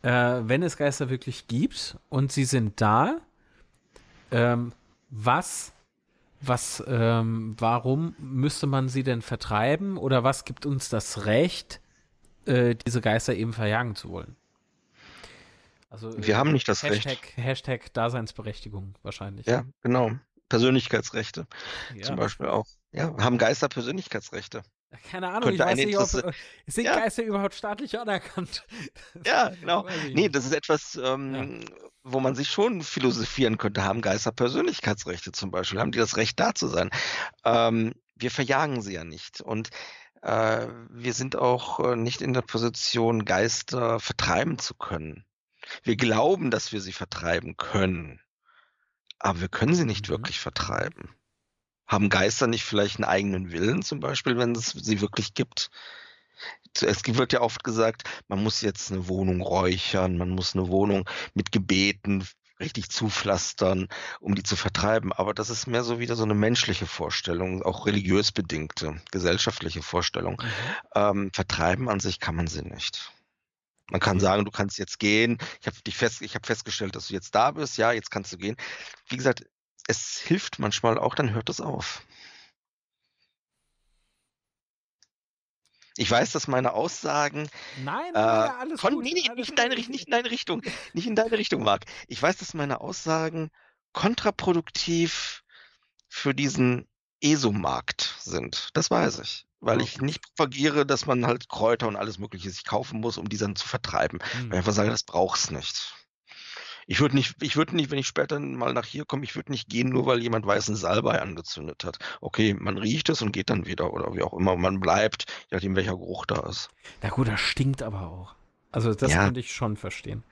äh, wenn es Geister wirklich gibt und sie sind da, ähm, was, was, ähm, warum müsste man sie denn vertreiben oder was gibt uns das Recht, äh, diese Geister eben verjagen zu wollen? Also wir haben nicht das Hashtag, Recht. Hashtag Daseinsberechtigung wahrscheinlich. Ja, genau. Persönlichkeitsrechte ja. zum Beispiel auch. Ja, haben Geister Persönlichkeitsrechte. Keine Ahnung, Könnte ich weiß nicht, ob, äh, sind ja. Geister überhaupt staatlich anerkannt? Ja, genau. Nee, das ist etwas, ähm, ja. wo man sich schon philosophieren könnte. Haben Geister Persönlichkeitsrechte zum Beispiel? Haben die das Recht da zu sein? Ähm, wir verjagen sie ja nicht. Und äh, wir sind auch äh, nicht in der Position, Geister vertreiben zu können. Wir glauben, dass wir sie vertreiben können, aber wir können sie nicht mhm. wirklich vertreiben. Haben Geister nicht vielleicht einen eigenen Willen zum Beispiel, wenn es sie wirklich gibt? Es wird ja oft gesagt, man muss jetzt eine Wohnung räuchern, man muss eine Wohnung mit Gebeten richtig zupflastern, um die zu vertreiben. Aber das ist mehr so wieder so eine menschliche Vorstellung, auch religiös bedingte, gesellschaftliche Vorstellung. Mhm. Ähm, vertreiben an sich kann man sie nicht. Man kann sagen, du kannst jetzt gehen. Ich habe dich fest, ich habe festgestellt, dass du jetzt da bist. Ja, jetzt kannst du gehen. Wie gesagt, es hilft manchmal auch, dann hört es auf. Ich weiß, dass meine Aussagen. Nein, nein, nein alles gut. nee, nee, alles nicht in deine, nicht in deine Richtung. Nicht in deine Richtung, Marc. Ich weiß, dass meine Aussagen kontraproduktiv für diesen ESO-Markt sind. Das weiß ich. Weil ich nicht propagiere, dass man halt Kräuter und alles Mögliche sich kaufen muss, um die dann zu vertreiben. Weil ich Hm. einfach sage, das brauch's nicht. Ich würde nicht, ich würde nicht, wenn ich später mal nach hier komme, ich würde nicht gehen, nur weil jemand weißen Salbei angezündet hat. Okay, man riecht es und geht dann wieder oder wie auch immer. Man bleibt, je nachdem welcher Geruch da ist. Na gut, das stinkt aber auch. Also das Ja. könnte ich schon verstehen.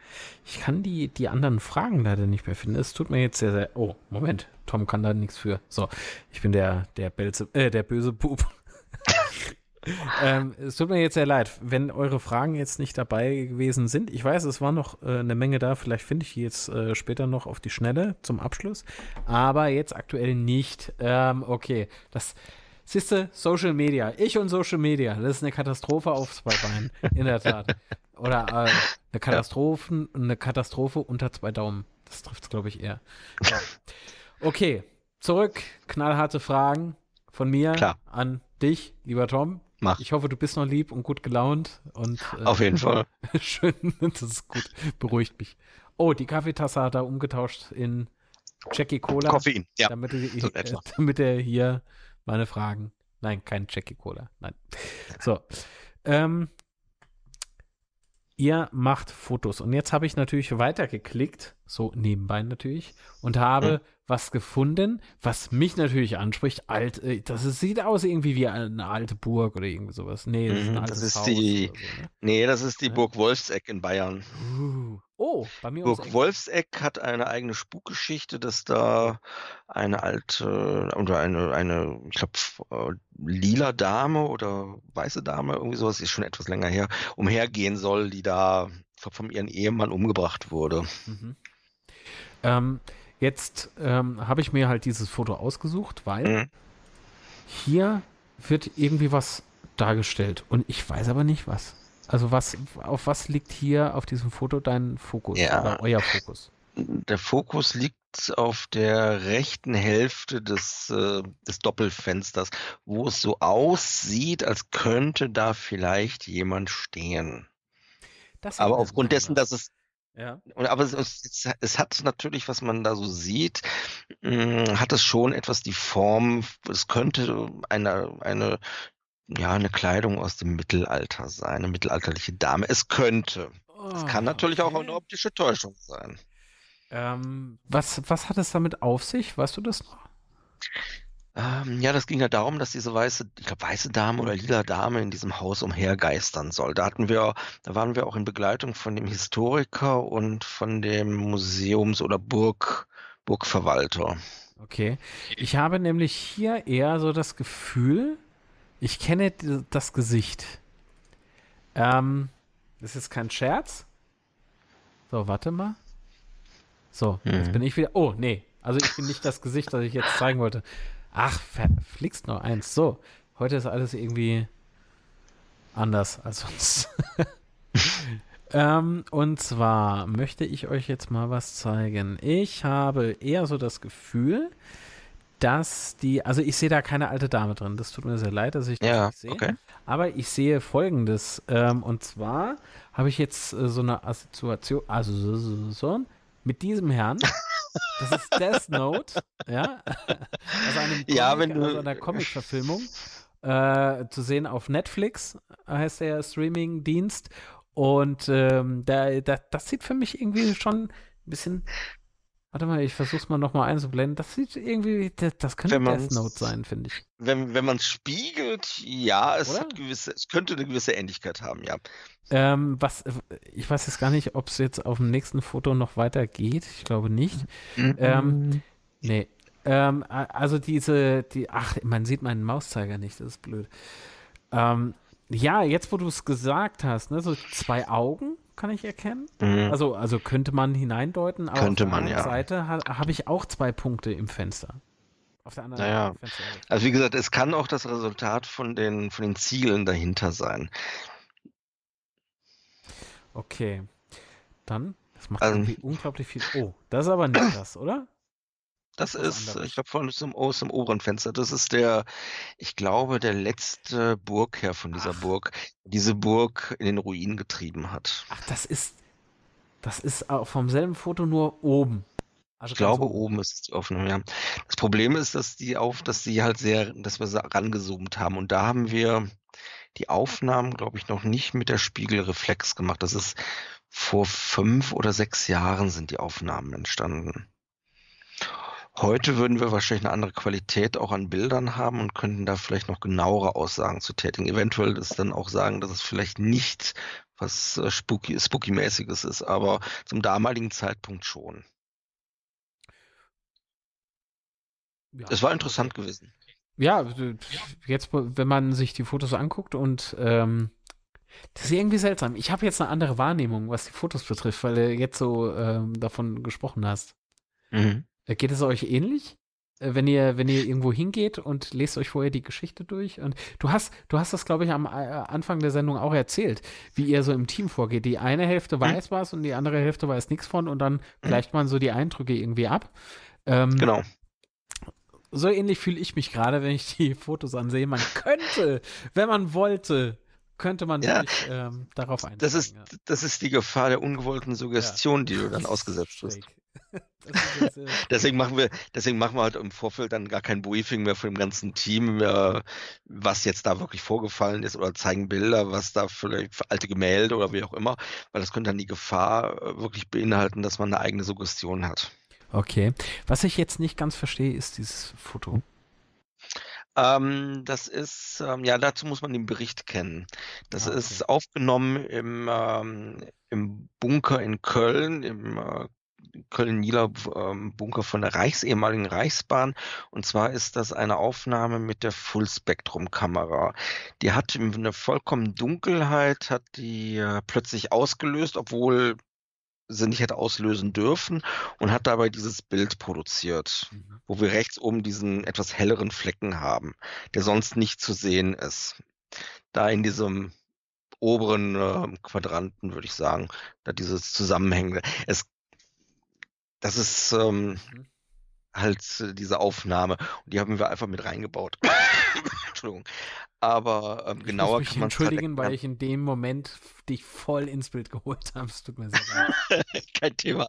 Ich kann die, die anderen Fragen leider nicht mehr finden. Es tut mir jetzt sehr, sehr. Oh, Moment. Tom kann da nichts für. So, ich bin der, der, Belze, äh, der böse Bub. Ähm, es tut mir jetzt sehr leid, wenn eure Fragen jetzt nicht dabei gewesen sind. Ich weiß, es war noch äh, eine Menge da. Vielleicht finde ich die jetzt äh, später noch auf die Schnelle zum Abschluss. Aber jetzt aktuell nicht. Ähm, okay, das. Siehste, Social Media. Ich und Social Media. Das ist eine Katastrophe auf zwei Beinen. In der Tat. Oder äh, eine, Katastrophen, eine Katastrophe unter zwei Daumen. Das trifft es, glaube ich, eher. Ja. Okay, zurück. Knallharte Fragen von mir Klar. an dich, lieber Tom. Mach. Ich hoffe, du bist noch lieb und gut gelaunt. Und, äh, Auf jeden Fall. Schön, das ist gut. Beruhigt mich. Oh, die Kaffeetasse hat er umgetauscht in Jackie Cola. Koffein, ja. Damit, er- so äh, damit er hier meine Fragen. Nein, kein Jackie Cola. Nein. So. Ähm, ihr macht Fotos. Und jetzt habe ich natürlich weitergeklickt, so nebenbei natürlich, und habe Mhm. Was gefunden, was mich natürlich anspricht. Alt, äh, das ist, sieht aus irgendwie wie eine alte Burg oder irgendwie sowas. Nee, das ist ein Mhm, das ist die- so, ne? Nee, das ist die. Burg Wolfseck in Bayern. Uh. Oh, bei mir Burg Eck. Wolfseck hat eine eigene Spukgeschichte, dass da eine alte oder eine, eine ich glaube, lila Dame oder weiße Dame, irgendwie sowas, ist schon etwas länger her, umhergehen soll, die da von ihrem Ehemann umgebracht wurde. Mhm. Ähm, jetzt ähm, habe ich mir halt dieses Foto ausgesucht, weil Mhm. hier wird irgendwie was dargestellt und ich weiß aber nicht was. Also was, auf was liegt hier auf diesem Foto dein Fokus Ja. oder euer Fokus? Der Fokus liegt auf der rechten Hälfte des, äh, des Doppelfensters, wo es so aussieht, als könnte da vielleicht jemand stehen. Das Aber aufgrund dessen, dass es. Ja. Und, aber es, es, es hat natürlich, was man da so sieht, mh, hat es schon etwas die Form, es könnte eine, eine, ja, eine Kleidung aus dem Mittelalter sein, eine mittelalterliche Dame. Es könnte. Es kann Oh, natürlich auch okay. eine optische Täuschung sein. Ähm, was, was hat es damit auf sich? Weißt du das noch? Ähm, ja, das ging ja darum, dass diese weiße, ich glaube, weiße Dame oder lila Dame in diesem Haus umhergeistern soll. Da hatten wir, da waren wir auch in Begleitung von dem Historiker und von dem Museums- oder Burg, Burgverwalter. Okay. Ich habe nämlich hier eher so das Gefühl, ich kenne das Gesicht. Ähm, das ist kein Scherz. So, warte mal. So, jetzt Mhm. bin ich wieder. Oh, nee. Also ich bin nicht das Gesicht, das ich jetzt zeigen wollte. Ach, verflixt noch eins. So, heute ist alles irgendwie anders als sonst. ähm, und zwar möchte ich euch jetzt mal was zeigen. Ich habe eher so das Gefühl, dass die, also ich sehe da keine alte Dame drin. Das tut mir sehr leid, dass ich das Ja, nicht sehe. okay. Aber ich sehe folgendes. Ähm, und zwar habe ich jetzt äh, so eine Assoziation, also so, so, so, mit diesem Herrn. Das ist Death Note, ja. Also einem Comic, Ja, wenn du- also einer Comic-Verfilmung. Äh, zu sehen auf Netflix heißt der Streaming-Dienst. Und ähm, da, da, das sieht für mich irgendwie schon ein bisschen. Warte mal, ich versuch's mal nochmal einzublenden. Das sieht irgendwie, das, das könnte Death Note sein, finde ich. Wenn, wenn man es spiegelt, ja, es, gewisse, es könnte eine gewisse Ähnlichkeit haben, ja. Ähm, was, ich weiß jetzt gar nicht, ob es jetzt auf dem nächsten Foto noch weitergeht. Ich glaube nicht. Ähm, Nee. Ähm, a- also diese, die, ach, man sieht meinen Mauszeiger nicht, das ist blöd. Ähm, ja, jetzt wo du es gesagt hast, ne, so zwei Augen kann ich erkennen. Mhm. Also, also könnte man hineindeuten, aber Könnte auf der man, anderen ja. Seite ha, habe ich auch zwei Punkte im Fenster. Auf der anderen Naja. Seite. Also wie gesagt, es kann auch das Resultat von den, von den Zielen dahinter sein. Okay. Dann, das macht Also- irgendwie unglaublich viel. Oh, das ist aber nicht das, oder? Das ist, ich glaube, von aus dem, aus dem oberen Fenster. Das ist der, ich glaube, der letzte Burgherr von dieser Ach. Burg, diese Burg in den Ruinen getrieben hat. Ach, das ist, das ist vom selben Foto nur oben. Also ich glaube, oben. oben ist die Aufnahme, ja. Das Problem ist, dass die auf, dass die halt sehr, dass wir sie rangezoomt haben. Und da haben wir die Aufnahmen, glaube ich, noch nicht mit der Spiegelreflex gemacht. Das ist vor fünf oder sechs Jahren sind die Aufnahmen entstanden. Heute würden wir wahrscheinlich eine andere Qualität auch an Bildern haben und könnten da vielleicht noch genauere Aussagen zu tätigen. Eventuell ist dann auch sagen, dass es vielleicht nicht was äh, spooky, spooky-mäßiges ist, aber zum damaligen Zeitpunkt schon. Ja. Es war interessant gewesen. Ja, jetzt, wenn man sich die Fotos anguckt und ähm, das ist irgendwie seltsam. Ich habe jetzt eine andere Wahrnehmung, was die Fotos betrifft, weil du jetzt so ähm, davon gesprochen hast. Mhm. Äh, geht es euch ähnlich? Äh, wenn ihr, wenn ihr irgendwo hingeht und lest euch vorher die Geschichte durch. Und du hast, du hast das, glaube ich, am äh, Anfang der Sendung auch erzählt, wie ihr so im Team vorgeht. Die eine Hälfte mhm. weiß was und die andere Hälfte weiß nichts von und dann mhm. gleicht man so die Eindrücke irgendwie ab. Ähm, genau so ähnlich fühle ich mich gerade, wenn ich die Fotos ansehe. Man könnte, wenn man wollte, könnte man ja, wirklich ähm, darauf eingehen. Das ist, ja. das ist die Gefahr der ungewollten Suggestion, ja. die du dann ausgesetzt wirst. deswegen machen wir, deswegen machen wir halt im Vorfeld dann gar kein Briefing mehr von dem ganzen Team, äh, was jetzt da wirklich vorgefallen ist oder zeigen Bilder, was da vielleicht für alte Gemälde oder wie auch immer, weil das könnte dann die Gefahr äh, wirklich beinhalten, dass man eine eigene Suggestion hat. Okay. Was ich jetzt nicht ganz verstehe, ist dieses Foto. Ähm, das ist, ähm, ja, dazu muss man den Bericht kennen. Das ah, okay. ist aufgenommen im, ähm, im Bunker in Köln, im äh, Köln-Nieler ähm, Bunker von der Reichs, ehemaligen Reichsbahn. Und zwar ist das eine Aufnahme mit der Full-Spektrum-Kamera. Die hat eine vollkommen Dunkelheit, hat die äh, plötzlich ausgelöst, obwohl sie nicht hätte auslösen dürfen und hat dabei dieses Bild produziert, mhm. wo wir rechts oben diesen etwas helleren Flecken haben, der sonst nicht zu sehen ist. Da in diesem oberen äh, Quadranten, würde ich sagen, da dieses Zusammenhängende. Es, das ist ähm, mhm. Halt äh, diese Aufnahme und die haben wir einfach mit reingebaut. Entschuldigung. Aber ähm, genauer ich kann man entschuldigen, weil ich in dem Moment dich voll ins Bild geholt habe. Es tut mir sehr leid. Kein Thema.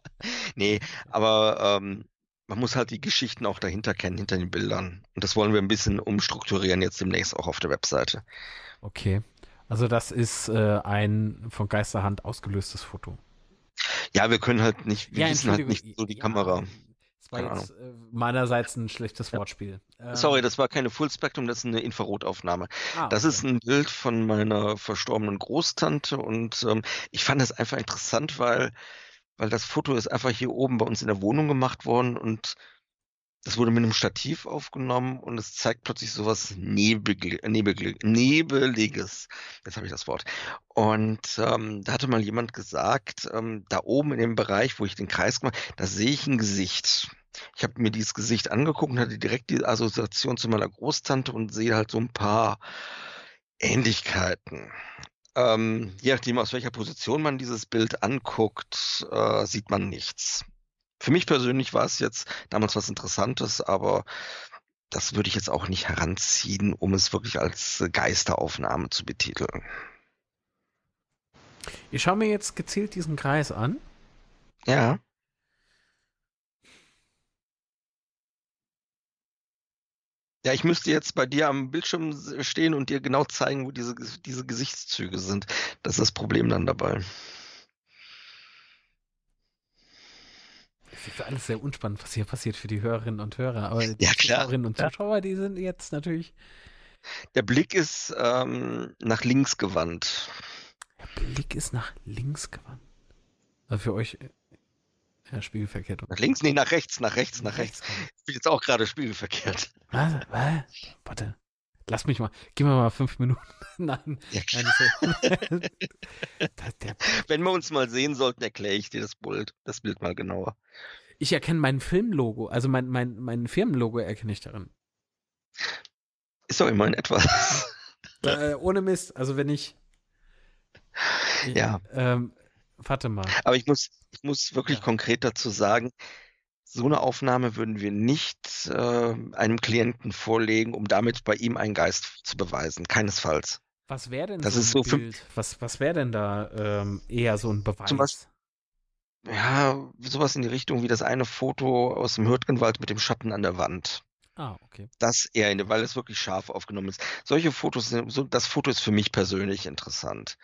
Nee, aber ähm, man muss halt die Geschichten auch dahinter kennen, hinter den Bildern. Und das wollen wir ein bisschen umstrukturieren jetzt demnächst auch auf der Webseite. Okay. Also das ist äh, ein von Geisterhand ausgelöstes Foto. Ja, wir können halt nicht, wir ja, wissen halt nicht so die ja, Kamera war jetzt äh, meinerseits ein schlechtes Wortspiel. Ähm, Sorry, das war keine Full Spectrum, das ist eine Infrarotaufnahme. Ah, das ist ein Bild von meiner verstorbenen Großtante und ähm, ich fand das einfach interessant, weil, weil das Foto ist einfach hier oben bei uns in der Wohnung gemacht worden und das wurde mit einem Stativ aufgenommen und es zeigt plötzlich sowas Nebel, Nebel, Nebeliges. Jetzt habe ich das Wort. Und ähm, da hatte mal jemand gesagt, ähm, da oben in dem Bereich, wo ich den Kreis gemacht da sehe ich ein Gesicht. Ich habe mir dieses Gesicht angeguckt und hatte direkt die Assoziation zu meiner Großtante und sehe halt so ein paar Ähnlichkeiten. Ähm, je nachdem, aus welcher Position man dieses Bild anguckt, äh, sieht man nichts. Für mich persönlich war es jetzt damals was Interessantes, aber das würde ich jetzt auch nicht heranziehen, um es wirklich als Geisteraufnahme zu betiteln. Ich schaue mir jetzt gezielt diesen Kreis an. Ja. Ja, ich müsste jetzt bei dir am Bildschirm stehen und dir genau zeigen, wo diese, diese Gesichtszüge sind. Das ist das Problem dann dabei. Das ist alles sehr unspannend, was hier passiert für die Hörerinnen und Hörer. Aber die ja. Zuschauerinnen und Zuschauer, die sind jetzt natürlich. Der Blick ist ähm, nach links gewandt. Der Blick ist nach links gewandt. Also für euch ja, spiegelverkehrt. Nach links? Nee, nach rechts, nach rechts, nach rechts. Ich bin jetzt auch gerade spiegelverkehrt. Was? Was? Warte. Lass mich mal. Gib mir mal fünf Minuten. nein. Ja, nein das, der, Wenn wir uns mal sehen sollten, erkläre ich dir das Bild, das Bild mal genauer. Ich erkenne mein Filmlogo, also mein, mein, mein Firmenlogo erkenne ich darin. Ist doch immerhin etwas. Äh, ohne Mist, also wenn ich. Ja. Ähm, warte mal. Aber ich muss, ich muss wirklich ja. konkret dazu sagen, So eine Aufnahme würden wir nicht äh, einem Klienten vorlegen, um damit bei ihm einen Geist zu beweisen. Keinesfalls. Was wäre denn Das so ist so Bild? Was, was wäre denn da ähm, eher so ein Beweis? Zum Beispiel- Ja, sowas in die Richtung wie das eine Foto aus dem Hürtgenwald mit dem Schatten an der Wand. ah, okay. Das eher, in, weil es wirklich scharf aufgenommen ist. Solche Fotos, das Foto ist für mich persönlich interessant,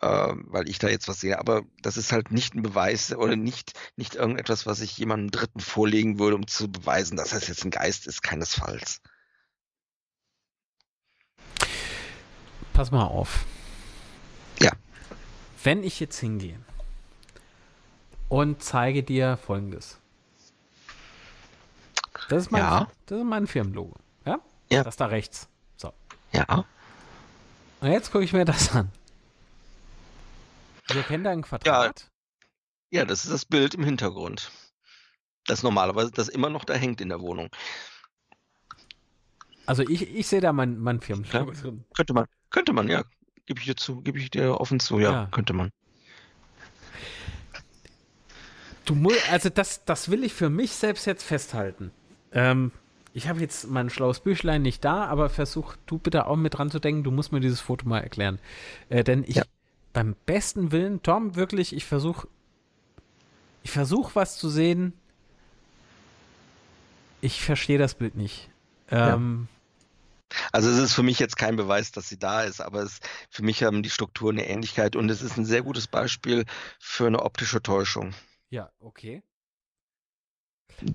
ähm, weil ich da jetzt was sehe. Aber das ist halt nicht ein Beweis oder nicht, nicht irgendetwas, was ich jemandem Dritten vorlegen würde, um zu beweisen, dass das jetzt ein Geist ist, keinesfalls. Pass mal auf. Ja. Wenn ich jetzt hingehe und zeige dir folgendes. Das ist mein, Ja. das ist mein Firmenlogo. Ja? Ja. Das da rechts. So. Ja, Und jetzt gucke ich mir das an. Ich erkenne da ein Quadrat. ja, das ist das Bild im Hintergrund. Das normalerweise, das immer noch da hängt in der Wohnung. Also ich, ich sehe da mein, mein Firmenlogo Ja. drin. Könnte man, könnte man, ja. Gebe ich dir zu, gebe ich dir offen zu, ja, Ja. könnte man. Du musst, also das, das will ich für mich selbst jetzt festhalten. Ähm, ich habe jetzt mein schlaues Büchlein nicht da, aber versuch du bitte auch mit dran zu denken, du musst mir dieses Foto mal erklären. Äh, denn ich, Ja. Beim besten Willen, Tom, wirklich, ich versuche, ich versuche was zu sehen. Ich verstehe das Bild nicht. Ähm, Also es ist für mich jetzt kein Beweis, dass sie da ist, aber es, für mich haben die Strukturen eine Ähnlichkeit und es ist ein sehr gutes Beispiel für eine optische Täuschung. Ja, okay.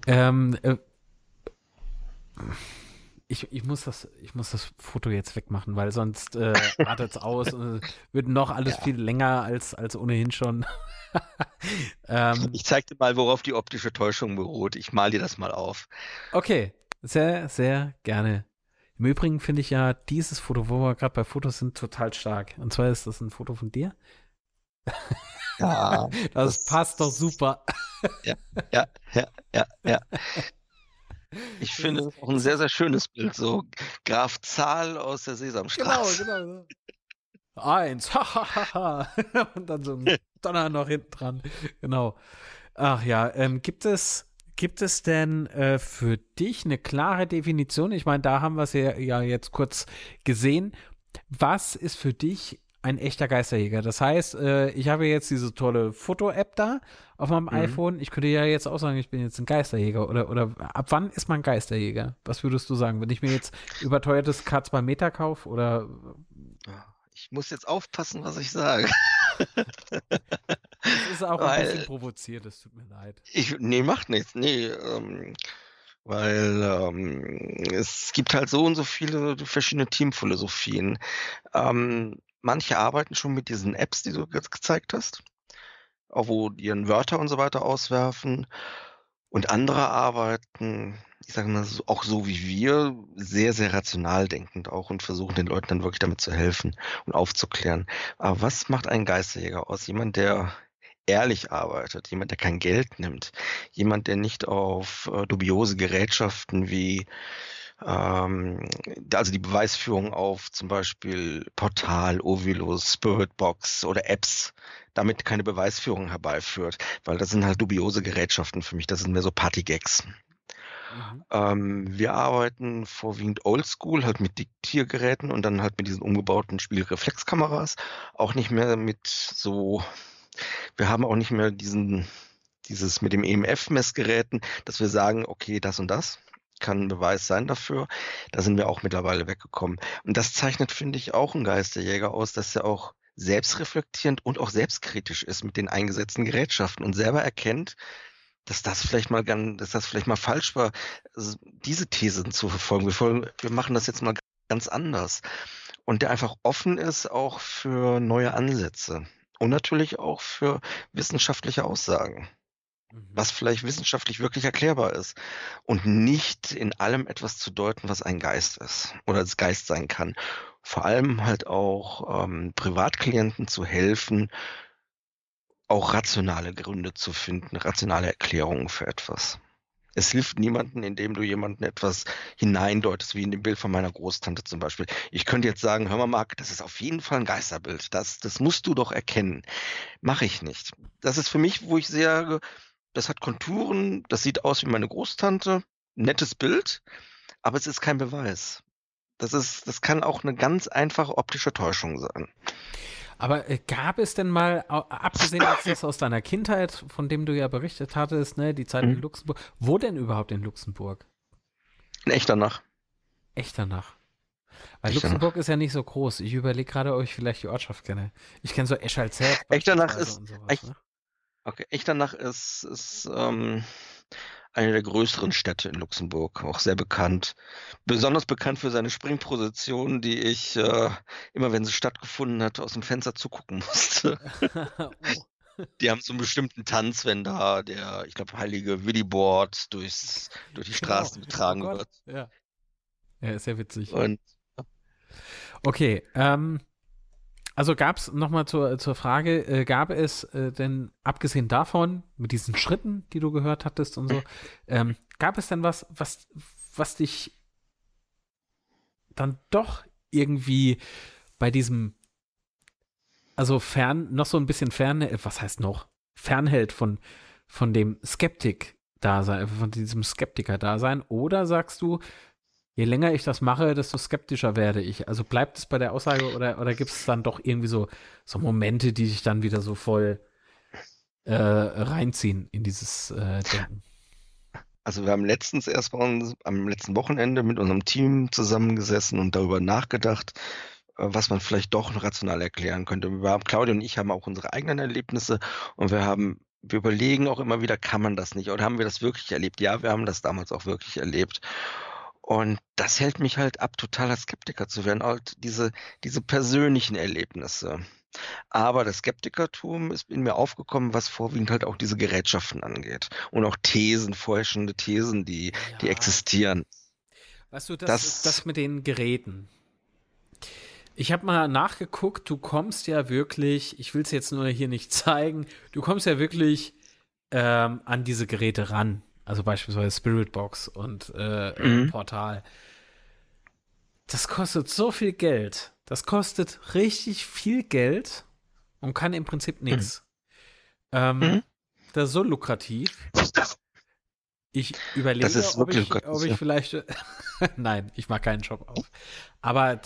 Ähm, äh, ich, ich, muss das, ich muss das Foto jetzt wegmachen, weil sonst äh, artet es aus und wird noch alles Ja. viel länger als, als ohnehin schon. ähm, Ich zeig dir mal, worauf die optische Täuschung beruht. Ich mal dir das mal auf. okay, sehr, sehr gerne. Im Übrigen finde ich ja dieses Foto, wo wir gerade bei Fotos sind, total stark. Und zwar ist das ein Foto von dir. Ja, Das, Das- passt doch super. ja, ja, ja, ja. Ich finde es auch ein sehr, sehr schönes Bild. So Graf Zahl aus der Genau, Sesamstraße. genau. Eins, hahaha. Und dann so ein Donner noch hinten dran. Genau. Ach ja, ähm, gibt es, gibt es denn äh, für dich eine klare Definition? Ich meine, da haben wir es ja, ja jetzt kurz gesehen. Was ist für dich ein echter Geisterjäger? Das heißt, äh, ich habe jetzt diese tolle Foto-App da auf meinem Mhm. iPhone. Ich könnte ja jetzt auch sagen, ich bin jetzt ein Geisterjäger. Oder, oder ab wann ist man Geisterjäger? Was würdest du sagen? Wenn ich mir jetzt überteuertes K2 Meter kaufe oder Ich muss jetzt aufpassen, was ich sage. Es ist auch ein Weil- bisschen provoziert, es tut mir leid. Ich, nee, macht nichts. Nee, ähm, weil ähm, es gibt halt so und so viele verschiedene Teamphilosophien. Ähm, manche arbeiten schon mit diesen Apps, die du jetzt gezeigt hast, wo die ihren Wörter und so weiter auswerfen. Und andere arbeiten, ich sage mal, auch so wie wir, sehr, sehr rational denkend auch und versuchen den Leuten dann wirklich damit zu helfen und aufzuklären. Aber was macht einen Geisterjäger aus? Jemand, der ehrlich arbeitet, jemand, der kein Geld nimmt, jemand, der nicht auf äh, dubiose Gerätschaften wie ähm, also die Beweisführung auf zum Beispiel Portal, Ovilus, Spiritbox oder Apps damit keine Beweisführung herbeiführt, weil das sind halt dubiose Gerätschaften für mich, das sind mehr so Partygags. Mhm. Ähm, wir arbeiten vorwiegend oldschool, halt mit Diktiergeräten und dann halt mit diesen umgebauten Spielreflexkameras. Auch nicht mehr mit so, wir haben auch nicht mehr diesen, dieses mit dem EMF-Messgeräten, dass wir sagen, okay, das und das kann ein Beweis sein dafür. Da sind wir auch mittlerweile weggekommen. Und das zeichnet, finde ich, auch einen Geisterjäger aus, dass er auch selbstreflektierend und auch selbstkritisch ist mit den eingesetzten Gerätschaften und selber erkennt, dass das vielleicht mal ganz, dass das vielleicht mal falsch war, diese Thesen zu verfolgen. Wir, folgen, wir machen das jetzt mal ganz anders. Und der einfach offen ist auch für neue Ansätze und natürlich auch für wissenschaftliche Aussagen. Was vielleicht wissenschaftlich wirklich erklärbar ist und nicht in allem etwas zu deuten, was ein Geist ist oder als Geist sein kann. Vor allem halt auch ähm, Privatklienten zu helfen, auch rationale Gründe zu finden, rationale Erklärungen für etwas. Es hilft niemanden, indem du jemanden etwas hineindeutest, wie in dem Bild von meiner Großtante zum Beispiel. Ich könnte jetzt sagen, hör mal, Marc, das ist auf jeden Fall ein Geisterbild. Das, das musst du doch erkennen. Mache ich nicht. Das ist für mich, wo ich sage, das hat Konturen, das sieht aus wie meine Großtante, nettes Bild, aber es ist kein Beweis. Das ist, das kann auch eine ganz einfache optische Täuschung sein. Aber äh, gab es denn mal, abgesehen jetzt aus deiner Kindheit, von dem du ja berichtet hattest, ne, die Zeit mhm. in Luxemburg, wo denn überhaupt in Luxemburg? In Echternach. Echternach. Weil Echternach. Luxemburg ist ja nicht so groß. Ich überlege gerade, ob ich vielleicht die Ortschaft kenne. Ich kenne so Eschalzell. Echternach ist. Echt, ne? Okay, Echternach ist, ist ähm, eine der größeren Städte in Luxemburg, auch sehr bekannt. Besonders bekannt für seine Springposition, die ich äh, immer, wenn sie stattgefunden hat, aus dem Fenster zugucken musste. oh. Die haben so einen bestimmten Tanz, wenn da der, ich glaube, heilige Williboard durchs, durch die genau. Straßen genau. getragen oh wird. Ja. ja, ist ja witzig. Und, Okay, ähm, also gab es nochmal zur, zur Frage, äh, gab es äh, denn abgesehen davon, mit diesen Schritten, die du gehört hattest und so, ähm, gab es denn was, was, was dich dann doch irgendwie bei diesem, also fern, noch so ein bisschen fern, äh, was heißt noch, fernhält von, von dem Skeptik-Dasein, von diesem Skeptiker-Dasein? Oder sagst du, je länger ich das mache, desto skeptischer werde ich. Also bleibt es bei der Aussage oder, oder gibt es dann doch irgendwie so, so Momente, die sich dann wieder so voll äh, reinziehen in dieses äh, Denken? Also wir haben letztens erst mal am letzten Wochenende mit unserem Team zusammengesessen und darüber nachgedacht, äh, was man vielleicht doch rational erklären könnte. Wir haben, Claudia und ich haben auch unsere eigenen Erlebnisse und wir haben wir überlegen auch immer wieder, kann man das nicht? Oder haben wir das wirklich erlebt? Ja, wir haben das damals auch wirklich erlebt. Und das hält mich halt ab, totaler Skeptiker zu werden, halt diese, diese persönlichen Erlebnisse. Aber das Skeptikertum ist in mir aufgekommen, was vorwiegend halt auch diese Gerätschaften angeht. Und auch Thesen, vorherrschende Thesen, die, ja. die existieren. Weißt du, das, das, das mit den Geräten. Ich habe mal nachgeguckt, du kommst ja wirklich, ich will es jetzt nur hier nicht zeigen, du kommst ja wirklich ähm, an diese Geräte ran. Also beispielsweise Spiritbox und äh, mhm. Portal. Das kostet so viel Geld. Das kostet richtig viel Geld und kann im Prinzip nichts. Mhm. Ähm, mhm. Das ist so lukrativ. Ich überlege, ob ich, ob ich vielleicht. Nein, ich mache keinen Job auf. Aber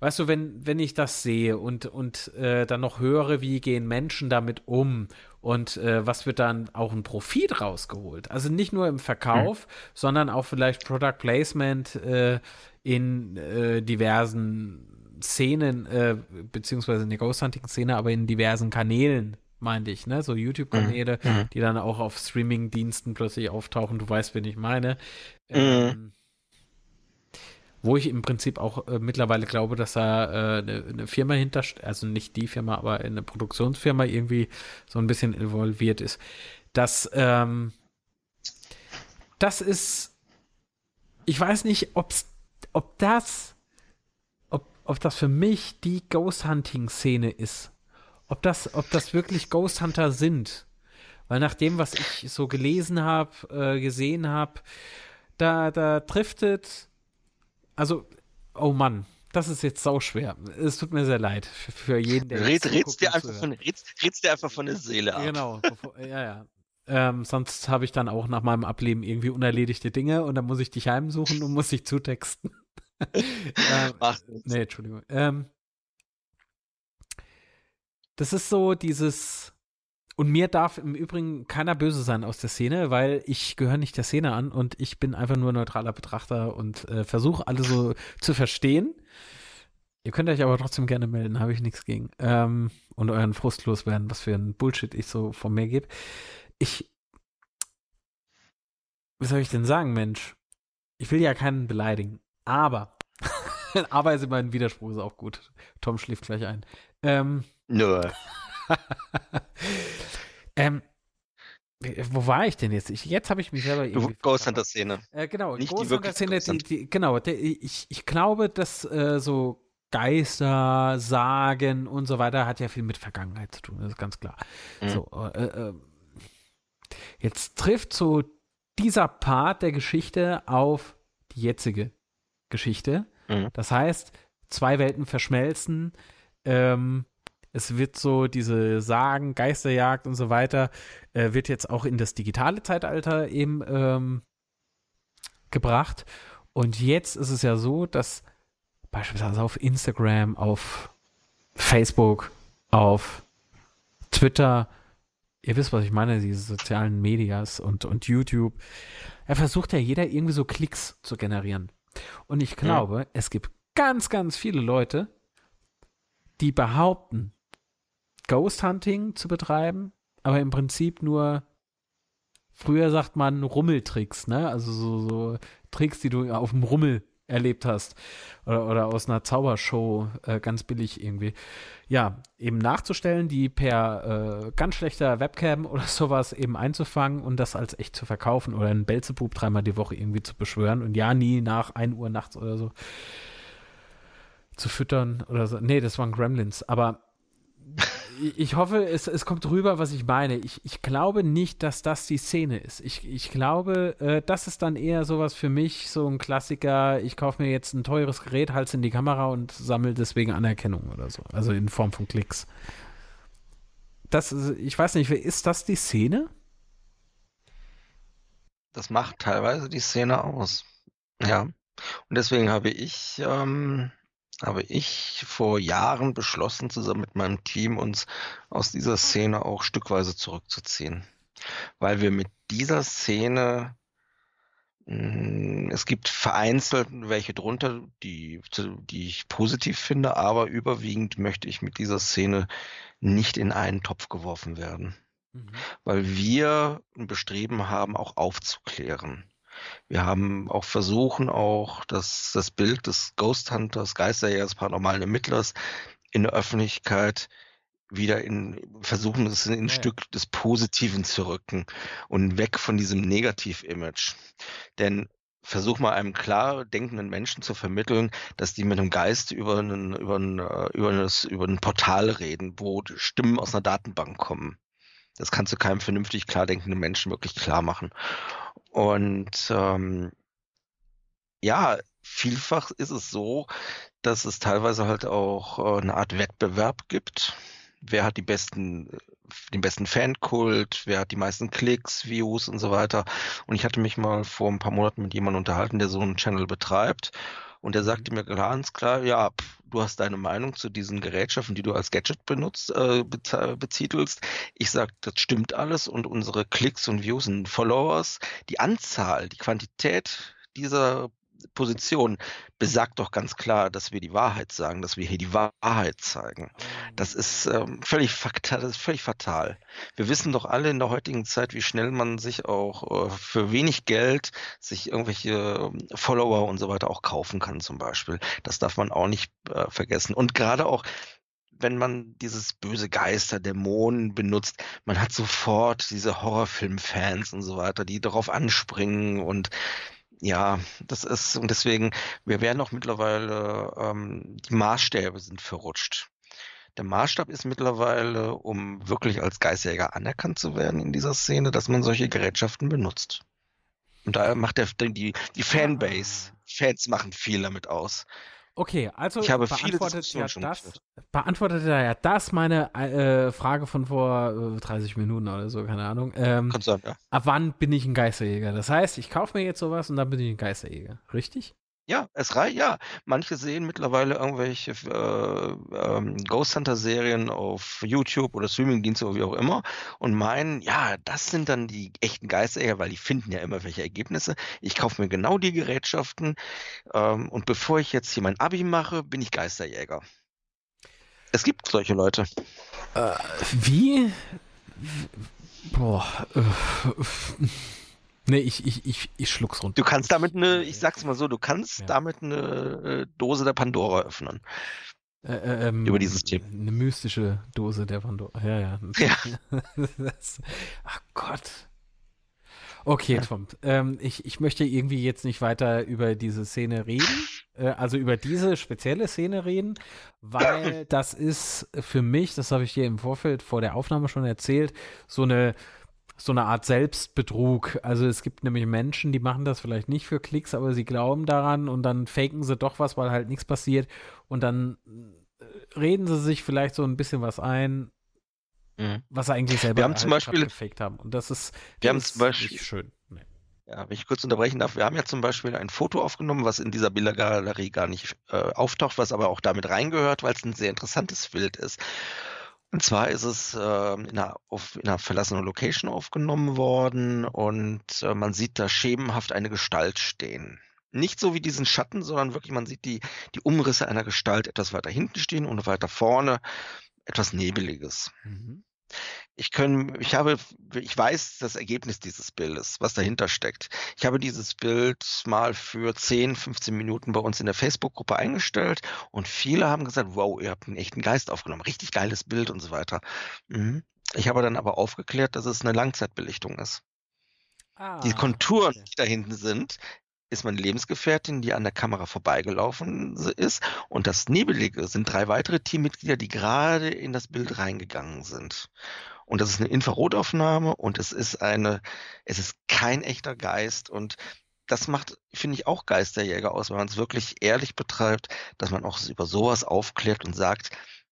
weißt du, wenn, wenn ich das sehe und, und äh, dann noch höre, wie gehen Menschen damit um und äh, was wird dann auch ein Profit rausgeholt? Also nicht nur im Verkauf, mhm. sondern auch vielleicht Product Placement äh, in äh, diversen Szenen, äh, beziehungsweise in der Ghost Hunting-Szene, aber in diversen Kanälen, meinte ich, ne? So YouTube-Kanäle, mhm. die dann auch auf Streaming-Diensten plötzlich auftauchen. Du weißt, wen ich meine. Mhm. Wo ich im Prinzip auch äh, mittlerweile glaube, dass da äh, eine, eine, Firma hinter, also nicht die Firma, aber eine Produktionsfirma irgendwie so ein bisschen involviert ist. Das, ähm, das ist, ich weiß nicht, ob's, ob das, ob, ob das für mich die Ghost Hunting Szene ist. Ob das, ob das wirklich Ghost Hunter sind. Weil nach dem, was ich so gelesen habe, äh, gesehen habe, da, da driftet also, oh Mann, das ist jetzt sau schwer. Es tut mir sehr leid für, für jeden, der Red, redst, dir einfach von, redst, redst dir einfach von der Seele ab. Genau, bevor, ja, ja. Ähm, sonst habe ich dann auch nach meinem Ableben irgendwie unerledigte Dinge und dann muss ich dich heimsuchen und muss dich zutexten. ähm, Mach nee, Entschuldigung. Ähm, das ist so dieses und mir darf im Übrigen keiner böse sein aus der Szene, weil ich gehöre nicht der Szene an und ich bin einfach nur neutraler Betrachter und äh, versuche alle so zu verstehen. Ihr könnt euch aber trotzdem gerne melden, habe ich nichts gegen. Ähm, und euren Frust loswerden, was für ein Bullshit ich so von mir gebe. Ich. Was soll ich denn sagen, Mensch? Ich will ja keinen beleidigen. Aber. aber ist immer ein Widerspruch, ist auch gut. Tom schläft gleich ein. Ähm, Nö. ähm, wo war ich denn jetzt? Ich, jetzt habe ich mich selber Du Ghost Hunter Szene. Äh, genau, Nicht Ghost Hunter Szene, die, die, genau, die, ich, ich glaube, dass äh, so Geister, Sagen und so weiter hat ja viel mit Vergangenheit zu tun, das ist ganz klar. Mhm. So, äh, äh, jetzt trifft so dieser Part der Geschichte auf die jetzige Geschichte. Mhm. Das heißt, zwei Welten verschmelzen. Ähm, Es wird so diese Sagen, Geisterjagd und so weiter, äh, wird jetzt auch in das digitale Zeitalter eben ähm, gebracht. Und jetzt ist es ja so, dass beispielsweise auf Instagram, auf Facebook, auf Twitter, ihr wisst, was ich meine, diese sozialen Medias und, und YouTube, er versucht ja jeder irgendwie so Klicks zu generieren. Und ich glaube, ja. es gibt ganz, ganz viele Leute, die behaupten, Ghost Hunting zu betreiben, aber im Prinzip nur, früher sagt man Rummeltricks, ne? Also so, so Tricks, die du auf dem Rummel erlebt hast oder, oder aus einer Zaubershow äh, ganz billig irgendwie. Ja, eben nachzustellen, die per äh, ganz schlechter Webcam oder sowas eben einzufangen und das als echt zu verkaufen oder einen Belzebub dreimal die Woche irgendwie zu beschwören und ja, nie nach 1 Uhr nachts oder so zu füttern oder so. Nee, das waren Gremlins, aber ich hoffe, es, es kommt rüber, was ich meine. Ich, ich glaube nicht, dass das die Szene ist. Ich, ich glaube, äh, das ist dann eher sowas für mich, so ein Klassiker. Ich kaufe mir jetzt ein teures Gerät, halte in die Kamera und sammle deswegen Anerkennung oder so. Also in Form von Klicks. Das, ich weiß nicht, ist das die Szene? Das macht teilweise die Szene aus. Ja. Und deswegen habe ich ähm, habe ich vor Jahren beschlossen, zusammen mit meinem Team uns aus dieser Szene auch stückweise zurückzuziehen. Weil wir mit dieser Szene, hm, es gibt vereinzelt welche drunter, die, die ich positiv finde, aber überwiegend möchte ich mit dieser Szene nicht in einen Topf geworfen werden. Mhm. Weil wir ein Bestreben haben, auch aufzuklären. Wir haben auch versuchen, auch das, das Bild des Ghost Hunters, Geisterjägers, paranormalen Ermittlers in der Öffentlichkeit wieder in, versuchen, es in ein ja. Stück des Positiven zu rücken und weg von diesem Negativ-Image. Denn versuch mal einem klar denkenden Menschen zu vermitteln, dass die mit einem Geist über einen, über ein, äh, über, ein, über ein Portal reden, wo Stimmen aus einer Datenbank kommen. Das kannst du keinem vernünftig klar denkenden Menschen wirklich klar machen. Und ähm, ja, vielfach ist es so, dass es teilweise halt auch äh, eine Art Wettbewerb gibt. Wer hat die besten, den besten Fankult, wer hat die meisten Klicks, Views und so weiter. Und ich hatte mich mal vor ein paar Monaten mit jemandem unterhalten, der so einen Channel betreibt. Und der sagte mir ganz klar, ja, du hast deine Meinung zu diesen Gerätschaften, die du als Gadget benutzt, äh, bezietelst. Ich sage, das stimmt alles und unsere Klicks und Views und Followers, die Anzahl, die Quantität dieser Position besagt doch ganz klar, dass wir die Wahrheit sagen, dass wir hier die Wahrheit zeigen. Das ist ähm, völlig fatal, das ist völlig fatal. Wir wissen doch alle in der heutigen Zeit, wie schnell man sich auch äh, für wenig Geld sich irgendwelche ähm, Follower und so weiter auch kaufen kann, zum Beispiel. Das darf man auch nicht äh, vergessen. Und gerade auch wenn man dieses böse Geister, Dämonen benutzt, man hat sofort diese Horrorfilm-Fans und so weiter, die darauf anspringen und ja, das ist, und deswegen, wir werden auch mittlerweile, ähm, die Maßstäbe sind verrutscht. Der Maßstab ist mittlerweile, um wirklich als Geistjäger anerkannt zu werden in dieser Szene, dass man solche Gerätschaften benutzt. Und da macht der, die, die Fanbase, Fans machen viel damit aus. Okay, also ich habe beantwortet, ja das, beantwortet er ja das meine äh, Frage von vor äh, 30 Minuten oder so, keine Ahnung. Ähm, sein, ja. Ab wann bin ich ein Geisterjäger? Das heißt, ich kaufe mir jetzt sowas und dann bin ich ein Geisterjäger, richtig? Ja, es reicht, ja. Manche sehen mittlerweile irgendwelche äh, ähm, Ghost Hunter Serien auf YouTube oder Streamingdienste oder wie auch immer und meinen, ja, das sind dann die echten Geisterjäger, weil die finden ja immer welche Ergebnisse. Ich kaufe mir genau die Gerätschaften ähm, und bevor ich jetzt hier mein Abi mache, bin ich Geisterjäger. Es gibt solche Leute. Äh, wie? Boah. Äh, Nee, ich, ich, ich, ich schluck's runter. Du kannst damit eine, ich sag's mal so, du kannst ja. damit eine äh, Dose der Pandora öffnen. Äh, äh, ähm, Über dieses Thema. Eine mystische Dose der Pandora. Ja, ja. ja. das, ach Gott. Okay, Tom. Ähm, ich, ich möchte irgendwie jetzt nicht weiter über diese Szene reden, äh, also über diese spezielle Szene reden, weil das ist für mich, das habe ich dir im Vorfeld vor der Aufnahme schon erzählt, so eine so eine Art Selbstbetrug. Also es gibt nämlich Menschen, die machen das vielleicht nicht für Klicks, aber sie glauben daran und dann faken sie doch was, weil halt nichts passiert und dann reden sie sich vielleicht so ein bisschen was ein, mhm. was sie eigentlich selber wir haben zum halt Beispiel, gefaked haben. Und das ist, wir das haben zum Beispiel, schön. Nee. Ja, wenn ich kurz unterbrechen darf, wir haben ja zum Beispiel ein Foto aufgenommen, was in dieser Bildergalerie gar nicht äh, auftaucht, was aber auch damit reingehört, weil es ein sehr interessantes Bild ist. Und zwar ist es äh, in, einer, auf, in einer verlassenen Location aufgenommen worden und äh, man sieht da schemenhaft eine Gestalt stehen. Nicht so wie diesen Schatten, sondern wirklich, man sieht die, die Umrisse einer Gestalt etwas weiter hinten stehen und weiter vorne etwas Nebeliges. Mhm. Ich können, ich habe, ich weiß das Ergebnis dieses Bildes, was dahinter steckt. Ich habe dieses Bild mal für 10, 15 Minuten bei uns in der Facebook-Gruppe eingestellt und viele haben gesagt, wow, ihr habt einen echten Geist aufgenommen, richtig geiles Bild und so weiter. Mhm. Ich habe dann aber aufgeklärt, dass es eine Langzeitbelichtung ist. Ah, die Konturen, okay. die da hinten sind, ist meine Lebensgefährtin, die an der Kamera vorbeigelaufen ist. Und das Nebelige sind drei weitere Teammitglieder, die gerade in das Bild reingegangen sind. Und das ist eine Infrarotaufnahme und es ist eine, es ist kein echter Geist und das macht, finde ich, auch Geisterjäger aus, wenn man es wirklich ehrlich betreibt, dass man auch über sowas aufklärt und sagt,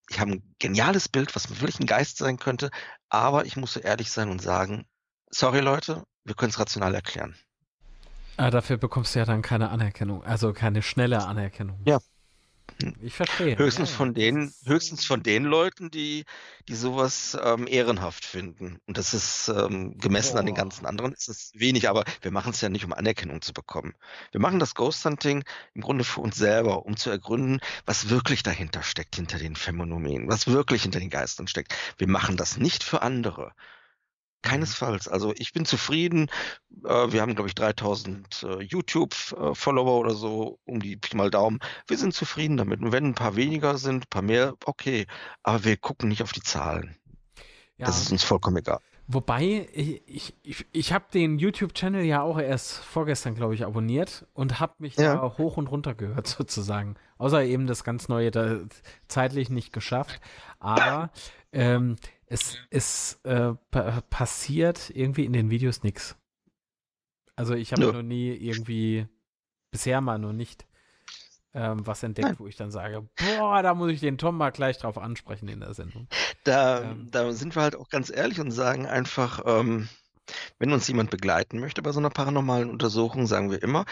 ich habe ein geniales Bild, was wirklich ein Geist sein könnte, aber ich muss so ehrlich sein und sagen, sorry Leute, wir können es rational erklären. Aber ah, dafür bekommst du ja dann keine Anerkennung, also keine schnelle Anerkennung. Ja, ich verstehe. Höchstens ja, von den, höchstens von den Leuten, die, die sowas ähm, ehrenhaft finden. Und das ist ähm, gemessen Boah. an den ganzen anderen ist es wenig, aber wir machen es ja nicht, um Anerkennung zu bekommen. Wir machen das Ghost Hunting im Grunde für uns selber, um zu ergründen, was wirklich dahinter steckt, hinter den Phänomenen, was wirklich hinter den Geistern steckt. Wir machen das nicht für andere. Mhm. Keinesfalls. Also ich bin zufrieden. Äh, wir haben, glaube ich, 3000 äh, YouTube-Follower oder so, um die Pi mal Daumen. Wir sind zufrieden damit. Und wenn ein paar weniger sind, ein paar mehr, okay. Aber wir gucken nicht auf die Zahlen. Ja. Das ist uns vollkommen egal. Wobei, ich, ich, ich habe den YouTube-Channel ja auch erst vorgestern, glaube ich, abonniert und habe mich ja. da hoch und runter gehört, sozusagen. Außer eben das ganz Neue da zeitlich nicht geschafft. Aber ähm, es, es äh, passiert irgendwie in den Videos nichts. Also ich habe ja. noch nie irgendwie, bisher mal noch nicht, ähm, was entdeckt, Nein. wo ich dann sage, boah, da muss ich den Tom mal gleich drauf ansprechen in der Sendung. Da, ähm, da sind wir halt auch ganz ehrlich und sagen einfach, ähm, wenn uns jemand begleiten möchte bei so einer paranormalen Untersuchung, sagen wir immer,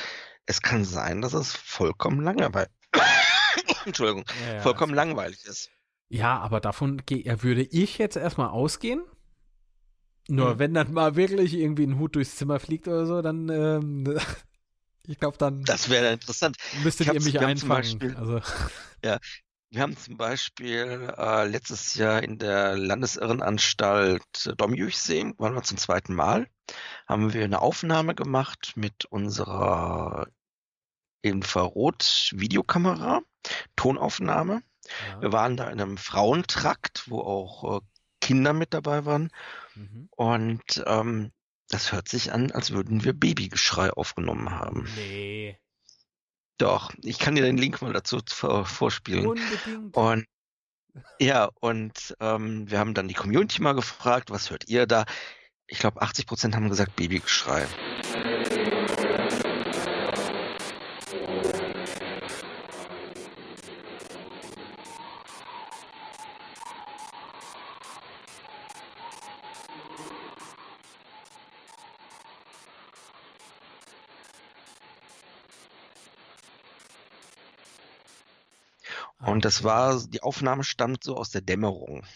es kann sein, dass es vollkommen langweilig, Entschuldigung, ja, ja, vollkommen langweilig ist. Ja, aber davon würde ich jetzt erstmal ausgehen. Nur hm. wenn dann mal wirklich irgendwie ein Hut durchs Zimmer fliegt oder so, dann, ähm, ich glaube dann. Das wäre interessant. Müsstet ihr mich einfangen. Beispiel, also. Ja, wir haben zum Beispiel äh, letztes Jahr in der Landesirrenanstalt Domjüchsee, waren wir zum zweiten Mal, haben wir eine Aufnahme gemacht mit unserer Infrarot-Videokamera, Tonaufnahme. Ja. Wir waren da in einem Frauentrakt, wo auch äh, Kinder mit dabei waren. Mhm. Und ähm, das hört sich an, als würden wir Babygeschrei aufgenommen haben. Nee. Doch, ich kann dir den Link mal dazu vorspielen. Unbedingt. Und ja, und ähm, wir haben dann die Community mal gefragt, was hört ihr da? Ich glaube, 80 Prozent haben gesagt Babygeschrei. Das war, die Aufnahme stammt so aus der Dämmerung.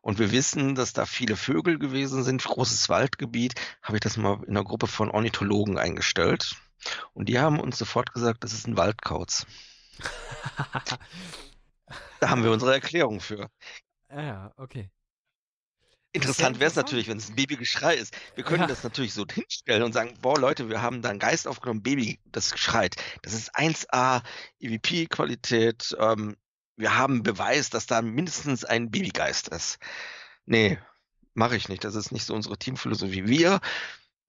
Und wir wissen, dass da viele Vögel gewesen sind, großes Waldgebiet. Habe ich das mal in einer Gruppe von Ornithologen eingestellt. Und die haben uns sofort gesagt, das ist ein Waldkauz. da haben wir unsere Erklärung für. Ja, okay. Interessant wäre es natürlich, wenn es ein Babygeschrei ist. Wir können ja. das natürlich so hinstellen und sagen, boah Leute, wir haben da einen Geist aufgenommen, Baby, das schreit. Das ist 1A EVP-Qualität. Ähm, wir haben Beweis, dass da mindestens ein Babygeist ist. Nee, mache ich nicht. Das ist nicht so unsere Teamphilosophie. Wir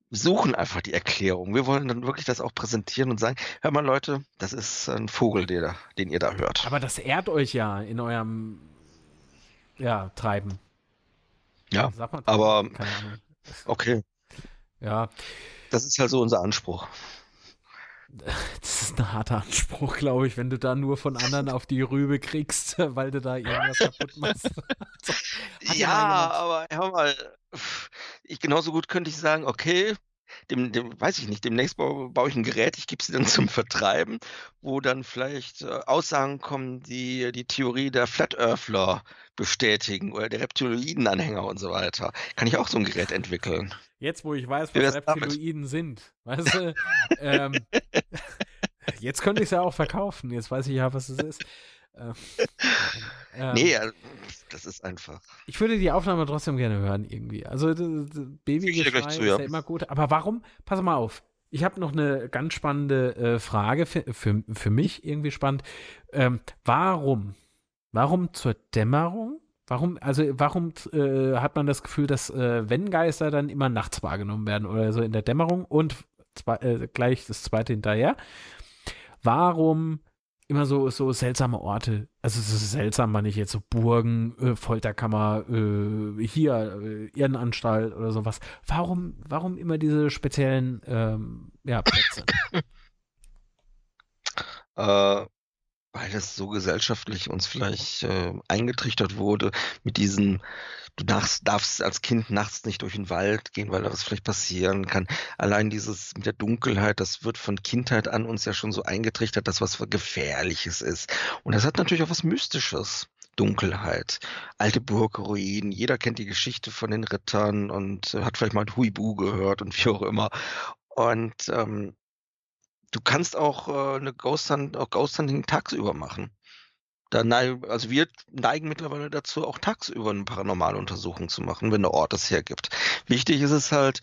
suchen einfach die Erklärung. Wir wollen dann wirklich das auch präsentieren und sagen, hör mal Leute, das ist ein Vogel, der, den ihr da hört. Aber das ehrt euch ja in eurem ja, Treiben. Ja, aber okay. Ja. Das ist halt so unser Anspruch. Das ist ein harter Anspruch, glaube ich, wenn du da nur von anderen auf die Rübe kriegst, weil du da irgendwas kaputt machst. Also, ja, aber hör mal, ich genauso gut könnte ich sagen, okay, dem, dem weiß ich nicht, demnächst baue, baue ich ein Gerät, ich gebe sie dann zum Vertreiben, wo dann vielleicht äh, Aussagen kommen, die die Theorie der Flat Earthler bestätigen oder der Reptiloiden-Anhänger und so weiter. Kann ich auch so ein Gerät entwickeln. Jetzt, wo ich weiß, was Reptiloiden damit? sind, weißt du, ähm, jetzt könnte ich es ja auch verkaufen. Jetzt weiß ich ja, was es ist. Ähm, ähm, nee, das ist einfach. Ich würde die Aufnahme trotzdem gerne hören, irgendwie. Also, Babygeschrei ist ja immer gut. Aber warum? Pass mal auf. Ich habe noch eine ganz spannende äh, Frage für, für, für mich, irgendwie spannend. Ähm, warum? Warum zur Dämmerung? Warum, also warum äh, hat man das Gefühl, dass äh, wenn Geister dann immer nachts wahrgenommen werden oder so in der Dämmerung und zwei, äh, gleich das zweite hinterher? Warum immer so, so seltsame Orte. Also es ist seltsam, wenn ich jetzt so Burgen, äh, Folterkammer, äh, hier, äh, Irrenanstalt oder sowas. Warum, warum immer diese speziellen ähm, ja, Plätze? äh, weil das so gesellschaftlich uns vielleicht äh, eingetrichtert wurde mit diesen du darfst, darfst als Kind nachts nicht durch den Wald gehen, weil da was vielleicht passieren kann. Allein dieses mit der Dunkelheit, das wird von Kindheit an uns ja schon so eingetrichtert, dass was Gefährliches ist. Und das hat natürlich auch was Mystisches. Dunkelheit, alte Burgruinen, jeder kennt die Geschichte von den Rittern und hat vielleicht mal Huibu gehört und wie auch immer. Und ähm, du kannst auch äh, eine Ghost, Hunt, auch Ghost Hunting tagsüber machen. Da neigen, also wir neigen mittlerweile dazu, auch tagsüber eine paranormale Untersuchung zu machen, wenn der Ort es hergibt. Wichtig ist es halt,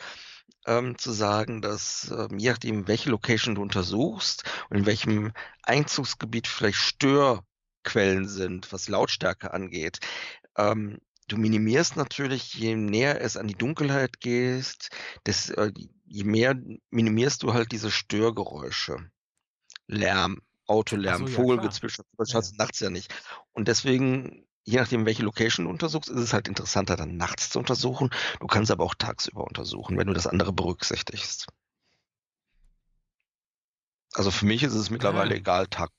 ähm, zu sagen, dass ähm, je nachdem, welche Location du untersuchst und in welchem Einzugsgebiet vielleicht Störquellen sind, was Lautstärke angeht, ähm, du minimierst natürlich, je näher es an die Dunkelheit gehst, äh, je mehr minimierst du halt diese Störgeräusche. Lärm, Autolärm, so, ja, Vogelgezwitscher, das ja. nachts ja nicht. Und deswegen, je nachdem, welche Location du untersuchst, ist es halt interessanter, dann nachts zu untersuchen. Du kannst aber auch tagsüber untersuchen, wenn du das andere berücksichtigst. Also für mich ist es mittlerweile ja. egal, Tag.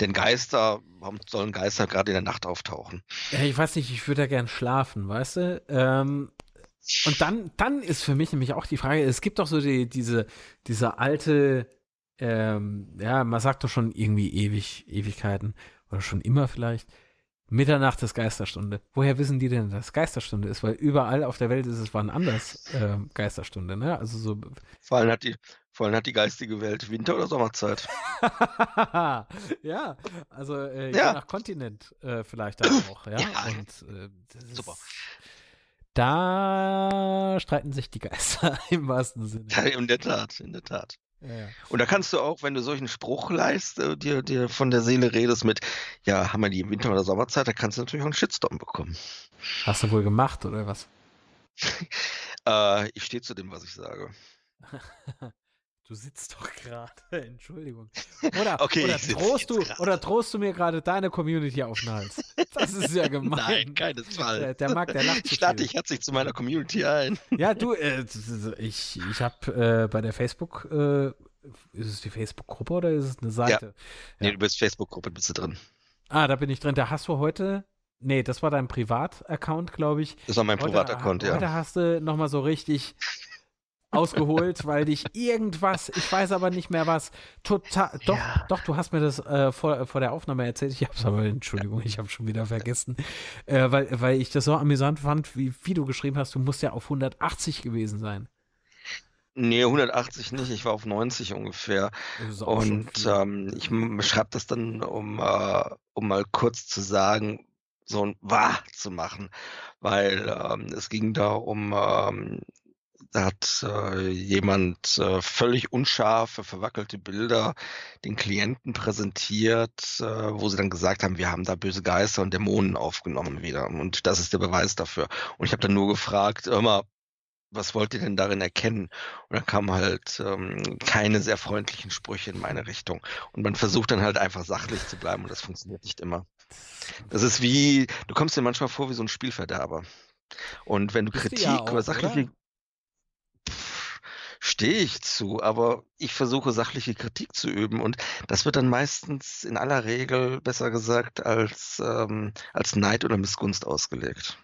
Denn Geister, warum sollen Geister gerade in der Nacht auftauchen? Ja, ich weiß nicht, ich würde ja gern schlafen, weißt du? Ähm, und dann, dann ist für mich nämlich auch die Frage, es gibt doch so die, diese, diese alte ähm, ja, man sagt doch schon irgendwie ewig, Ewigkeiten oder schon immer vielleicht. Mitternacht ist Geisterstunde. Woher wissen die denn, dass Geisterstunde ist? Weil überall auf der Welt ist es wann anders äh, Geisterstunde, ne? Also so. Vor allem hat die, vor allem hat die geistige Welt Winter- oder Sommerzeit. ja, also äh, ja. je nach Kontinent äh, vielleicht auch, ja. ja. Und äh, super. Da streiten sich die Geister im wahrsten Sinne. Ja, in der Tat, in der Tat. Ja, Und da kannst du auch, wenn du solchen Spruch leist, äh, dir, dir von der Seele redest mit, ja, haben wir die im Winter- oder Sommerzeit, da kannst du natürlich auch einen Shitstorm bekommen. Hast du wohl gemacht, oder was? äh, ich stehe zu dem, was ich sage. Du sitzt doch gerade, Entschuldigung. Oder, okay, oder, drohst du, oder drohst du mir gerade deine Community auf den Hals? Das ist ja gemein. Nein, keinesfalls. Der, der mag, der lacht zu Starte, ich sich zu meiner Community ein. Ja, du, äh, ich, ich habe äh, bei der Facebook, äh, ist es die Facebook-Gruppe oder ist es eine Seite? Ja. Nee, du bist Facebook-Gruppe, bist du drin. Ah, da bin ich drin. Da hast du heute Nee, das war dein Privat-Account, glaube ich. Das war mein Privat-Account, ja. Heute hast du nochmal so richtig ausgeholt, weil dich irgendwas, ich weiß aber nicht mehr was, total, doch, ja. doch, du hast mir das äh, vor, vor der Aufnahme erzählt, ich habe es aber, Entschuldigung, ich habe schon wieder vergessen, äh, weil, weil ich das so amüsant fand, wie, wie du geschrieben hast, du musst ja auf 180 gewesen sein. Nee, 180 nicht, ich war auf 90 ungefähr. Und ähm, ich schreibe das dann, um, äh, um mal kurz zu sagen, so ein Wahr zu machen, weil ähm, es ging da um ähm, hat äh, jemand äh, völlig unscharfe, verwackelte Bilder den Klienten präsentiert, äh, wo sie dann gesagt haben, wir haben da böse Geister und Dämonen aufgenommen wieder. Und das ist der Beweis dafür. Und ich habe dann nur gefragt, immer, was wollt ihr denn darin erkennen? Und dann kamen halt ähm, keine sehr freundlichen Sprüche in meine Richtung. Und man versucht dann halt einfach sachlich zu bleiben und das funktioniert nicht immer. Das ist wie, du kommst dir manchmal vor wie so ein Spielverderber. Und wenn du Kritik ja auch, oder sachliche, oder? Stehe ich zu, aber ich versuche sachliche Kritik zu üben und das wird dann meistens in aller Regel, besser gesagt, als, ähm, als Neid oder Missgunst ausgelegt.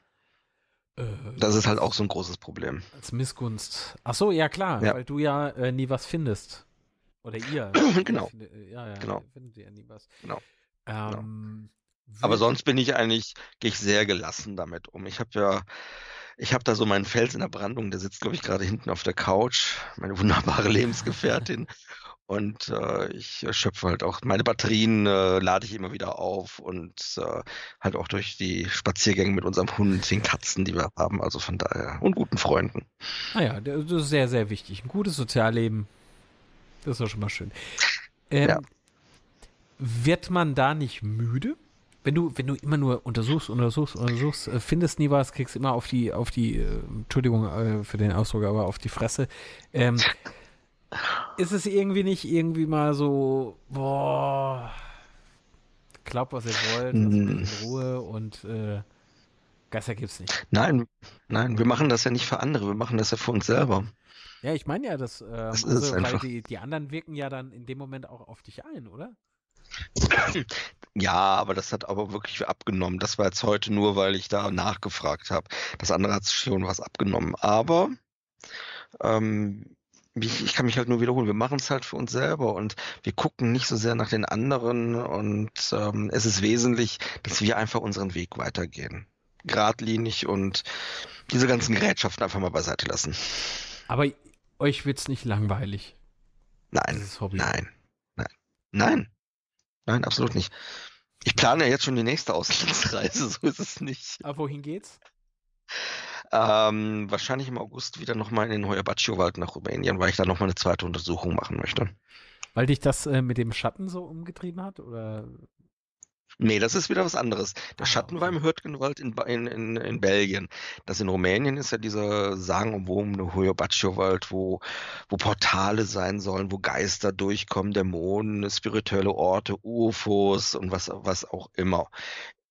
Äh, das ist halt auch so ein großes Problem. Als Missgunst. Ach so, ja klar, ja. weil du ja äh, nie was findest. Oder ihr. genau. Findet, äh, ja, ja, genau. findet ihr nie was. Genau. Ähm, genau. Aber sonst bin ich eigentlich, gehe ich sehr gelassen damit um. Ich habe ja, ich habe da so meinen Fels in der Brandung, der sitzt, glaube ich, gerade hinten auf der Couch, meine wunderbare Lebensgefährtin. Und äh, ich schöpfe halt auch meine Batterien, äh, lade ich immer wieder auf und äh, halt auch durch die Spaziergänge mit unserem Hund, den Katzen, die wir haben, also von daher und guten Freunden. Ah ja, das ist sehr, sehr wichtig. Ein gutes Sozialleben, das ist doch schon mal schön. Ähm, ja. Wird man da nicht müde? Wenn du, wenn du immer nur untersuchst, untersuchst, untersuchst, äh, findest nie was, kriegst immer auf die, auf die, äh, Entschuldigung äh, für den Ausdruck, aber auf die Fresse. Ähm, ist es irgendwie nicht irgendwie mal so, boah, glaubt, was ihr wollt, in Ruhe und äh, Geister gibt's nicht. Nein, nein, wir machen das ja nicht für andere, wir machen das ja für uns selber. Ja, ich meine ja, dass, ähm, das also, weil die, die anderen wirken ja dann in dem Moment auch auf dich ein, oder? Ja, aber das hat aber wirklich abgenommen. Das war jetzt heute nur, weil ich da nachgefragt habe. Das andere hat schon was abgenommen. Aber ähm, ich, ich, kann mich halt nur wiederholen. Wir machen es halt für uns selber und wir gucken nicht so sehr nach den anderen und ähm, es ist wesentlich, dass wir einfach unseren Weg weitergehen. Gradlinig und diese ganzen Gerätschaften einfach mal beiseite lassen. Aber euch wird es nicht langweilig. Nein. Nein. Nein. Nein. Nein, absolut nicht. Ich plane ja jetzt schon die nächste Auslandsreise, so ist es nicht. Aber wohin geht's? Ähm, wahrscheinlich im August wieder nochmal in den Hoyabacio-Wald nach Rumänien, weil ich da nochmal eine zweite Untersuchung machen möchte. Weil dich das äh, mit dem Schatten so umgetrieben hat? Oder Nee, das ist wieder was anderes. Der ah, Schatten okay. Hürtgenwald in, in, in, in, Belgien. Das in Rumänien ist ja dieser sagenumwobene Hoyobaccio-Wald, wo, wo Portale sein sollen, wo Geister durchkommen, Dämonen, spirituelle Orte, UFOs und was, was auch immer.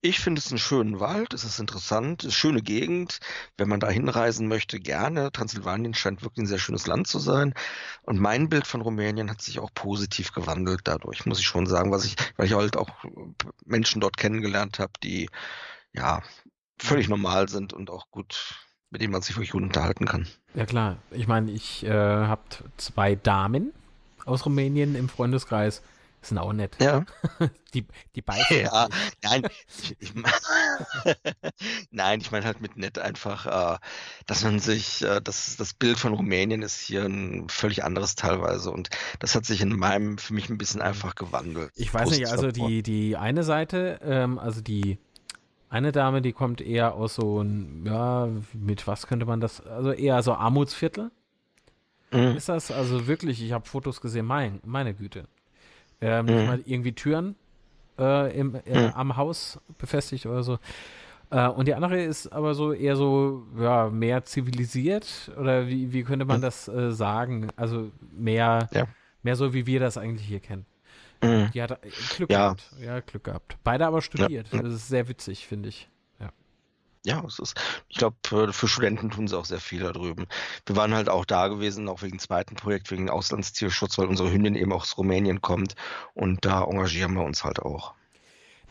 Ich finde es einen schönen Wald, es ist interessant, es ist eine schöne Gegend. Wenn man da hinreisen möchte, gerne. Transsilvanien scheint wirklich ein sehr schönes Land zu sein. Und mein Bild von Rumänien hat sich auch positiv gewandelt dadurch, muss ich schon sagen, was ich, weil ich halt auch Menschen dort kennengelernt habe, die ja völlig normal sind und auch gut, mit denen man sich wirklich gut unterhalten kann. Ja klar, ich meine, ich äh, habe zwei Damen aus Rumänien im Freundeskreis sind auch nett. Ja. Die, die beißen. Ja, nein. Ich, nein, ich meine halt mit nett einfach, äh, dass man sich, äh, das, das Bild von Rumänien ist hier ein völlig anderes teilweise und das hat sich in meinem, für mich ein bisschen einfach gewandelt. Ich weiß nicht, also die, die eine Seite, ähm, also die eine Dame, die kommt eher aus so ein, ja, mit was könnte man das, also eher so Armutsviertel. Mhm. Ist das also wirklich, ich habe Fotos gesehen, mein, meine Güte. Ähm, mhm. irgendwie Türen äh, im, äh, mhm. am Haus befestigt oder so. Äh, und die andere ist aber so eher so, ja, mehr zivilisiert oder wie, wie könnte man mhm. das äh, sagen? Also mehr, ja. mehr so, wie wir das eigentlich hier kennen. Mhm. Die hat äh, Glück ja. gehabt. Ja, Glück gehabt. Beide aber studiert. Ja. Das ist sehr witzig, finde ich ja, es ist, ich glaube, für, Studenten tun sie auch sehr viel da drüben. Wir waren halt auch da gewesen, auch wegen dem zweiten Projekt, wegen Auslandstierschutz, weil unsere Hündin eben auch aus Rumänien kommt und da engagieren wir uns halt auch.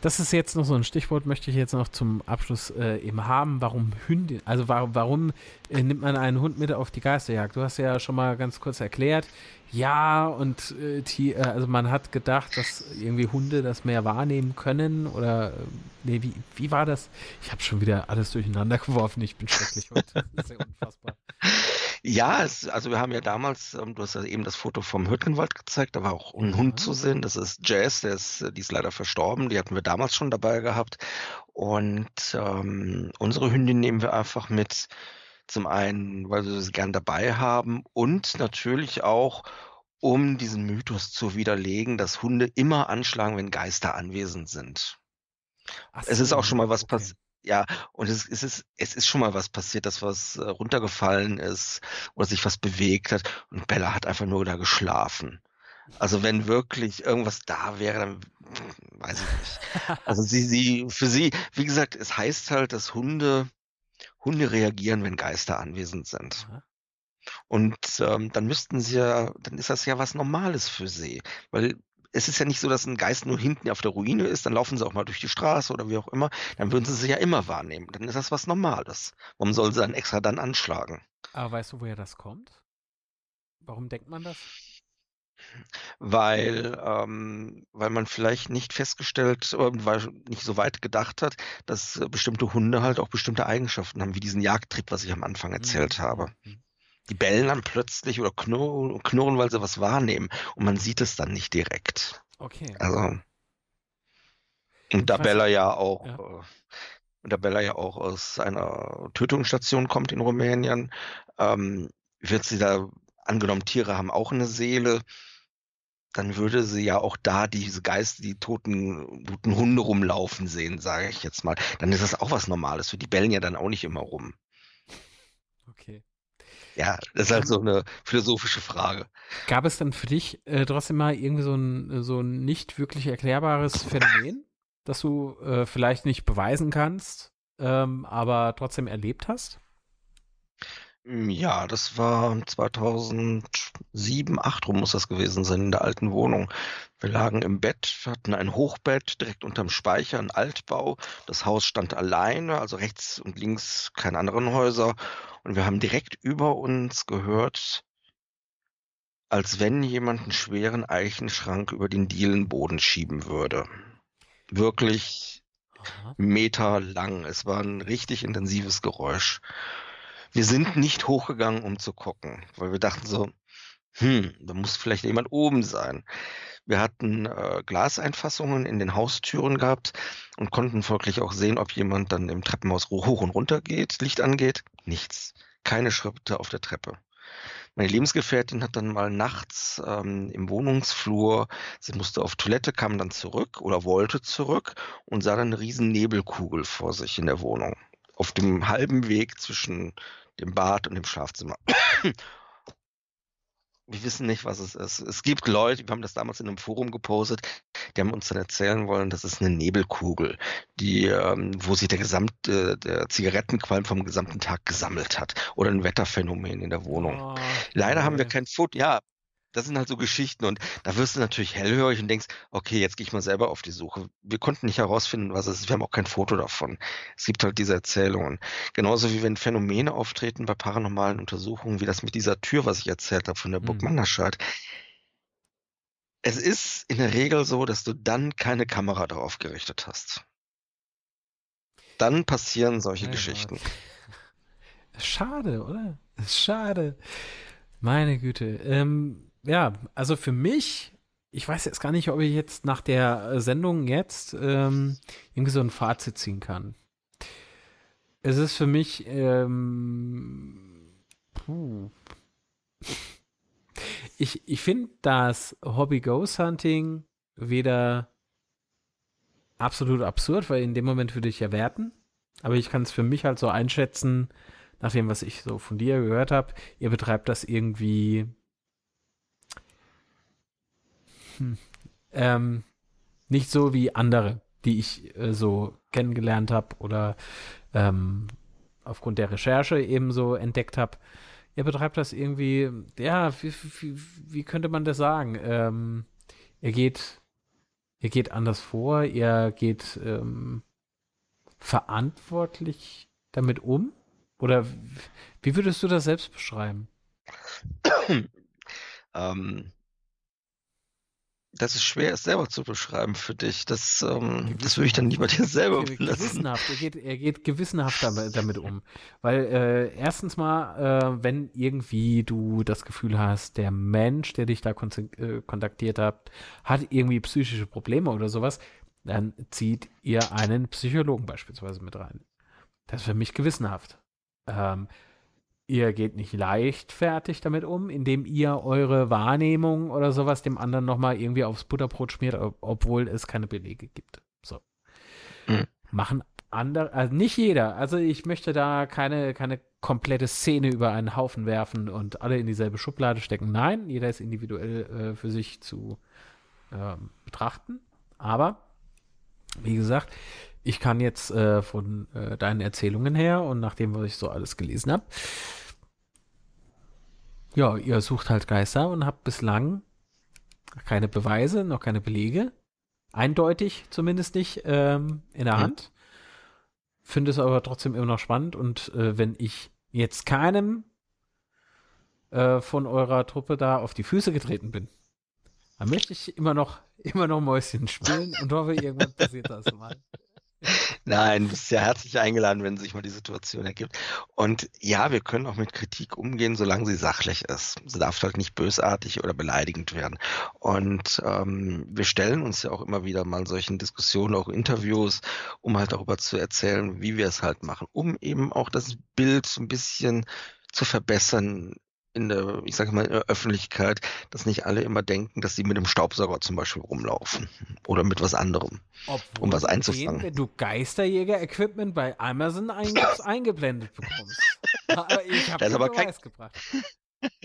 Das ist jetzt noch so ein Stichwort, möchte ich jetzt noch zum Abschluss äh, eben haben. Warum Hündin? Also warum, warum äh, nimmt man einen Hund mit auf die Geisterjagd? Du hast ja schon mal ganz kurz erklärt, ja, und äh, die, äh, also man hat gedacht, dass irgendwie Hunde das mehr wahrnehmen können oder äh, nee, wie, wie war das? Ich habe schon wieder alles durcheinander geworfen, ich bin schrecklich heute. Das ist ja unfassbar. Ja, es, also wir haben ja damals, ähm, du hast ja eben das Foto vom Hürtgenwald gezeigt, da war auch ein ja. Hund zu sehen, das ist Jazz, der ist, die ist leider verstorben, die hatten wir damals schon dabei gehabt und ähm, unsere Hündin nehmen wir einfach mit zum einen, weil wir sie gern dabei haben und natürlich auch, um diesen Mythos zu widerlegen, dass Hunde immer anschlagen, wenn Geister anwesend sind. Ach es ist auch schon mal was okay. passiert. Ja, und es, es, ist, es ist schon mal was passiert, dass was äh, runtergefallen ist oder sich was bewegt hat und Bella hat einfach nur da geschlafen. Also wenn wirklich irgendwas da wäre, dann weiß ich nicht. Also sie, sie, für sie, wie gesagt, es heißt halt, dass Hunde Hunde reagieren, wenn Geister anwesend sind. Und ähm, dann müssten sie ja, dann ist das ja was Normales für sie. Weil es ist ja nicht so, dass ein Geist nur hinten auf der Ruine ist, dann laufen sie auch mal durch die Straße oder wie auch immer, dann würden sie sich ja immer wahrnehmen. Dann ist das was Normales. Warum sollen sie dann extra dann anschlagen? Aber weißt du, woher das kommt? Warum denkt man das? Weil, ähm, weil man vielleicht nicht festgestellt oder weil nicht so weit gedacht hat, dass äh, bestimmte Hunde halt auch bestimmte Eigenschaften haben, wie diesen Jagdtrieb, was ich am Anfang erzählt mhm. habe. Mhm. Die bellen dann plötzlich oder knurren, knurren, weil sie was wahrnehmen und man sieht es dann nicht direkt. Okay. Also. Und da Bella ja auch, ja. Äh, da Bella ja auch aus einer Tötungsstation kommt in Rumänien, ähm, wird sie da, angenommen, Tiere haben auch eine Seele, dann würde sie ja auch da diese Geister, die toten, toten Hunde rumlaufen sehen, sage ich jetzt mal. Dann ist das auch was Normales. Für die bellen ja dann auch nicht immer rum. Okay. Ja, das ist halt so eine philosophische Frage. Gab es dann für dich äh, trotzdem mal irgendwie so ein, so ein nicht wirklich erklärbares Phänomen, das du äh, vielleicht nicht beweisen kannst, ähm, aber trotzdem erlebt hast? Ja, das war 2007, 2008 rum muss das gewesen sein, in der alten Wohnung. Wir lagen im Bett, hatten ein Hochbett direkt unterm Speicher, ein Altbau. Das Haus stand alleine, also rechts und links keine anderen Häuser. Und wir haben direkt über uns gehört, als wenn jemand einen schweren Eichenschrank über den Dielenboden schieben würde. Wirklich Aha. Meter lang. Es war ein richtig intensives Geräusch. Wir sind nicht hochgegangen, um zu gucken, weil wir dachten so, hm, da muss vielleicht jemand oben sein. Wir hatten äh, Glaseinfassungen in den Haustüren gehabt und konnten folglich auch sehen, ob jemand dann im Treppenhaus hoch und runter geht, Licht angeht. Nichts. Keine Schritte auf der Treppe. Meine Lebensgefährtin hat dann mal nachts ähm, im Wohnungsflur, sie musste auf Toilette, kam dann zurück oder wollte zurück und sah dann eine riesen Nebelkugel vor sich in der Wohnung. Auf dem halben Weg zwischen dem Bad und dem Schlafzimmer. wir wissen nicht, was es ist. Es gibt Leute, wir haben das damals in einem Forum gepostet, die haben uns dann erzählen wollen, das ist eine Nebelkugel, die, ähm, wo sich der gesamte, der Zigarettenqualm vom gesamten Tag gesammelt hat. Oder ein Wetterphänomen in der Wohnung. Oh, Leider haben wir kein Foto, ja, das sind halt so Geschichten und da wirst du natürlich hellhörig und denkst, okay, jetzt gehe ich mal selber auf die Suche. Wir konnten nicht herausfinden, was es ist. Wir haben auch kein Foto davon. Es gibt halt diese Erzählungen. Genauso wie wenn Phänomene auftreten bei paranormalen Untersuchungen, wie das mit dieser Tür, was ich erzählt habe von der Burg mhm. Manderscheid. Es ist in der Regel so, dass du dann keine Kamera darauf gerichtet hast. Dann passieren solche oh Geschichten. Schade, oder? Schade. Meine Güte. Ähm, ja, also für mich, ich weiß jetzt gar nicht, ob ich jetzt nach der Sendung jetzt ähm, irgendwie so ein Fazit ziehen kann. Es ist für mich, ähm, puh. Ich, ich finde das Hobby Ghost Hunting weder absolut absurd, weil in dem Moment würde ich ja werten. Aber ich kann es für mich halt so einschätzen, nach dem, was ich so von dir gehört habe. Ihr betreibt das irgendwie hm. Ähm, nicht so wie andere, die ich äh, so kennengelernt habe oder ähm, aufgrund der Recherche eben so entdeckt habe. Ihr betreibt das irgendwie, ja, wie, wie, wie könnte man das sagen? Ähm, ihr geht, ihr geht anders vor, ihr geht ähm, verantwortlich damit um? Oder wie würdest du das selbst beschreiben? ähm, das ist schwer, es selber zu beschreiben für dich. Das, ähm, das würde ich dann lieber dir selber. Gewissenhaft, er geht, er geht gewissenhaft damit, damit um. Weil äh, erstens mal, äh, wenn irgendwie du das Gefühl hast, der Mensch, der dich da kon äh, kontaktiert hat, hat irgendwie psychische Probleme oder sowas, dann zieht ihr einen Psychologen beispielsweise mit rein. Das ist für mich gewissenhaft. Ähm, ihr geht nicht leichtfertig damit um, indem ihr eure Wahrnehmung oder sowas dem anderen nochmal irgendwie aufs Butterbrot schmiert, obwohl es keine Belege gibt. So. Mhm. Machen andere, also nicht jeder. Also ich möchte da keine, keine komplette Szene über einen Haufen werfen und alle in dieselbe Schublade stecken. Nein, jeder ist individuell äh, für sich zu äh, betrachten. Aber, wie gesagt, ich kann jetzt äh, von äh, deinen Erzählungen her und nachdem, was ich so alles gelesen habe, ja, ihr sucht halt Geister und habt bislang keine Beweise, noch keine Belege. Eindeutig zumindest nicht ähm, in der Mhm. Hand. Finde es aber trotzdem immer noch spannend. Und äh, wenn ich jetzt keinem äh, von eurer Truppe da auf die Füße getreten bin, dann möchte ich immer noch, immer noch Mäuschen spielen und hoffe, irgendwann passiert das mal. Nein, du bist ja herzlich eingeladen, wenn sich mal die Situation ergibt. Und ja, wir können auch mit Kritik umgehen, solange sie sachlich ist. Sie darf halt nicht bösartig oder beleidigend werden. Und ähm, wir stellen uns ja auch immer wieder mal solchen Diskussionen, auch Interviews, um halt darüber zu erzählen, wie wir es halt machen, um eben auch das Bild so ein bisschen zu verbessern in der, ich sage mal, in der Öffentlichkeit, dass nicht alle immer denken, dass sie mit dem Staubsauger zum Beispiel rumlaufen oder mit was anderem. Obwohl Um was du den, einzufangen. wenn du Geisterjäger-Equipment bei Amazon eingeblendet bekommst. Aber ich habe aber kein- gebracht.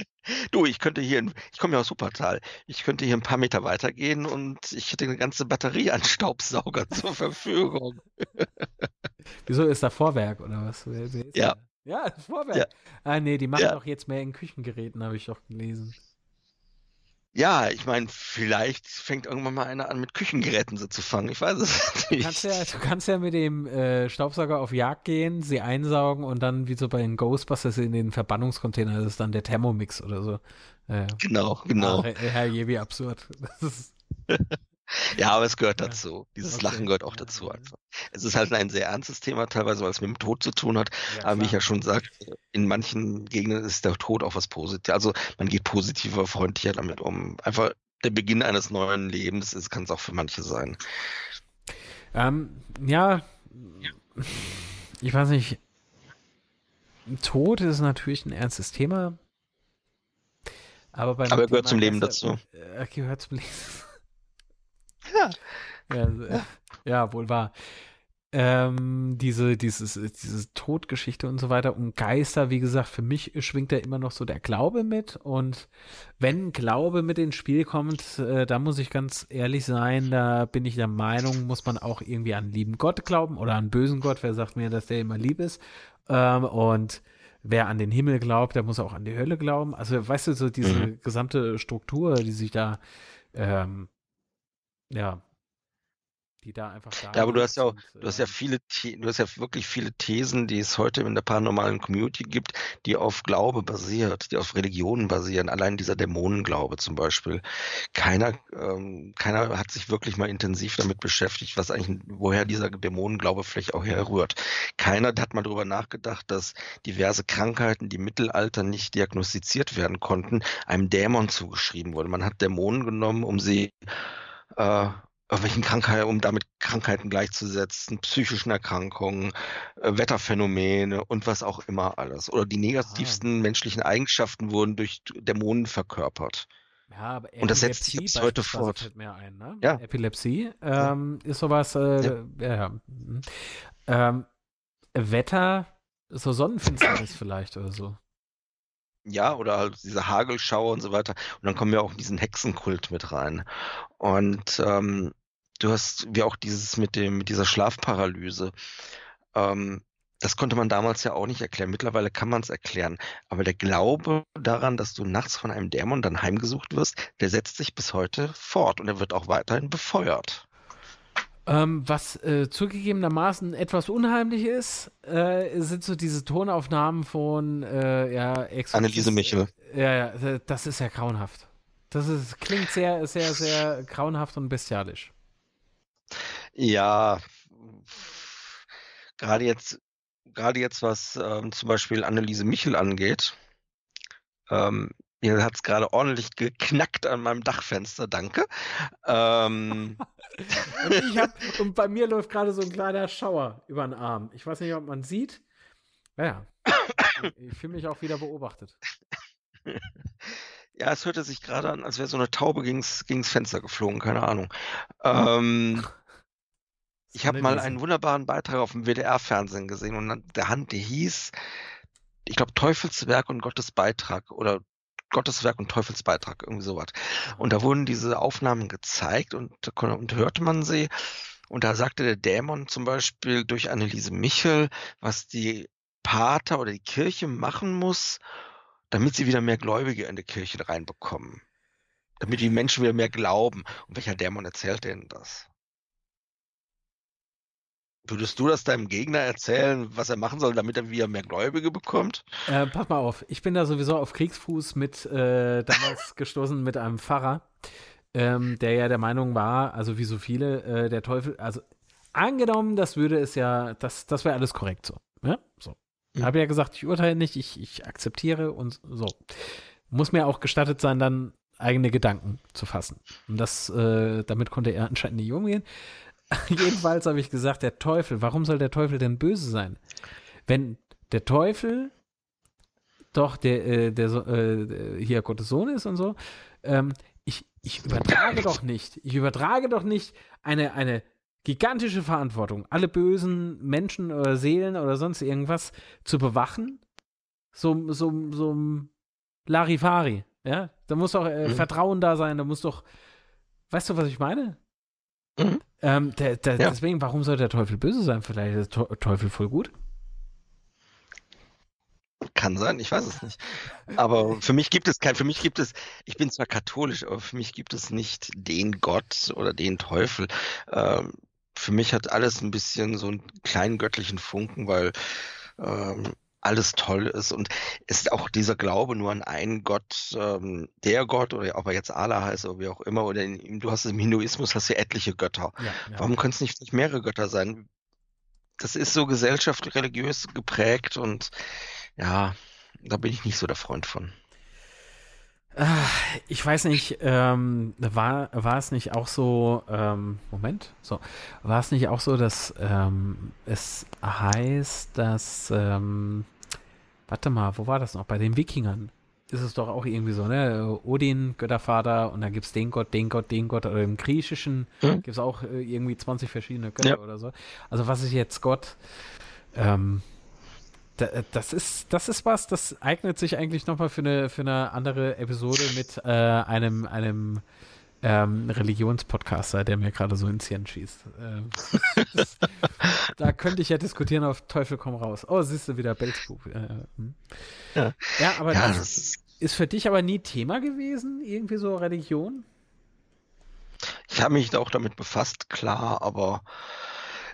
Du, ich könnte hier, ich komme ja aus Wuppertal, ich könnte hier ein paar Meter weitergehen und ich hätte eine ganze Batterie an Staubsauger zur Verfügung. Wieso ist da Vorwerk oder was? Ja. da? Ja, das Vorwerk. Ja. Ah, nee, die machen Ja. doch jetzt mehr in Küchengeräten, habe ich doch gelesen. Ja, ich meine, vielleicht fängt irgendwann mal einer an, mit Küchengeräten so zu fangen. Ich weiß es Du nicht. kannst ja, du kannst ja mit dem äh, Staubsauger auf Jagd gehen, sie einsaugen und dann wie so bei den Ghostbusters in den Verbannungscontainer, das ist dann der Thermomix oder so. Äh, Genau, genau. Ach, Herr je, wie absurd. Das ist, Ja, aber es gehört dazu. Dieses Okay. Lachen gehört auch dazu einfach. Es ist halt ein sehr ernstes Thema teilweise, weil es mit dem Tod zu tun hat. ja, Aber wie ich ja schon sagte, in manchen Gegenden ist der Tod auch was Positives. Also man geht positiver, freundlicher damit um. Einfach der Beginn eines neuen Lebens ist, kann es auch für manche sein. Ähm, ja, ich weiß nicht. Tod ist natürlich ein ernstes Thema. Aber, Aber er gehört Thema zum Leben äh, Er gehört zum Leben. Ja. Ja, äh, ja wohl wahr. Ähm, diese, dieses, diese Todgeschichte und so weiter und Geister, wie gesagt, für mich schwingt da immer noch so der Glaube mit. Und wenn Glaube mit ins Spiel kommt, äh, da muss ich ganz ehrlich sein, da bin ich der Meinung, muss man auch irgendwie an lieben Gott glauben oder an bösen Gott. Wer sagt mir, dass der immer lieb ist? Ähm, und wer an den Himmel glaubt, der muss auch an die Hölle glauben. Also, weißt du, so diese Mhm. gesamte Struktur, die sich da, ähm, ja, die da einfach da Ja, aber du hast ja auch, und, du hast ja ähm, viele, du hast ja wirklich viele Thesen, die es heute in der paranormalen Community gibt, die auf Glaube basiert, die auf Religionen basieren. Allein dieser Dämonenglaube zum Beispiel. Keiner, ähm, keiner hat sich wirklich mal intensiv damit beschäftigt, was eigentlich, woher dieser Dämonenglaube vielleicht auch herrührt. Keiner hat mal darüber nachgedacht, dass diverse Krankheiten, die im Mittelalter nicht diagnostiziert werden konnten, einem Dämon zugeschrieben wurde. Man hat Dämonen genommen, um sie äh, irgendwelchen Krankheiten, um damit Krankheiten gleichzusetzen, psychischen Erkrankungen, äh, Wetterphänomene und was auch immer alles. Oder die negativsten menschlichen Eigenschaften wurden durch Dämonen verkörpert. Ja, aber Und das setzt sich Epilepsie bis heute fort. Ein, ne? Ja. Epilepsie ähm, ist sowas, äh, ja. ja. mhm. Ähm, Wetter, so Sonnenfinsternis vielleicht oder so. Ja, oder halt diese Hagelschauer und so weiter. Und dann kommen wir auch in diesen Hexenkult mit rein. Und ähm, du hast wie auch dieses mit dem, mit dieser Schlafparalyse. Ähm, das konnte man damals ja auch nicht erklären. Mittlerweile kann man es erklären. Aber der Glaube daran, dass du nachts von einem Dämon dann heimgesucht wirst, der setzt sich bis heute fort und er wird auch weiterhin befeuert. Ähm, was äh, zugegebenermaßen etwas unheimlich ist, äh, sind so diese Tonaufnahmen von äh, ja, Exorzist- Anneliese Michel. Ja, ja, äh, das ist ja grauenhaft. Das ist, klingt sehr, sehr, sehr grauenhaft und bestialisch. Ja, gerade jetzt, gerade jetzt, was ähm, zum Beispiel Anneliese Michel angeht, ähm, hier hat es gerade ordentlich geknackt an meinem Dachfenster, danke. Ähm, Und hab, und bei mir läuft gerade so ein kleiner Schauer über den Arm. Ich weiß nicht, ob man sieht. Ja, ich, ich fühle mich auch wieder beobachtet. ja, es hörte sich gerade an, als wäre so eine Taube gegens, gegens Fenster geflogen, keine Ahnung. Ähm, ich habe mal einen wunderbaren Beitrag auf dem WDR-Fernsehen gesehen und der Hand, die hieß, ich glaube, Teufelswerk und Gottes Beitrag oder Gottes Werk und Teufelsbeitrag, irgendwie sowas. Und da wurden diese Aufnahmen gezeigt und, und hörte man sie. Und da sagte der Dämon zum Beispiel durch Anneliese Michel, was die Pater oder die Kirche machen muss, damit sie wieder mehr Gläubige in die Kirche reinbekommen. Damit die Menschen wieder mehr glauben. Und welcher Dämon erzählt denen das? Würdest du das deinem Gegner erzählen, was er machen soll, damit er wieder mehr Gläubige bekommt? Äh, pass mal auf, ich bin da sowieso auf Kriegsfuß mit äh, damals gestoßen mit einem Pfarrer, ähm, der ja der Meinung war, also wie so viele, äh, der Teufel, also angenommen, das würde es ja, das, das wäre alles korrekt so. Ja? So. Ich habe ja gesagt, ich urteile nicht, ich, ich akzeptiere und so. Muss mir auch gestattet sein, dann eigene Gedanken zu fassen. Und das, äh, damit konnte er anscheinend nicht umgehen. Jedenfalls habe ich gesagt, der Teufel, warum soll der Teufel denn böse sein? Wenn der Teufel doch der, äh, der äh, hier Gottes Sohn ist und so, ähm, ich, ich übertrage doch nicht, ich übertrage doch nicht eine, eine gigantische Verantwortung, alle bösen Menschen oder Seelen oder sonst irgendwas zu bewachen. So, so, so Larifari, ja? Da muss doch äh, mhm. Vertrauen da sein, da muss doch, weißt du, was ich meine? Mhm. Ähm, der, der, ja. Deswegen, warum soll der Teufel böse sein? Vielleicht ist der Teufel voll gut. Kann sein, ich weiß es nicht. Aber für mich gibt es kein, für mich gibt es, ich bin zwar katholisch, aber für mich gibt es nicht den Gott oder den Teufel. Ähm, für mich hat alles ein bisschen so einen kleinen göttlichen Funken, weil ähm, alles toll ist und ist auch dieser Glaube nur an einen Gott, ähm, der Gott oder ob er jetzt Allah heißt oder wie auch immer oder in, du hast im Hinduismus hast du etliche Götter. Ja, ja. Warum können es nicht, nicht mehrere Götter sein? Das ist so gesellschaftlich religiös geprägt und ja, da bin ich nicht so der Freund von. Ah, ich weiß nicht, ähm, war, war es nicht auch so, ähm, Moment, so, war es nicht auch so, dass ähm, es heißt, dass, ähm, warte mal, wo war das noch? Bei den Wikingern ist es doch auch irgendwie so, ne? Odin, Göttervater, und dann gibt es den Gott, den Gott, den Gott, oder im Griechischen hm? gibt es auch äh, irgendwie 20 verschiedene Götter ja. oder so. Also was ist jetzt Gott? Ähm, das ist, das ist was, das eignet sich eigentlich nochmal für eine, für eine andere Episode mit äh, einem, einem ähm, Religionspodcaster, der mir gerade so ins Hirn schießt. Äh, das, da könnte ich ja diskutieren auf Teufel komm raus. Oh, siehst du wieder Belzbub. Äh, hm. ja. ja. aber ja, das, das ist, ist für dich aber nie Thema gewesen, irgendwie so Religion? Ich habe mich auch damit befasst, klar, aber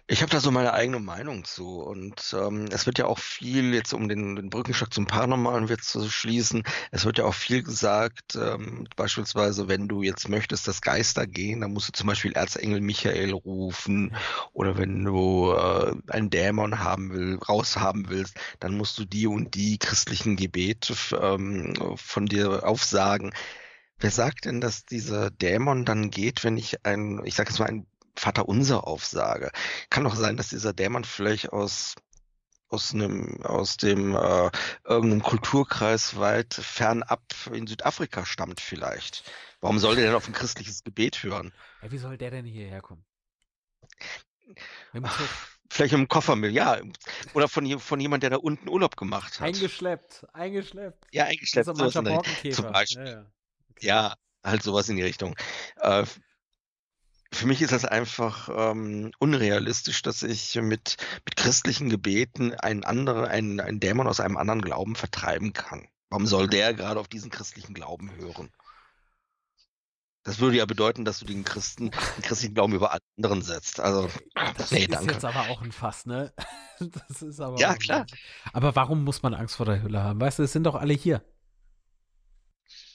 ich habe da so meine eigene Meinung zu und ähm, es wird ja auch viel jetzt um den, den Brückenstock zum Paranormalen wird zu schließen. Es wird ja auch viel gesagt, ähm, beispielsweise wenn du jetzt möchtest, dass Geister gehen, dann musst du zum Beispiel Erzengel Michael rufen oder wenn du äh, einen Dämon haben will, raushaben willst, dann musst du die und die christlichen Gebete ähm, von dir aufsagen. Wer sagt denn, dass dieser Dämon dann geht, wenn ich ein, ich sage jetzt mal, ein Vaterunser aufsage. Kann doch sein, dass dieser Dämon vielleicht aus aus einem aus dem äh, irgendeinem Kulturkreis weit fernab in Südafrika stammt vielleicht. Warum soll der denn auf ein christliches Gebet hören? Ja, wie soll der denn hierher kommen? Vielleicht im Koffer mit, ja. Oder von, von jemand, der da unten Urlaub gemacht hat. Eingeschleppt, eingeschleppt. Ja, eingeschleppt. So zum Beispiel. Ja, ja. Okay. ja, halt sowas in die Richtung. Äh, für mich ist das einfach ähm, unrealistisch, dass ich mit, mit christlichen Gebeten einen anderen, einen, einen Dämon aus einem anderen Glauben vertreiben kann. Warum soll der gerade auf diesen christlichen Glauben hören? Das würde ja bedeuten, dass du den Christen, den christlichen Glauben über anderen setzt. Also, das nee, ist danke. jetzt aber auch ein Fass, ne? Das ist aber ja, klar. Aber warum muss man Angst vor der Hülle haben? Weißt du, es sind doch alle hier.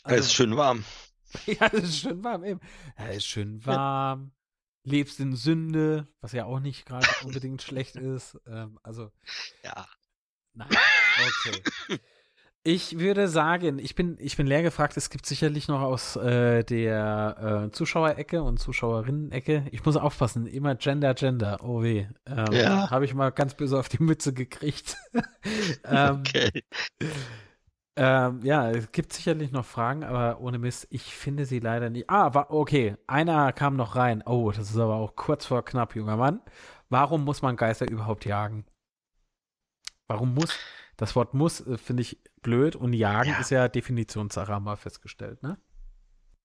Also, es ist schön warm. Ja, es ist schön warm eben. Ja, es ist schön warm. Ja. Lebst in Sünde, was ja auch nicht gerade unbedingt schlecht ist. Ähm, also. Ja. Nein. Okay. Ich würde sagen, ich bin, ich bin leer gefragt. Es gibt sicherlich noch aus äh, der äh, Zuschauerecke und Zuschauerinnen-Ecke. Ich muss aufpassen, immer Gender, Gender. Oh weh. Ähm, ja. Habe ich mal ganz böse auf die Mütze gekriegt. ähm, okay. Ähm, ja, es gibt sicherlich noch Fragen, aber ohne Mist, ich finde sie leider nicht. Ah, war, okay, einer kam noch rein. Oh, das ist aber auch kurz vor knapp, junger Mann. Warum muss man Geister überhaupt jagen? Warum muss? Das Wort muss äh, finde ich blöd und jagen ja. ist ja Definitionssache, haben wir festgestellt, ne?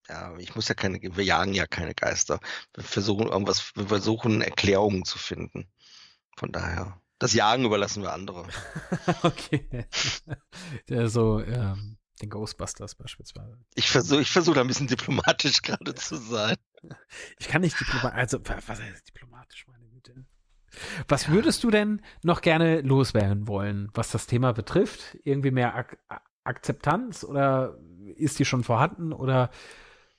Ja, ich muss ja keine, wir jagen ja keine Geister. Wir versuchen irgendwas, wir versuchen Erklärungen zu finden. Von daher. Das Jagen überlassen wir andere. okay. Der so, ähm, den Ghostbusters beispielsweise. Ich versuche ich versuch da ein bisschen diplomatisch gerade zu sein. Ich kann nicht diplomatisch, also was heißt diplomatisch, meine Güte. Was würdest du denn noch gerne loswerden wollen, was das Thema betrifft? Irgendwie mehr Ak Akzeptanz oder ist die schon vorhanden oder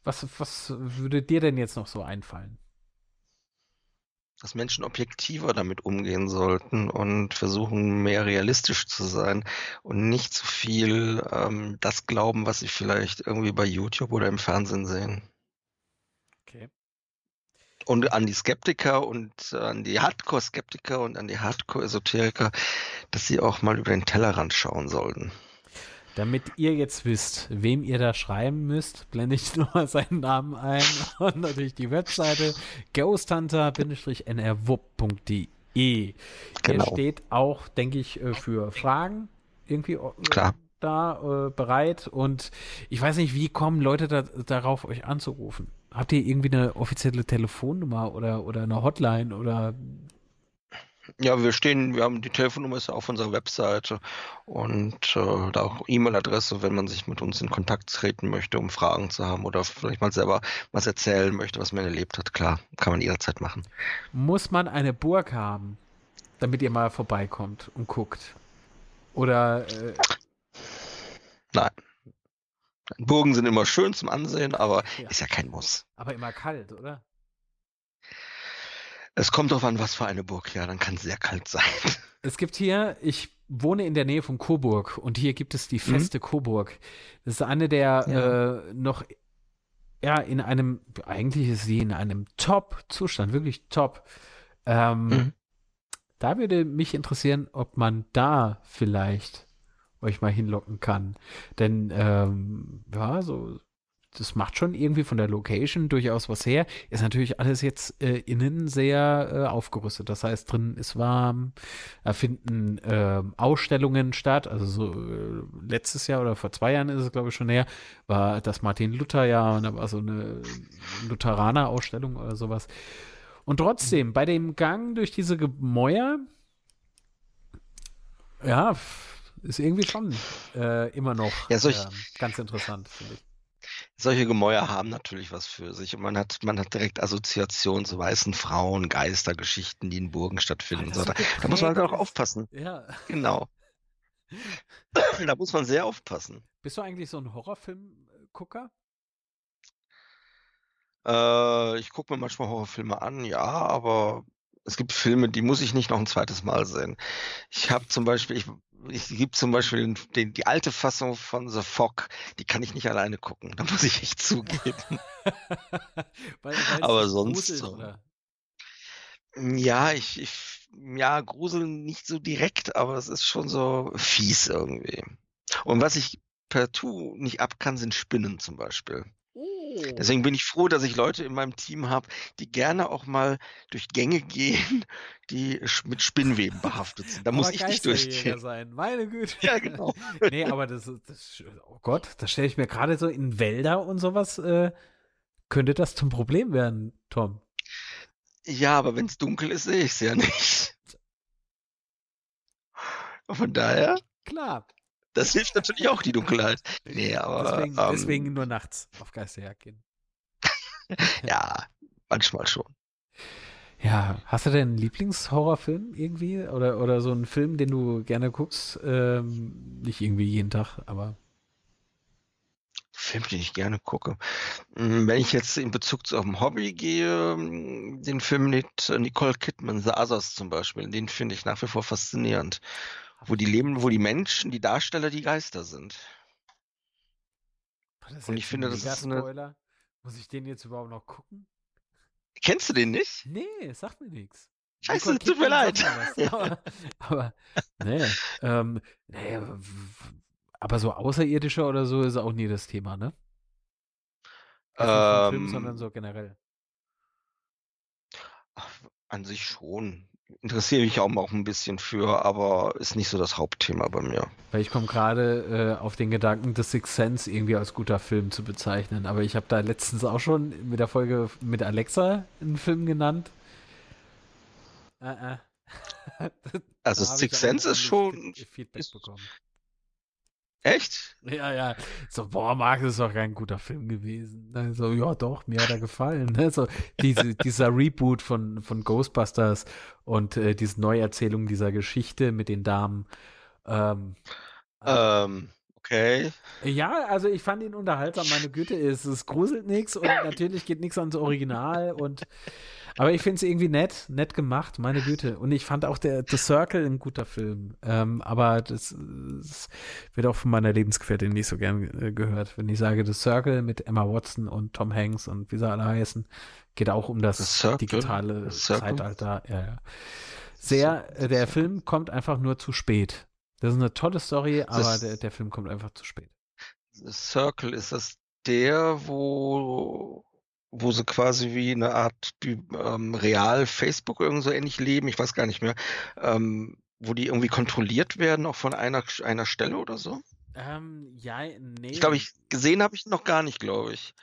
was, was würde dir denn jetzt noch so einfallen? Dass Menschen objektiver damit umgehen sollten und versuchen, mehr realistisch zu sein und nicht zu viel ähm, das glauben, was sie vielleicht irgendwie bei YouTube oder im Fernsehen sehen. Okay. Und an die Skeptiker und an die Hardcore-Skeptiker und an die Hardcore-Esoteriker, dass sie auch mal über den Tellerrand schauen sollten. Damit ihr jetzt wisst, wem ihr da schreiben müsst, blende ich nochmal seinen Namen ein und natürlich die Webseite ghosthunter-nrwupp.de. Genau. Der steht auch, denke ich, äh, für Fragen irgendwie äh, Klar. da äh, bereit und ich weiß nicht, wie kommen Leute da, darauf, euch anzurufen? Habt ihr irgendwie eine offizielle Telefonnummer oder, oder eine Hotline oder ja, wir stehen, wir haben die Telefonnummer ist auf unserer Webseite und äh, da auch E-Mail-Adresse, wenn man sich mit uns in Kontakt treten möchte, um Fragen zu haben oder vielleicht mal selber was erzählen möchte, was man erlebt hat. Klar, kann man jederzeit machen. Muss man eine Burg haben, damit ihr mal vorbeikommt und guckt? Oder äh... Nein. Burgen sind immer schön zum Ansehen, aber ja. ist ja kein Muss. Aber immer kalt, oder? Es kommt darauf an, was für eine Burg, ja, dann kann es sehr kalt sein. Es gibt hier, ich wohne in der Nähe von Coburg und hier gibt es die mhm. Feste mhm. Coburg. Das ist eine der ja. äh, noch, ja, in einem, eigentlich ist sie in einem Top-Zustand, wirklich top. Ähm, mhm. Da würde mich interessieren, ob man da vielleicht euch mal hinlocken kann. Denn, ähm, ja, so das macht schon irgendwie von der Location durchaus was her. Ist natürlich alles jetzt äh, innen sehr äh, aufgerüstet. Das heißt, drin ist warm, da finden äh, Ausstellungen statt. Also so äh, letztes Jahr oder vor zwei Jahren ist es, glaube ich, schon her, war das Martin Luther Jahr und da war so eine Lutheraner-Ausstellung oder sowas. Und trotzdem, bei dem Gang durch diese Gemäuer, ja, ist irgendwie schon äh, immer noch ja, solch, ähm, ganz interessant, finde ich solche Gemäuer haben natürlich was für sich und man hat, man hat direkt Assoziationen zu weißen Frauen, Geistergeschichten, die in Burgen stattfinden. So, da, da, muss man halt auch aufpassen. Ja. Genau. da muss man sehr aufpassen. Bist du eigentlich so ein Horrorfilm-Gucker? Äh, ich gucke mir manchmal Horrorfilme an, ja, aber es gibt Filme, die muss ich nicht noch ein zweites Mal sehen. Ich habe zum Beispiel, ich es gibt zum Beispiel den, die alte Fassung von The Fog, die kann ich nicht alleine gucken. Da muss ich echt zugeben. weil, aber sonst so. Oder? Ja, ich, ich, ja, gruseln nicht so direkt, aber es ist schon so fies irgendwie. Und was ich per Tu nicht ab kann, sind Spinnen zum Beispiel. Deswegen bin ich froh, dass ich Leute in meinem Team habe, die gerne auch mal durch Gänge gehen, die mit Spinnweben behaftet sind. Da muss ich nicht durchgehen. sein. Meine Güte. Ja, genau. nee, aber das, das oh Gott, das stelle ich mir gerade so in Wälder und sowas, äh, könnte das zum Problem werden, Tom. Ja, aber wenn es dunkel ist, sehe ich es ja nicht. Von daher. Klar. Das hilft natürlich auch die Dunkelheit. Nee, aber. Deswegen, ähm, deswegen nur nachts auf Geisterjagd gehen. ja, manchmal schon. Ja, hast du denn einen Lieblingshorrorfilm irgendwie? Oder, oder so einen Film, den du gerne guckst? Ähm, nicht irgendwie jeden Tag, aber. Film, den ich gerne gucke. Hm, wenn ich jetzt in Bezug zu auf dem Hobby gehe, hm, den Film mit Nicole Kidman, The Others zum Beispiel, den finde ich nach wie vor faszinierend. Wo die leben, wo die Menschen, die Darsteller, die Geister sind. Und ich finde, das ist eine. Muss ich den jetzt überhaupt noch gucken? Kennst du den nicht? Nee, sagt mir nichts. Scheiße, tut mir leid. aber, aber, nee, ähm, nee, aber so Außerirdische oder so ist auch nie das Thema, ne? Ähm, Film, sondern so generell. An sich schon interessiere mich auch auch ein bisschen für, aber ist nicht so das Hauptthema bei mir. Weil ich komme gerade äh, auf den Gedanken, The Sixth Sense irgendwie als guter Film zu bezeichnen. Aber ich habe da letztens auch schon mit der Folge mit Alexa einen Film genannt. Uh -uh. also Sixth Sense ist schon. Feedback bekommen. Echt? Ja, ja. So, boah, Marc, das ist doch kein guter Film gewesen. Also, ja, doch, mir hat er gefallen. Ne? So, diese, dieser Reboot von, von Ghostbusters und äh, diese Neuerzählung dieser Geschichte mit den Damen. Ähm, ähm, okay. Ja, also ich fand ihn unterhaltsam, meine Güte, es, es gruselt nichts und natürlich geht nichts ans Original und aber ich finde es irgendwie nett, nett gemacht, meine Güte. Und ich fand auch der The Circle ein guter Film. Ähm, aber das, das, wird auch von meiner Lebensgefährtin nicht so gern äh, gehört. Wenn ich sage The Circle mit Emma Watson und Tom Hanks und wie sie alle heißen, geht auch um das digitale Zeitalter. Ja, ja. Sehr, äh, der Film kommt einfach nur zu spät. Das ist eine tolle Story, aber das, der, der Film kommt einfach zu spät. Circle, ist das der, wo wo sie quasi wie eine Art ähm, real Facebook irgend so ähnlich leben, ich weiß gar nicht mehr, ähm, wo die irgendwie kontrolliert werden, auch von einer, einer Stelle oder so? Ähm, ja, nee. Ich glaube, ich gesehen habe ich noch gar nicht, glaube ich.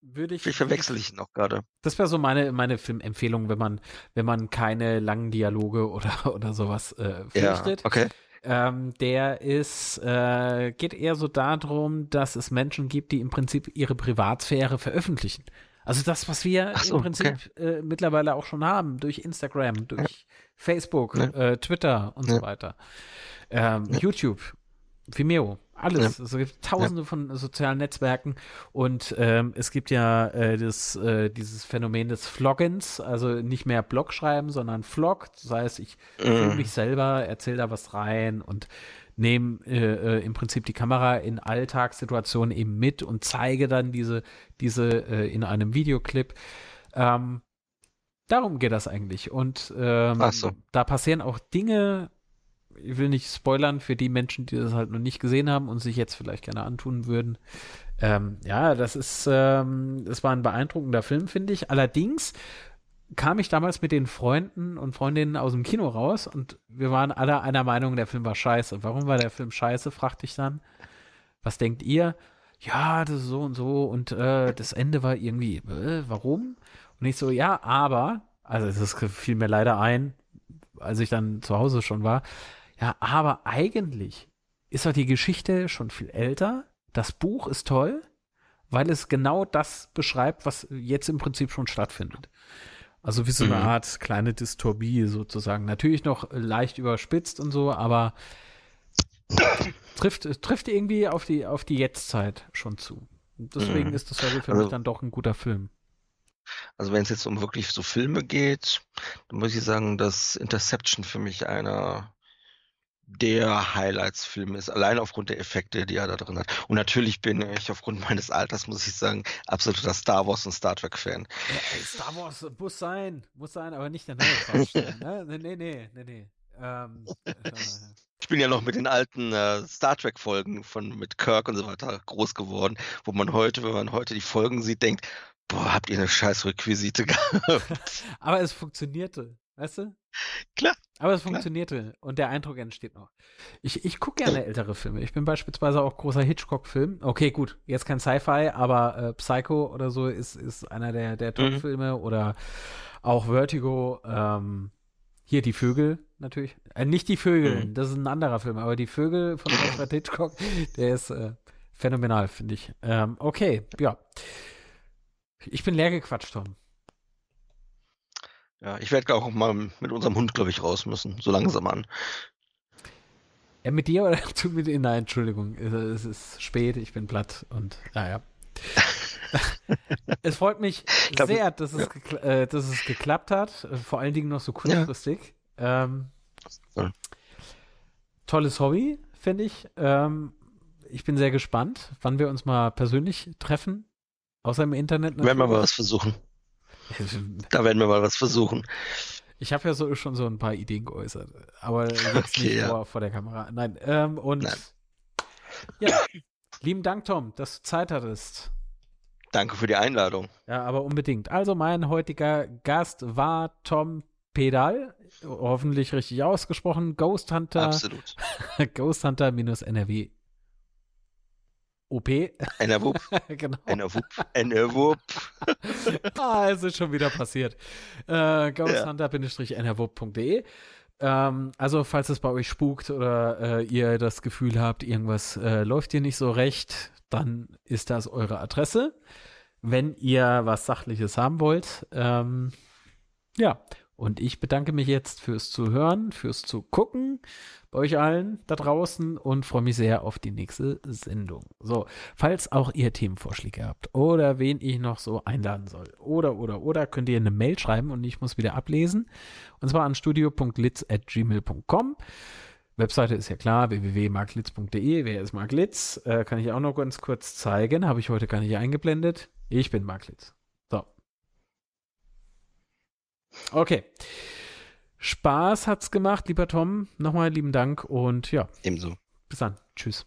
Würde ich. Vielleicht verwechsel ich noch gerade. Das wäre so meine, meine Filmempfehlung, wenn man, wenn man keine langen Dialoge oder, oder sowas äh, fürchtet. Ja, okay. Ähm, der ist, äh, geht eher so darum, dass es Menschen gibt, die im Prinzip ihre Privatsphäre veröffentlichen. Also das, was wir so, im Prinzip okay. äh, mittlerweile auch schon haben, durch Instagram, durch ja. Facebook, ja. Äh, Twitter und ja. so weiter. Ähm, YouTube, Vimeo, alles. Ja. Es gibt tausende ja. von sozialen Netzwerken und ähm, es gibt ja äh, das, äh, dieses Phänomen des Vloggens, also nicht mehr Blog schreiben, sondern Vlog. Das heißt, ich filme mich selber, erzähle da was rein und nehme äh, äh, im Prinzip die Kamera in Alltagssituationen eben mit und zeige dann diese, diese äh, in einem Videoclip. Ähm, darum geht das eigentlich. Und ähm, so. da passieren auch Dinge, ich will nicht spoilern für die Menschen, die das halt noch nicht gesehen haben und sich jetzt vielleicht gerne antun würden. Ähm, ja, das ist, ähm, das war ein beeindruckender Film, finde ich. Allerdings kam ich damals mit den Freunden und Freundinnen aus dem Kino raus und wir waren alle einer Meinung, der Film war scheiße. Warum war der Film scheiße, fragte ich dann. Was denkt ihr? Ja, das ist so und so und äh, das Ende war irgendwie, äh, warum? Und ich so, ja, aber, also es fiel mir leider ein, als ich dann zu Hause schon war, ja, aber eigentlich ist doch die Geschichte schon viel älter. Das Buch ist toll, weil es genau das beschreibt, was jetzt im Prinzip schon stattfindet. Also wie so eine mhm. Art kleine Dystopie sozusagen. Natürlich noch leicht überspitzt und so, aber trifft, trifft irgendwie auf die, auf die Jetztzeit schon zu. Und deswegen mhm. ist das für also, mich dann doch ein guter Film. Also wenn es jetzt um wirklich so Filme geht, dann muss ich sagen, dass Interception für mich einer der Highlights-Film ist, allein aufgrund der Effekte, die er da drin hat. Und natürlich bin ich aufgrund meines Alters, muss ich sagen, absoluter Star Wars und Star Trek-Fan. Ja, Star Wars muss sein, muss sein, aber nicht der neue Quatsch. ne? Nee, nee, nee, nee. Ähm, äh, ich bin ja noch mit den alten äh, Star Trek-Folgen von mit Kirk und so weiter groß geworden, wo man heute, wenn man heute die Folgen sieht, denkt, boah, habt ihr eine scheiß Requisite gehabt. aber es funktionierte, weißt du? Klar. Aber es funktionierte und der Eindruck entsteht noch. Ich, ich gucke gerne ältere Filme. Ich bin beispielsweise auch großer Hitchcock-Film. Okay, gut, jetzt kein Sci-Fi, aber äh, Psycho oder so ist, ist einer der, der mhm. Top-Filme mhm. oder auch Vertigo. Ähm, hier die Vögel natürlich. Äh, nicht die Vögel, mhm. das ist ein anderer Film, aber die Vögel von Alfred Hitchcock, der ist äh, phänomenal, finde ich. Ähm, okay, ja. Ich bin leer gequatscht, Tom. Ja, ich werde auch mal mit unserem Hund, glaube ich, raus müssen, so langsam an. Ja, mit dir oder mit dir? Nein, Entschuldigung, es ist spät, ich bin platt und naja. es freut mich glaub, sehr, dass es, ja. äh, dass es geklappt hat, vor allen Dingen noch so kurzfristig. Ja. Ähm, ja. Tolles Hobby, finde ich. Ähm, ich bin sehr gespannt, wann wir uns mal persönlich treffen, außer im Internet. Werden wir mal was versuchen. Da werden wir mal was versuchen. Ich habe ja so, schon so ein paar Ideen geäußert, aber jetzt okay, nicht ja. vor, vor, der Kamera. Nein, ähm, und Nein. ja, lieben Dank, Tom, dass du Zeit hattest. Danke für die Einladung. Ja, aber unbedingt. Also mein heutiger Gast war Tom Pedal, hoffentlich richtig ausgesprochen, Ghost Hunter. Absolut. Ghost Hunter NRW OP. Einer Wupp. genau. Einer Wupp. Einer Wupp. ah, es ist schon wieder passiert. Äh, ghosthunter-nrwupp.de Ähm, also, falls es bei euch spukt oder äh, ihr das Gefühl habt, irgendwas äh, läuft hier nicht so recht, dann ist das eure Adresse. Wenn ihr was Sachliches haben wollt, ähm, ja. Und ich bedanke mich jetzt fürs Zuhören, fürs Zugucken bei euch allen da draußen und freue mich sehr auf die nächste Sendung. So, falls auch ihr Themenvorschläge habt oder wen ich noch so einladen soll oder, oder, oder, könnt ihr eine Mail schreiben und ich muss wieder ablesen. Und zwar an studio.litz.gmail.com. Webseite ist ja klar, www.marklitz.de. Wer ist Mark Litz? Äh, kann ich auch noch ganz kurz zeigen. Habe ich heute gar nicht eingeblendet. Ich bin Mark Litz. So. Okay. Spaß hat's gemacht, lieber Tom. Nochmal lieben Dank und ja. Ebenso. Bis dann. Tschüss.